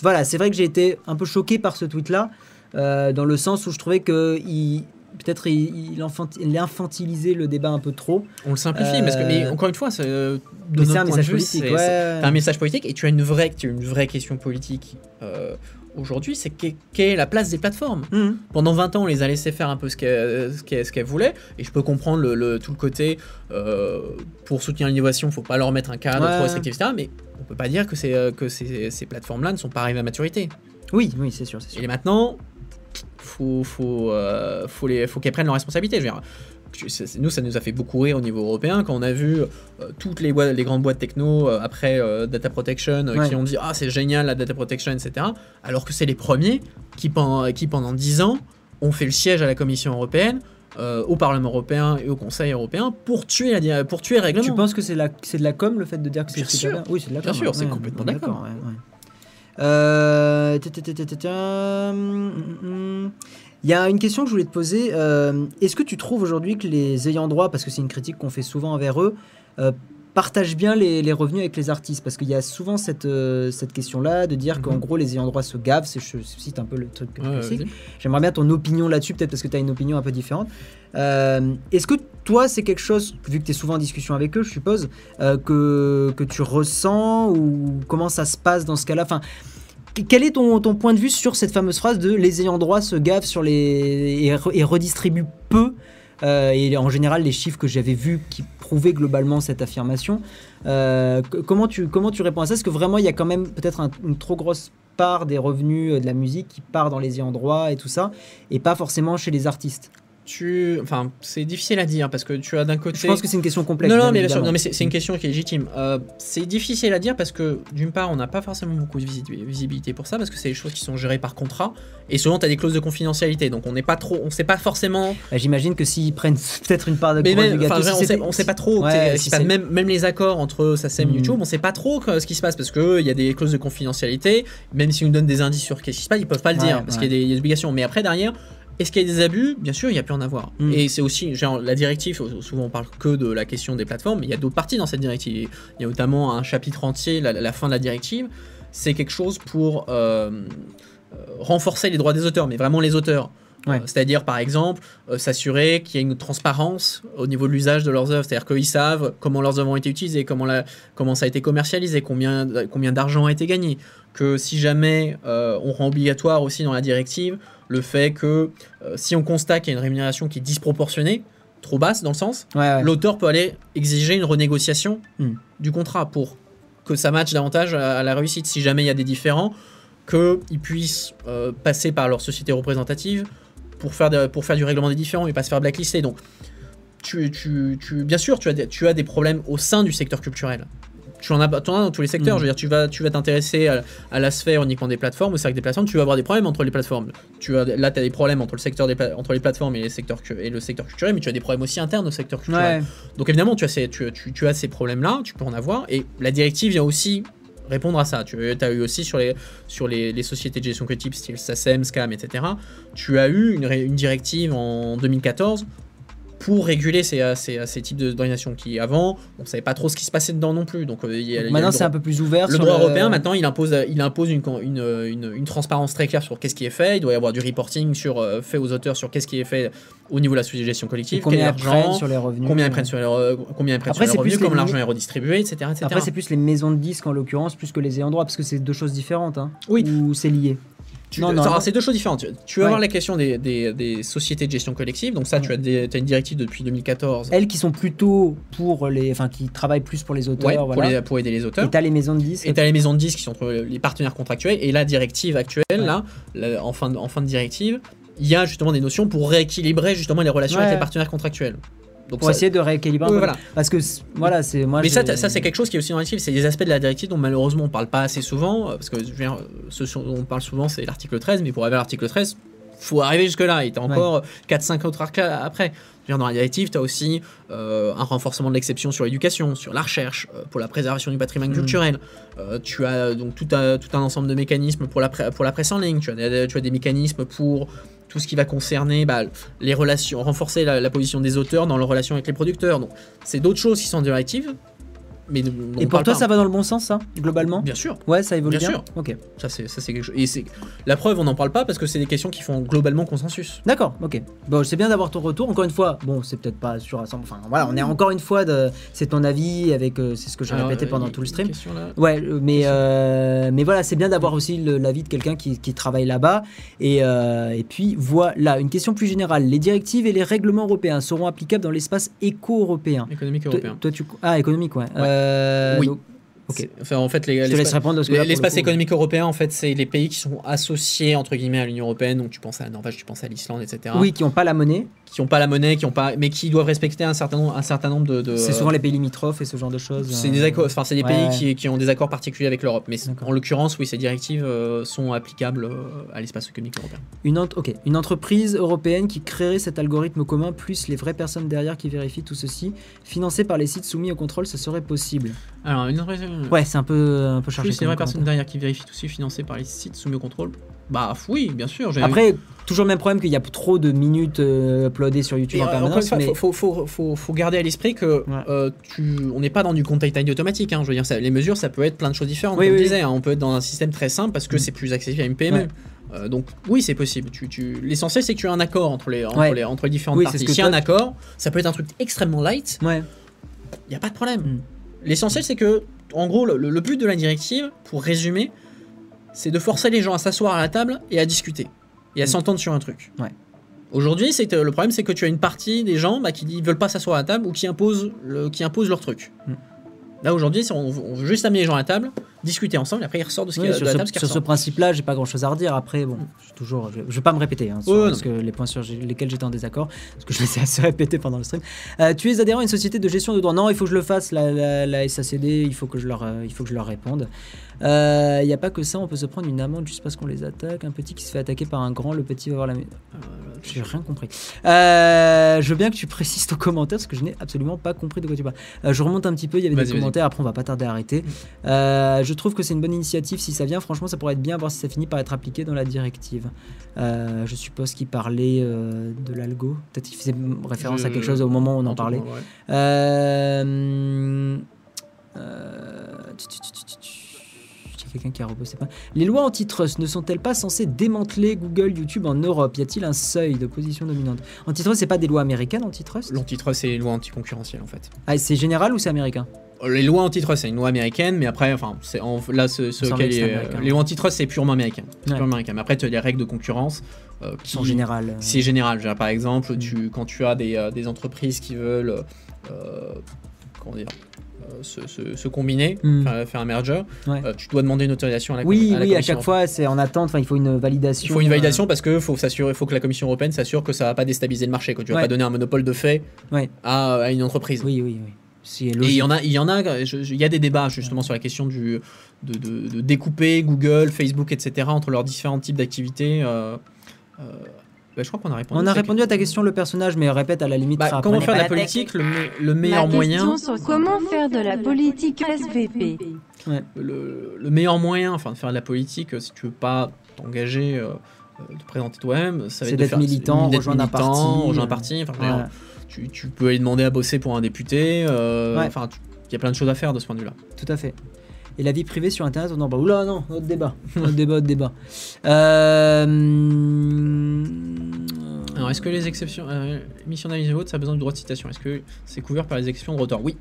voilà, c'est vrai que j'ai été un peu choqué par ce tweet-là, euh, dans le sens où je trouvais que il- peut-être il, il, il infantilisait le débat un peu trop. On le simplifie, Euh, parce que, mais encore une fois, c'est, euh, c'est un message politique. ouais. un message politique et tu as une vraie, tu as une vraie question politique euh, aujourd'hui, c'est quelle est la place des plateformes Mhm. Pendant 20 ans, on les a laissé faire un peu ce qu'elles ce qu'elles voulaient, et je peux comprendre le, le- tout le côté euh, pour soutenir l'innovation, faut pas leur mettre un cadre Ouais. trop restrictif, etc. Mais on peut pas dire que, euh, que ces, ces plateformes-là ne sont pas arrivées à maturité. Oui, oui, c'est sûr, c'est sûr. Et maintenant, faut, faut, euh, faut, les, faut qu'elles prennent leurs responsabilités. Je veux dire, nous, ça nous a fait beaucoup rire au niveau européen quand on a vu euh, toutes les, grandes boîtes techno euh, après euh, Data Protection Ouais. qui ont dit Ah, c'est génial la Data Protection, etc. Alors que c'est les premiers qui, pendant, qui, pendant 10 ans, ont fait le siège à la Commission européenne. au Parlement européen et au Conseil européen pour tuer, la, pour tuer règlement. Tu penses que c'est de la com le fait de dire que c'est Bien sûr. bien? Oui, c'est de la Bien com. sûr, ouais, c'est complètement d'accord. ouais, ouais. Euh. Il y a une question que je voulais te poser. euh, Est-ce que tu trouves aujourd'hui que les ayants droit, parce que c'est une critique qu'on fait souvent envers eux, partagent bien les, les revenus avec les artistes Parce qu'il y a souvent cette, euh, cette question-là de dire qu'en Mhm. gros les ayants droit se gavent. C'est- Je cite un peu le truc Ouais, classique. vas-y. J'aimerais bien ton opinion là-dessus, peut-être parce que tu as une opinion un peu différente. Euh, Est-ce que toi, c'est quelque chose, vu que tu es souvent en discussion avec eux, je suppose, euh, que, que tu ressens ou comment ça se passe dans ce cas-là? Enfin, que- quel est ton, ton point de vue sur cette fameuse phrase de les ayants droit se gavent sur les, et, re- et redistribuent peu euh, et en général, les chiffres que j'avais vus qui prouvaient globalement cette affirmation. Euh, comment, tu, réponds à ça? Est-ce que vraiment il y a quand même peut-être un- une trop grosse part des revenus euh, de la musique qui part dans les droit et tout ça, et pas forcément chez les artistes? Tu... Enfin, c'est difficile à dire parce que tu as d'un côté. Je pense que c'est une question complexe. Non, non, mais non, mais c'est une question qui est légitime. Euh, c'est difficile à dire parce que, d'une part, on n'a pas forcément beaucoup de visi- visibilité pour ça parce que c'est des choses qui sont gérées par contrat et souvent tu as des clauses de confidentialité donc on n'est pas trop, on sait pas forcément. Bah, J'imagine que s'ils prennent peut-être une part de Mais même, du gâteau, enfin, si on, sait, on sait pas trop. Ouais, si même, même les accords entre SACEM et YouTube, on sait pas trop que- ce qui se passe parce que il y a des clauses de confidentialité. Même si on nous donne des indices sur ce qui se passe, ils peuvent pas le Ouais, dire parce ouais. qu'il y a des il y a des obligations. Mais après derrière. Est-ce qu'il y a des abus? Bien sûr, il y a pu en avoir. Mm. Et c'est aussi, genre, la directive, souvent on parle que de la question des plateformes, mais il y a d'autres parties dans cette directive. Il y a notamment un chapitre entier, la, la fin de la directive, c'est quelque chose pour euh, euh, renforcer les droits des auteurs, mais vraiment les auteurs. Ouais. Euh, C'est-à-dire, par exemple, euh, s'assurer qu'il y ait une transparence au niveau de l'usage de leurs œuvres. C'est-à-dire qu'ils savent comment leurs œuvres ont été utilisées, comment, la- comment ça a été commercialisé, combien, combien d'argent a été gagné. Que si jamais euh, on rend obligatoire aussi dans la directive le fait que euh, si on constate qu'il y a une rémunération qui est disproportionnée, trop basse dans le sens, Ouais, ouais. l'auteur peut aller exiger une renégociation Hmm. du contrat pour que ça matche davantage à, à la réussite. Si jamais il y a des différends, qu'ils puissent euh, passer par leur société représentative pour faire, de- pour faire du règlement des différends et pas se faire blacklister. Donc, tu, tu, tu- bien sûr, tu as, des, tu as des problèmes au sein du secteur culturel. Tu en as, tu en as dans tous les secteurs. Mhm. Je veux dire, tu vas, tu vas t'intéresser à, à la sphère uniquement des plateformes, ou c'est avec des plateformes, tu vas avoir des problèmes entre les plateformes. Tu as, là, tu as des problèmes entre le secteur des entre les plateformes et, les secteurs, cu- et le secteur culturel, mais tu as des problèmes aussi internes au secteur culturel. Ouais. Donc évidemment, tu as ces, tu, tu- tu as ces problèmes-là, tu peux en avoir, et la directive vient aussi répondre à ça. Tu as eu aussi sur les, sur les, les sociétés de gestion collective, style SACEM, SCAM, etc., tu as eu une directive en 2014 pour réguler ces, euh, ces, ces types de- d'organisations qui, avant, on ne savait pas trop ce qui se passait dedans non plus. Donc, euh, il y a- Donc Maintenant, c'est un peu plus ouvert. le droit européen, maintenant, il impose, il impose une, une, une, une transparence très claire sur qu'est-ce qui est fait. Il doit y avoir du reporting sur, euh, fait aux auteurs sur qu'est-ce qui est fait au niveau de la société de gestion Et collective, combien ils prennent sur les revenus. combien ils prennent sur euh, combien ils prennent Après, sur plus revenus, les comment l'argent est redistribué, etc. etc. Après, c'est plus les maisons de disques en l'occurrence, plus que les ayants droit, parce que c'est deux choses différentes. Hein. Oui. Ou c'est lié. Tu- Non, non, non. c'est deux choses différentes. Tu, tu vas Ouais. voir la question des, des, des sociétés de gestion collective. Donc ça, tu as, des- tu as une directive depuis 2014. Elles qui sont plutôt pour les. Enfin, qui travaillent plus pour les auteurs. Ouais, pour, voilà. les- pour aider les auteurs. Et t'as les maisons de disques. Et tu as les maisons de disques qui sont entre les partenaires contractuels et la directive actuelle, là, la- en, fin de, en fin de directive, il y a justement des notions pour rééquilibrer justement les relations avec les partenaires contractuels. Donc pour ça- essayer de rééquilibrer un Ouais, peu. voilà. Parce que voilà, c'est moi. Mais ça, ça c'est quelque chose qui est aussi dans la directive, c'est des aspects de la directive dont malheureusement on parle pas assez souvent, euh, parce que dire, ce dont on parle souvent c'est l'article 13, mais pour arriver à l'article 13, faut arriver jusque là, et t'as encore 4-5 autres articles après. Dans la directive, tu as aussi euh, un renforcement de l'exception sur l'éducation, sur la recherche, euh, pour la préservation du patrimoine Mhm. culturel. Euh, tu as donc tout un, tout un ensemble de mécanismes pour la, pour la presse en ligne, tu as, des- tu as des mécanismes pour tout ce qui va concerner bah, les relations, renforcer la, la position des auteurs dans leurs relations avec les producteurs. Donc, c'est d'autres choses qui sont en directive. Mais Et pour toi, pas. ça va dans le bon sens, ça, globalement Bien sûr, Ouais, ça évolue Bien bien. sûr. Ok. ça c'est ça, c'est quelque chose. Et c'est la preuve, on n'en parle pas parce que c'est des questions qui font globalement consensus. D'accord, ok. Bon, c'est bien d'avoir ton retour. Encore une fois, bon, c'est peut-être pas 100%. Enfin, voilà, on est encore une fois de. C'est ton avis avec. euh, c'est ce que j'ai Alors, répété euh, pendant y- tout le stream. Ouais, euh, mais, euh, mais voilà, c'est bien d'avoir aussi le- l'avis de quelqu'un qui, qui travaille là-bas. Et, euh, et puis voilà, une question plus générale. Les directives et les règlements européens seront applicables dans l'espace éco-européen Économique européen. toi, tu... Ah, économique, ouais. Euh, Oui. donc, Ok. C'est- Enfin, en fait, les, je te l'espace- économique européen, en fait, c'est les pays qui sont associés entre guillemets à l'Union européenne. Donc, tu penses à la Norvège, tu penses à l'Islande, etc. Oui, qui n'ont pas la monnaie. Qui n'ont pas la monnaie, qui ont pas, mais qui doivent respecter un certain nombre, un certain nombre de. de- C'est souvent les pays limitrophes et ce genre de choses. C'est euh, des accords, enfin c'est des ouais, pays qui, qui ont des accords particuliers avec l'Europe, mais en l'occurrence, oui, ces directives euh, sont applicables euh, à l'espace économique européen. Une, ent- ok, une entreprise européenne qui créerait cet algorithme commun, plus les vraies personnes derrière qui vérifient tout ceci, financé par les sites soumis au contrôle, ça serait possible. Alors, une entreprise, Ouais, c'est un peu, un peu chargé. comme vraies personnes commentaire. derrière qui vérifient tout ceci financé par les sites soumis au contrôle. Bah oui, bien sûr. j'ai- Après, toujours le même problème qu'il y a trop de minutes euh, uploadées sur YouTube Et, en euh, permanence. fois, mais... faut, faut, faut, faut- faut garder à l'esprit que Ouais. euh, tu, on n'est pas dans du content ID automatique. hein. Je veux dire, ça- les mesures, ça peut être plein de choses différentes. Oui, comme oui, je disais, hein. on peut être dans un système très simple parce que Mm. c'est plus accessible à une PME. Ouais. Euh, donc oui, c'est possible. Tu, tu... L'essentiel, c'est que tu aies un accord entre les, entre Ouais. les, entre les différentes Oui, c'est parties. ce que S'il y a un accord, ça peut être un truc extrêmement light. Ouais. Il n'y a pas de problème. Mm. L'essentiel, c'est que, en gros, le, le but de la directive, pour résumer, c'est de forcer les gens à s'asseoir à la table et à discuter. Et à Mm. s'entendre sur un truc. Ouais. Aujourd'hui, c'est le problème, c'est que tu as une partie des gens bah, qui ne veulent pas s'asseoir à la table ou qui imposent, le, qui imposent leur truc. Mm. Là, aujourd'hui, on, veut juste amener les gens à la table, discuter ensemble, et après, ils ressortent de, ce qui Oui, est de sur la ce, table ce sur ce principe-là, j'ai pas grand chose à redire. Après, bon, je, suis toujours, je, je vais pas me répéter hein, sur parce que les points sur lesquels j'étais en désaccord, parce que je les ai assez répétés pendant le stream. Euh, tu es adhérent à une société de gestion de droits Non, il faut que je le fasse, la, la, la SACD, il faut que je leur, euh, il faut que je leur réponde. Euh, Il n'y a pas que ça, on peut se prendre une amende juste parce qu'on les attaque. Un petit qui se fait attaquer par un grand, le petit va voir la. Euh, J'ai rien compris. Euh, je veux bien que tu précises ton commentaire parce que je n'ai absolument pas compris de quoi tu parles. Euh, je remonte un petit peu, il y avait des commentaires, après on va pas tarder à arrêter. Euh, je trouve que c'est une bonne initiative si ça vient. Franchement, ça pourrait être bien, voir si ça finit par être appliqué dans la directive. Euh, je suppose qu'il parlait euh, de l'algo. Peut-être qu'il faisait référence à quelque chose au moment où on en parlait. cas, ouais. Euh, euh, tu- tu- tu- quelqu'un qui a pas. Les lois antitrust ne sont-elles pas censées démanteler Google, YouTube en Europe? Y a-t-il un seuil de position dominante? Antitrust, c'est pas des lois américaines, antitrust? L'antitrust, c'est les lois anticoncurrentielles, en fait. Ah, c'est général ou c'est américain? Les lois antitrust, c'est une loi américaine, mais après, enfin, c'est en- là, ce, américain. les lois antitrust, c'est purement américain. C'est Ouais. purement américain. Mais après, tu as les règles de concurrence euh, qui En général. euh, C'est général. Par exemple, tu, quand tu as des, euh, des entreprises qui veulent euh, comment dire, euh, se, se- se combiner, Mm. faire, faire un merger, Ouais. euh, tu dois demander une autorisation à la Oui, à la oui, à commission chaque fois, c'est en attente. Il faut une validation. il faut une euh, validation parce que faut faut que la Commission européenne s'assure que ça va pas déstabiliser le marché, que tu vas Ouais. pas donner un monopole de fait Ouais. à, à une entreprise. Oui, oui, oui. Et il y en a, il y en a, il y a des débats justement sur la question du, de, de- de découper Google, Facebook, etc. entre leurs différents types d'activités. euh, bah, je crois qu'on a répondu. On a à ta répondu à ta question, le personnage, mais répète à la limite. Bah, comment faire de la politique le, me- le Ma meilleur moyen comment faire de la politique SVP. le, le meilleur moyen enfin de faire de la politique euh, si tu veux pas t'engager euh, euh, te présenter toi-même ça va C'est être de d'être faire militant, rejoindre un parti, rejoindre un euh, parti enfin, tu, tu peux aller demander à bosser pour un député euh, Ouais. enfin tu- il y a plein de choses à faire de ce point de vue là tout à fait. Et la vie privée sur Internet, on en. Oula, non, autre débat. Autre débat, autre débat. Euh... alors est-ce que les exceptions euh, émissions d'analyse et autres ça a besoin de droit de citation? Est-ce que c'est couvert par les exceptions de droit d'auteur? Oui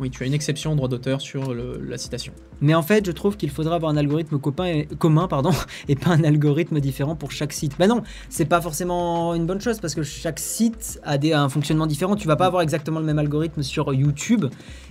oui tu as une exception de droit d'auteur sur le- la citation Mais en fait, je trouve qu'il faudrait avoir un algorithme copain et- commun pardon, et pas un algorithme différent pour chaque site. Bah non, c'est pas forcément une bonne chose parce que chaque site a des, un fonctionnement différent. Tu vas pas avoir exactement le même algorithme sur YouTube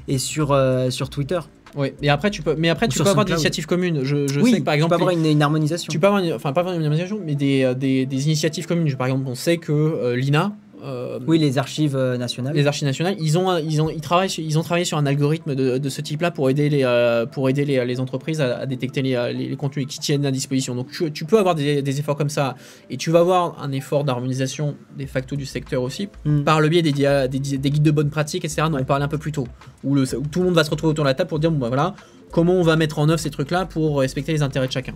et sur, euh, sur Twitter. Oui et après tu peux mais après Ou tu peux avoir des initiatives communes je, je oui, sais que par tu exemple peux avoir une, une harmonisation. Tu peux avoir, une- enfin pas avoir une organisation, mais des, euh, des, des initiatives communes. Par exemple, on sait que euh, l'INA, euh, Oui, les archives euh, nationales. les archives nationales, ils ont, ils ont, ils travaillent, ils ont travaillé sur un algorithme de, de ce type-là pour aider les, euh, pour aider les, les entreprises à, à détecter les, les, les contenus qui tiennent à disposition. Donc tu, tu peux avoir des, des efforts comme ça, et tu vas avoir un effort d'harmonisation des facto du secteur aussi, Mm. par le biais des, des, des guides de bonne pratique, etc. dont on parlait un peu plus tôt, où, le, où tout le monde va se retrouver autour de la table pour dire bon bah voilà. Comment on va mettre en œuvre ces trucs-là pour respecter les intérêts de chacun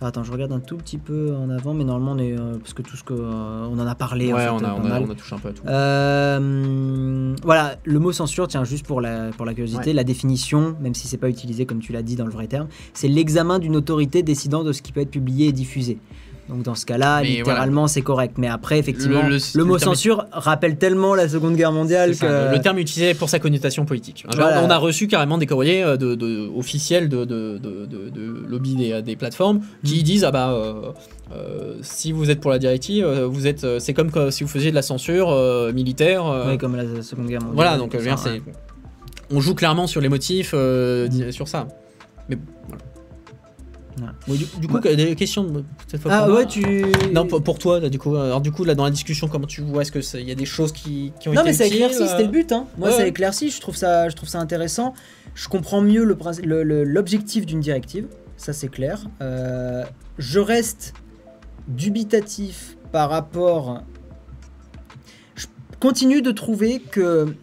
Alors, attends, je regarde un tout petit peu en avant, mais normalement, on est, euh, parce que tout ce que euh, on en a parlé, en Ouais, fait, on, a, pas on, a, mal. on a touché un peu à tout. Euh, voilà, le mot censure, tiens, juste pour la, pour la curiosité, Ouais. la définition, même si c'est pas utilisé comme tu l'as dit dans le vrai terme, c'est l'examen d'une autorité décidant de ce qui peut être publié et diffusé. Donc dans ce cas-là, Mais littéralement, c'est correct. Mais après, effectivement, Le- le, le- mot le terme- censure rappelle tellement la Seconde Guerre mondiale ça, que... le terme utilisé pour sa connotation politique. Voilà. On a reçu carrément des courriers euh, de, de- officiels de, de, de- lobby des, des plateformes qui Mhm. disent ah bah euh, euh, si vous êtes pour la directive, euh, vous êtes euh, c'est comme si vous faisiez de la censure euh, militaire. euh, Ouais, comme la Seconde Guerre mondiale. voilà donc dire, on joue clairement sur les motifs euh, sur ça. Mais voilà. Ouais. Du, du coup, des questions de- cette fois Ah pour moi ouais, tu... Non, pour, pour toi, là, du coup, alors du coup, là, dans la discussion, comment tu vois Est-ce que c'est- il y a des choses qui, qui ont Non été mais ça utiles, éclaircit, euh, c'était le but. Hein. Moi Ouais, ça ouais. éclaircit, je trouve ça, je trouve ça intéressant. Je comprends mieux le princi- le- le- l'objectif d'une directive, ça c'est clair. Euh, je reste dubitatif par rapport... Je continue de trouver que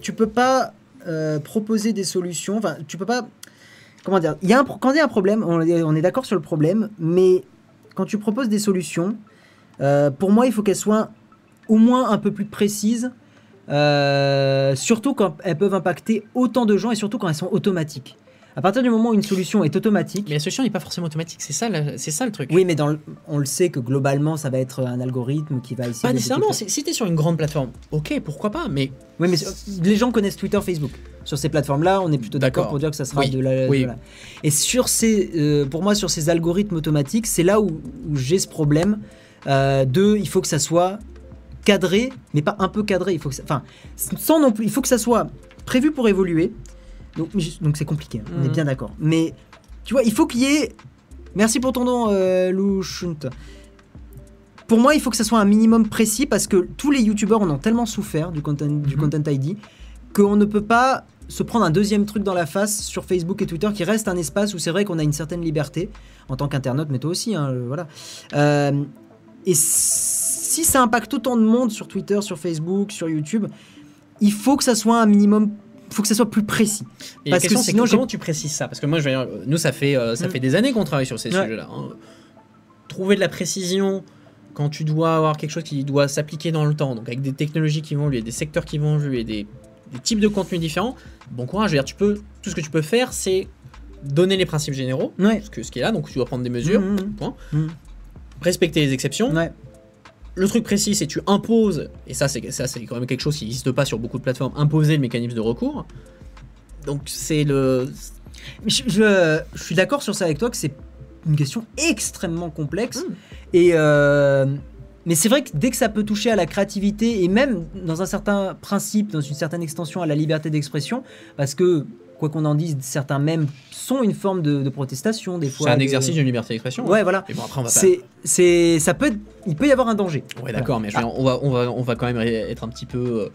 tu peux pas euh, proposer des solutions, enfin tu peux pas... Comment dire il y a un, Quand il y a un problème, on est, on est d'accord sur le problème, mais quand tu proposes des solutions, euh, pour moi il faut qu'elles soient au moins un peu plus précises, euh, surtout quand elles peuvent impacter autant de gens et surtout quand elles sont automatiques. À partir du moment où une solution est automatique, Mais la solution n'est pas forcément automatique, c'est ça, c'est ça le truc. oui, mais dans le- on le sait que globalement, ça va être un algorithme qui va essayer Pas nécessairement, si, si t'es sur une grande plateforme, ok, pourquoi pas, mais Oui, mais les gens connaissent Twitter, Facebook. Sur ces plateformes-là, on est plutôt d'accord pour dire que ça sera Oui, de, la, de oui. la- Et sur ces, euh, pour moi, sur ces algorithmes automatiques, c'est là où, où j'ai ce problème euh, de, il faut que ça soit cadré, mais pas un peu cadré. Il faut que, ça- enfin, sans non plus, il faut que ça soit prévu pour évoluer. Donc, donc c'est compliqué. hein, On est Mhm. bien d'accord. Mais tu vois, il faut qu'il y ait. Merci pour ton nom, euh, Lou Shunt. Pour moi, il faut que ça soit un minimum précis parce que tous les youtubeurs en ont tellement souffert du content, du Mhm. content ID qu'on ne peut pas se prendre un deuxième truc dans la face sur Facebook et Twitter qui reste un espace où c'est vrai qu'on a une certaine liberté en tant qu'internaute, mais toi aussi, hein, euh, voilà. Euh, et si ça impacte autant de monde sur Twitter, sur Facebook, sur YouTube, il faut que ça soit un minimum, il faut que ça soit plus précis. Et Parce que question, c'est sinon, que j'ai- comment tu précises ça? Parce que moi, je veux dire, nous, ça fait, euh, ça Mm. fait des années qu'on travaille sur ces Ouais. sujets-là. hein. Trouver de la précision quand tu dois avoir quelque chose qui doit s'appliquer dans le temps, donc avec des technologies qui vont évoluer, des secteurs qui vont évoluer, des, des types de contenus différents, bon courage. Je veux dire, tu peux, tout ce que tu peux faire, c'est donner les principes généraux, Ouais. ce, que, ce qui est là, donc tu dois prendre des mesures, mhm. point. Mhm. respecter les exceptions. Ouais. Le truc précis, c'est tu imposes, et ça c'est ça c'est quand même quelque chose qui n'existe pas sur beaucoup de plateformes, imposer le mécanisme de recours. Donc c'est le. Mais Je, je- je suis d'accord sur ça avec toi que c'est une question extrêmement complexe. Et euh, mais c'est vrai que dès que ça peut toucher à la créativité et même dans un certain principe, dans une certaine extension à la liberté d'expression, parce que quoi qu'on en dise, certains mèmes sont une forme de, de protestation des fois. C'est un de- exercice d'une liberté d'expression. Ouais, voilà. Et bon après on va pas. C'est, ça peut, il peut y avoir un danger. Ouais, d'accord, mais dire, on, va, on, va, on va quand même être un petit peu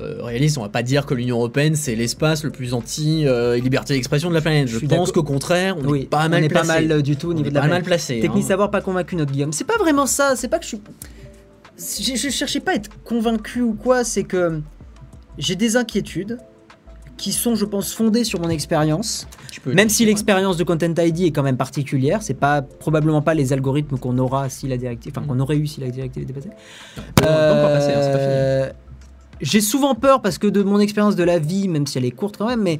euh, réaliste. On va pas dire que l'Union Européenne c'est l'espace le plus anti-liberté d'expression de la planète. Je pense qu'au contraire, on oui, est pas mal on est placé. pas mal du tout au on niveau est de la pas mal placé. Technique hein. savoir pas convaincu notre Guillaume. C'est pas vraiment ça. C'est pas que je suis. Je, je cherchais pas à être convaincu ou quoi. C'est que j'ai des inquiétudes qui sont, je pense, fondées sur mon expérience. Même si l'expérience de Content ID est quand même particulière, c'est pas probablement pas les algorithmes qu'on aura si la directive, enfin qu'on aurait eu si la directive était passée. hein. Euh, J'ai souvent peur parce que de mon expérience de la vie, même si elle est courte quand même, mais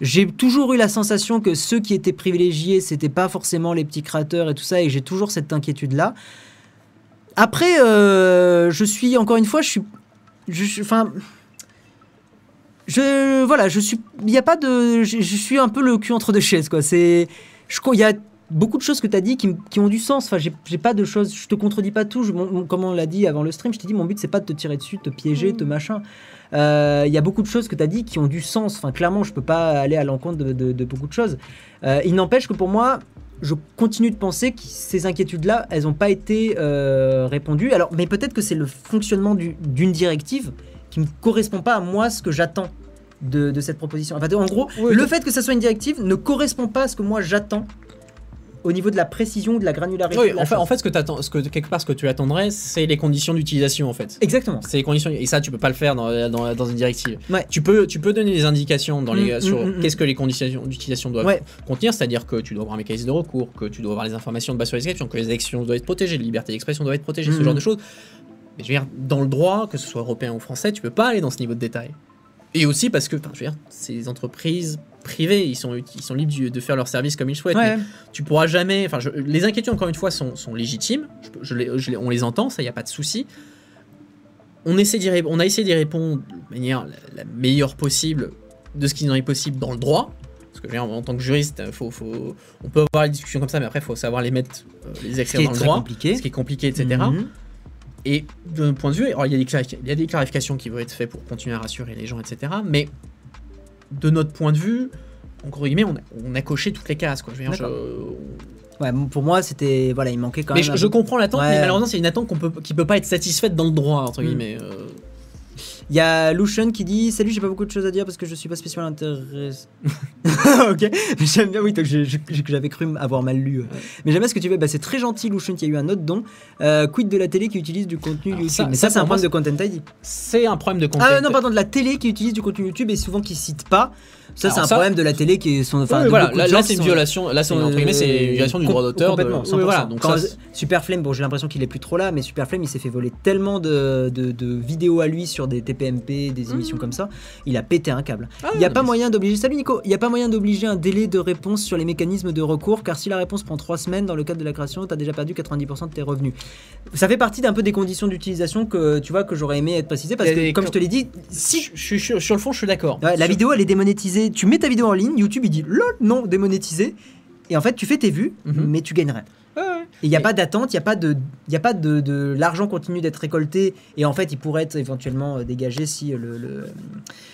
j'ai toujours eu la sensation que ceux qui étaient privilégiés, c'était pas forcément les petits créateurs et tout ça, et j'ai toujours cette inquiétude là. Après, euh, je suis encore une fois, je suis, je, enfin, je, voilà, je suis, il y a pas de, je, je suis un peu le cul entre deux chaises quoi. C'est, je, il y a beaucoup de choses que tu as dit qui, qui ont du sens. Enfin, j'ai pas de choses, je te contredis pas tout. Je- mon- comme on l'a dit avant le stream, je t'ai dit mon but c'est pas de te tirer dessus, de te piéger, de te machin. Euh, Il y a beaucoup de choses que tu as dit qui ont du sens. Enfin, clairement, je peux pas aller à l'encontre de, de- de beaucoup de choses. Euh, il n'empêche que pour moi, je continue de penser que ces inquiétudes-là, elles n'ont pas été euh, répondues. Alors, mais peut-être que c'est le fonctionnement du- d'une directive qui ne correspond pas à moi ce que j'attends de, de cette proposition. Enfin, en gros, Oui, le fait que ça soit une directive ne correspond pas à ce que moi j'attends au niveau de la précision, de la granularité. Oui, de la en fait, chose. en fait, ce que ce que quelque part, ce que tu attendrais, c'est les conditions d'utilisation, en fait. Exactement. C'est les conditions, et ça, tu peux pas le faire dans, dans, dans une directive. Ouais. Tu peux, tu peux donner des indications dans les, Mm, sur mm, mm, qu'est-ce que les conditions d'utilisation doivent Ouais. contenir, c'est-à-dire que tu dois avoir un mécanisme de recours, que tu dois avoir les informations de base sur les descriptions, que les élections doivent être protégées, les libertés d'expression doivent être protégées, ce Mm. genre de choses. Mais je veux dire, dans le droit, que ce soit européen ou français, tu peux pas aller dans ce niveau de détail. Et aussi parce que, enfin, je veux dire, c'est des entreprises privées, ils sont, ils sont libres de faire leur service comme ils souhaitent. Ouais. mais tu pourras jamais. Enfin, je- les inquiétudes, encore une fois, sont, sont légitimes. Je, je je on les entend, ça, il n'y a pas de souci. On, essaie d'y ré- on a essayé d'y répondre de manière la, la meilleure possible de ce qu'il en est possible dans le droit. Parce que dire, en tant que juriste, faut, faut, on peut avoir des discussions comme ça, mais après, il faut savoir les mettre, euh, les écrire qui dans le droit. compliqué. Ce qui est compliqué, etc. Et de notre point de vue, alors, il, y a des clarifi- il y a des clarifications qui vont être faites pour continuer à rassurer les gens, etc. Mais de notre point de vue, encore guillemets, on a, on a coché toutes les cases. Quoi. Je veux dire, D'accord. je- Ouais, pour moi, c'était. Voilà, il manquait quand mais même. je, je comprends l'attente, Ouais. mais malheureusement, c'est une attente qu'on peut, qui peut pas être satisfaite dans le droit, entre Mm. guillemets. euh. Il y a Lucian qui dit Salut, j'ai pas beaucoup de choses à dire parce que je suis pas spécialement intéressé. ok, j'aime bien, oui, j'avais cru avoir mal lu. euh. Mais j'aime bien ce que tu fais. Bah, c'est très gentil, Lucian. Y a eu un autre don. Euh, quid de la télé qui utilise du contenu Alors YouTube? ça- Mais ça, ça, c'est un problème de Content ID. C'est un problème de content. Ah non, pardon, de la télé qui utilise du contenu YouTube et souvent qui cite pas. Ça, c'est un ça- problème de la télé qui est son. Enfin, Oui, de voilà, de là, c'est une sont- violation. Là, c'est une violation du droit d'auteur. de- Complètement, Oui, 100%. voilà, donc Quand ça, Super Flame, bon, j'ai l'impression qu'il est plus trop là, mais Super Flame, il s'est fait voler tellement de, de- de vidéos à lui sur des TPMP, des émissions comme ça, il a pété un câble. Ah, Il n'y a non, pas moyen d'obliger. Salut Nico, il n'y a pas moyen d'obliger un délai de réponse sur les mécanismes de recours, car si la réponse prend 3 semaines dans le cadre de la création, tu as déjà perdu 90% de tes revenus. Ça fait partie d'un peu des conditions d'utilisation que tu vois que j'aurais aimé être précisé, parce que comme je te l'ai dit, si je suis sur, le fond, je suis d'accord. La vidéo elle est démonétisée. Tu mets ta vidéo en ligne, YouTube il dit lol, non, démonétisé. Et en fait, tu fais tes vues, Mhm. mais tu gagnes rien. Ouais, ouais. Et il n'y a pas d'attente, il n'y a pas de, il y a pas de, de- l'argent continue d'être récolté. Et en fait, il pourrait être éventuellement euh, dégagé si le, le-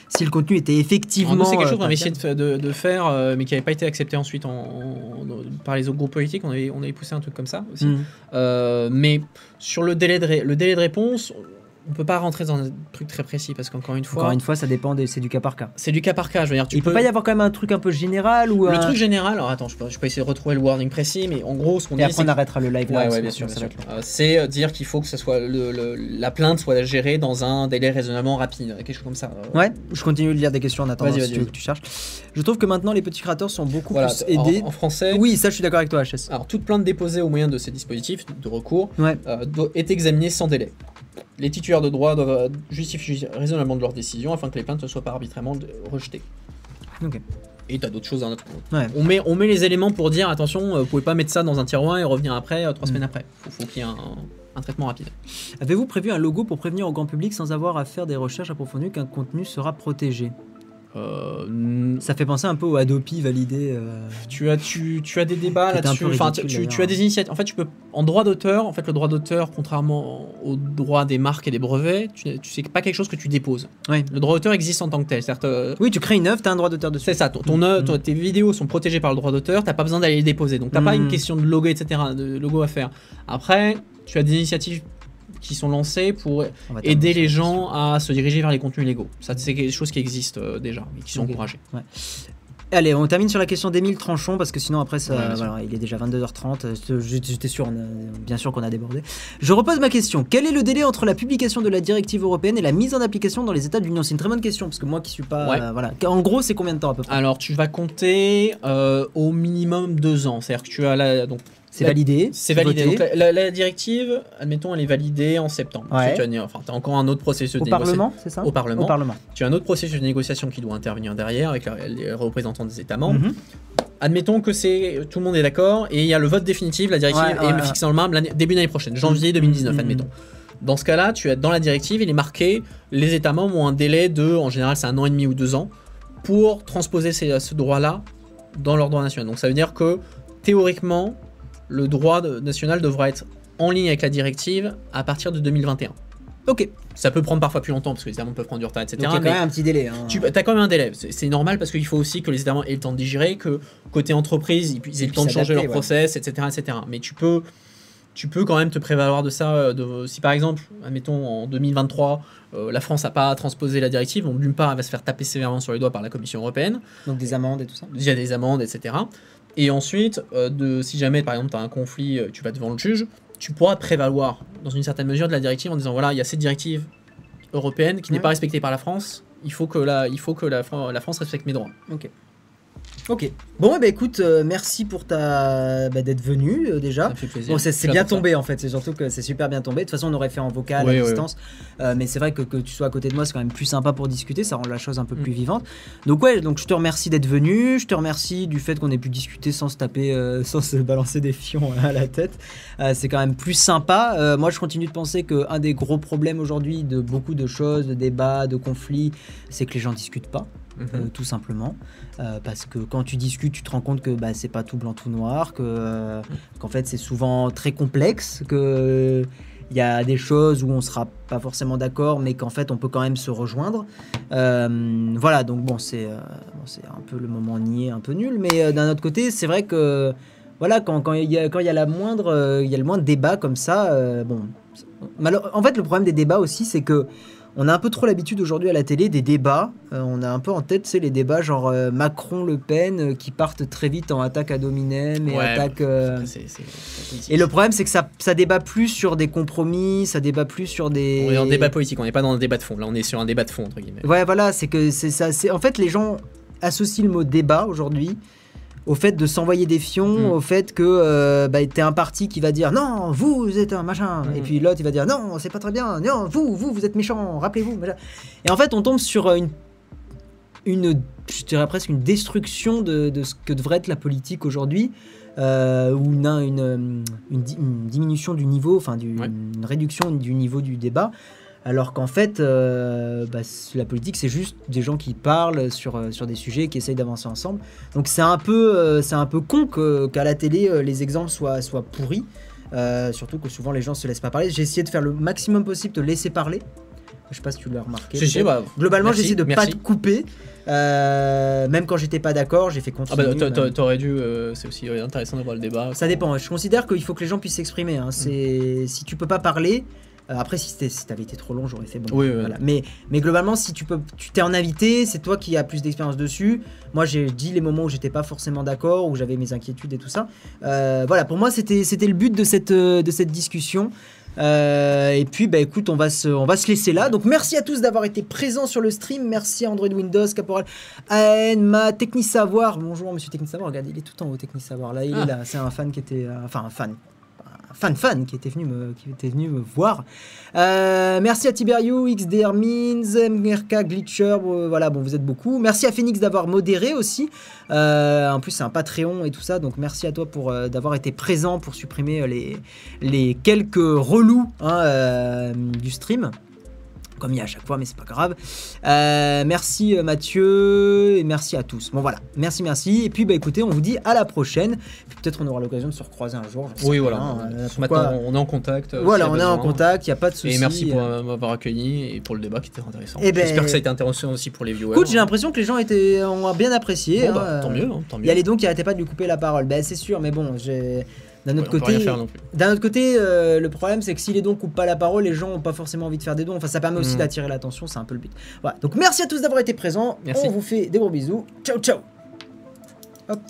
si le contenu était effectivement. C'est quelque euh, chose qu'on avait essayé de, fa- de- de faire, euh, mais qui n'avait pas été accepté ensuite en, en- par les autres groupes politiques. On avait, on avait poussé un truc comme ça aussi. Mhm. Euh, mais sur le délai, de ré- le délai de réponse, on peut pas rentrer dans un truc très précis parce qu'encore une fois, Encore une fois, ça dépend, des- c'est du cas par cas. c'est du cas par cas. Je veux dire, tu il peut peux. pas y avoir quand même un truc un peu général ou le un- truc général, alors attends, je peux, je peux essayer de retrouver le wording précis, mais en gros, ce qu'on Et dit, après, c'est on arrêtera le live là. Ouais, parce ouais, bien sûr, ça. Euh, c'est euh, dire qu'il faut que ce soit le, le- la plainte soit gérée dans un délai raisonnablement rapide, quelque chose comme ça. Euh, Ouais, je continue de lire des questions en attendant Vas-y, si vas-y, tu veux que tu cherches. Je trouve que maintenant les petits créateurs sont beaucoup Voilà, plus aidés. en, en français. Oui, ça je suis d'accord avec toi, HS. Alors, toute plainte déposée au moyen de ces dispositifs de recours Ouais. euh, doit- est examinée sans délai. Les titulaires de droit doivent euh, justifier raisonnablement de leur décision afin que les plaintes ne soient pas arbitrairement rejetées. Ok. Et t'as d'autres choses à notre Ouais. on, met, on met les éléments pour dire attention, euh, vous pouvez pas mettre ça dans un tiroir et revenir après, euh, trois Mm. semaines après. Faut, faut qu'il y ait un, un traitement rapide. Avez-vous prévu un logo pour prévenir au grand public sans avoir à faire des recherches approfondies qu'un contenu sera protégé? Euh, Ça fait penser un peu au Adopi validé. euh, tu as, tu, tu as des débats là-dessus. Enfin, tu, tu- tu as des initiatives. En fait, tu peux en droit d'auteur. En fait, le droit d'auteur, contrairement au droit des marques et des brevets, tu, tu sais pas quelque chose que tu déposes. Ouais. Le droit d'auteur existe en tant que tel. Euh, Oui, tu crées une œuvre, t'as un droit d'auteur dessus. C'est ça, ton, ton œuvre- Mhm. ton- tes vidéos sont protégées par le droit d'auteur, t'as pas besoin d'aller les déposer, donc t'as pas Mhm. une question de logo, etc., de logo à faire. Après, tu as des initiatives qui sont lancées pour aider les gens à se diriger vers les contenus légaux. Ça, c'est quelque chose qui existe euh, déjà et qui sont Ok. encouragés. Allez, on termine sur la question d'Émile Tranchon parce que sinon après ça, Ouais, bien sûr. voilà, il est déjà 22h30. euh, J'étais j'étais sûr, on a- bien sûr qu'on a débordé. Je repose ma question. Quel est le délai entre la publication de la directive européenne et la mise en application dans les États de l'Union? C'est une très bonne question parce que moi qui suis pas, Ouais. euh, voilà. En gros, c'est combien de temps à peu près? Alors, tu vas compter euh, au minimum deux ans. C'est-à-dire que tu as la, donc C'est validé. C'est validé. Donc, la, la- la directive, admettons, elle est validée en septembre. Ouais. Tu as, enfin, as encore un autre processus Au de. Parlement, c'est ça? Au Parlement. Au Parlement. Tu as un autre processus de négociation qui doit intervenir derrière avec la- les représentants des États membres. Mhm. Admettons que c'est tout le monde est d'accord et il y a le vote définitif, la directive Ouais, est ouais, fixée dans le marbre début d'année prochaine, janvier 2019, Mhm. admettons. Dans ce cas-là, tu as dans la directive, il est marqué les États membres ont un délai de, en général, c'est un an et demi ou deux ans pour transposer ces- ce droit-là dans leur droit national. Donc ça veut dire que théoriquement, le droit national devra être en ligne avec la directive à partir de 2021. Ok. Ça peut prendre parfois plus longtemps parce que les États membres peuvent prendre du retard, etc. Donc il y a quand mais- même un petit délai. hein. tu as quand même un délai. C'est normal parce qu'il faut aussi que les États membres aient le temps de digérer, que côté entreprise, ils, aient le temps de changer leur ouais. process, etc., etc. Mais tu peux, tu peux quand même te prévaloir de ça. euh, De, si par exemple, admettons en 2023, euh, la France n'a pas transposé la directive, donc d'une part, elle va se faire taper sévèrement sur les doigts par la Commission européenne. Donc des amendes et tout ça. Il y a des amendes, etc. Et ensuite, euh, de, si jamais par exemple tu as un conflit, euh, tu vas devant le juge, tu pourras prévaloir dans une certaine mesure de la directive en disant voilà, il y a cette directive européenne qui n'est pas respectée par la France. Il faut que la, il faut que la, Fran- la France respecte mes droits. Ok. Bon, eh ben, écoute, euh, merci pour ta bah, d'être venu euh, déjà. Ça me fait plaisir. Bon, c'est bien ça. tombé en fait, c'est surtout que c'est super bien tombé. De toute façon, on aurait fait en vocal Oui, à oui, distance, Euh, mais c'est vrai que, que tu sois à côté de moi, c'est quand même plus sympa pour discuter, ça rend la chose un peu Mm. plus vivante. Donc, ouais, donc je te remercie d'être venu, je te remercie du fait qu'on ait pu discuter sans se taper, sans se balancer des fions à la tête. C'est quand même plus sympa. Moi, je continue de penser qu'un des gros problèmes aujourd'hui de beaucoup de choses, de débats, de conflits, c'est que les gens discutent pas Mhm. euh, tout simplement. Euh, parce que quand tu discutes, tu te rends compte que bah, c'est pas tout blanc, tout noir, euh, qu'en fait c'est souvent très complexe, que il y a des choses où on sera pas forcément d'accord, mais qu'en fait on peut quand même se rejoindre. Euh, voilà, donc bon, c'est un peu le moment niais, un peu nul, mais d'un autre côté, c'est vrai que voilà, quand il y a quand y a la moindre, il y a le moindre débat comme ça, bon. En fait, le problème des débats aussi, c'est que on a un peu trop l'habitude aujourd'hui à la télé des débats. Euh, on a un peu en tête, c'est les débats genre euh, Macron-Le Pen euh, qui partent très vite en attaque ad hominem et Ouais, attaque. Et le problème, c'est que ça, ça débat plus sur des compromis, ça débat plus sur des. On est en débat politique, on n'est pas dans un débat de fond. Là, on est sur un débat de fond, entre guillemets. Ouais, voilà, c'est que c'est ça. En fait les gens associent le mot débat aujourd'hui au fait de s'envoyer des fions, Mm. au fait que euh, bah, t'es un parti qui va dire non, vous, êtes un machin, Mm. et puis l'autre il va dire non, c'est pas très bien, non, vous, vous, vous êtes méchant, rappelez-vous. Et en fait, on tombe sur euh, une, une, je dirais presque une destruction de, de ce que devrait être la politique aujourd'hui. euh, ou une, une, une di- une diminution du niveau, enfin du- Ouais. une réduction du niveau du débat, alors qu'en fait, euh, bah, la politique, c'est juste des gens qui parlent sur, euh, sur des sujets, qui essayent d'avancer ensemble. Donc c'est un peu, euh, c'est un peu con qu'à la télé, les exemples soient, soient pourris. Euh, surtout que souvent les gens se laissent pas parler. J'ai essayé de faire le maximum possible de laisser parler. Je sais pas si tu l'as remarqué. Si, bah, Globalement, j'ai essayé de merci. pas te couper. Euh, même quand j'étais pas d'accord, j'ai fait Ah continuer. bah, t'a- même. t'aurais dû. euh, c'est aussi intéressant d'avoir le débat. Ça dépend. Je considère qu'il faut que les gens puissent s'exprimer. hein. C'est si tu peux pas parler. Euh, après, si si t'avais été trop long, j'aurais fait bon. Oui, oui, voilà. Mais, mais globalement, si tu peux, tu t'es en invité, c'est toi qui as plus d'expérience dessus. Moi, j'ai dit les moments où j'étais pas forcément d'accord, où j'avais mes inquiétudes et tout ça. Euh, voilà, pour moi, c'était le but de cette euh, de cette discussion. Euh, et puis, bah écoute, on va se, on va se laisser là. Donc, merci à tous d'avoir été présents sur le stream. Merci à Android Windows, Caporal, AN, Ma, Technisavoir. Bonjour, monsieur Technisavoir. Regardez, il est tout en haut, Technisavoir. Là, il Ah. est là. C'est un fan qui était, euh, enfin un fan, fan fan qui était venu me, qui était venu me voir. Euh, merci à Tiberiu, XD Hermines, MRK, Glitcher, euh, voilà, bon, vous êtes beaucoup. Merci à Phoenix d'avoir modéré aussi. Euh, en plus, c'est un Patreon et tout ça, donc merci à toi pour d'avoir été présent pour supprimer les, les quelques relous hein, du stream. Comme il y a à chaque fois, mais c'est pas grave. Euh, merci euh, Mathieu et merci à tous. Bon voilà, merci, merci. Et puis bah écoutez, on vous dit à la prochaine. Peut-être on aura l'occasion de se recroiser un jour. Oui, voilà. euh, Maintenant, on est en contact. Voilà, on est en contact, il n'y a pas de souci. Et merci pour m'avoir accueilli et pour le débat qui était intéressant. Eh ben- J'espère que ça a été intéressant aussi pour les viewers. Écoute, j'ai l'impression que les gens étaient, ont bien apprécié. Bon, hein, bah, tant mieux, hein, tant mieux. Il y a les dons qui arrêtaient pas de lui couper la parole. Ben c'est sûr, mais bon, j'ai. D'un autre Ouais, côté, d'un autre euh, le problème c'est que si les dons coupent pas la parole, les gens ont pas forcément envie de faire des dons. Enfin, ça permet aussi Mm. d'attirer l'attention, c'est un peu le but. Voilà. Donc merci à tous d'avoir été présents. Merci. On vous fait des gros bisous. Ciao, ciao. Hop.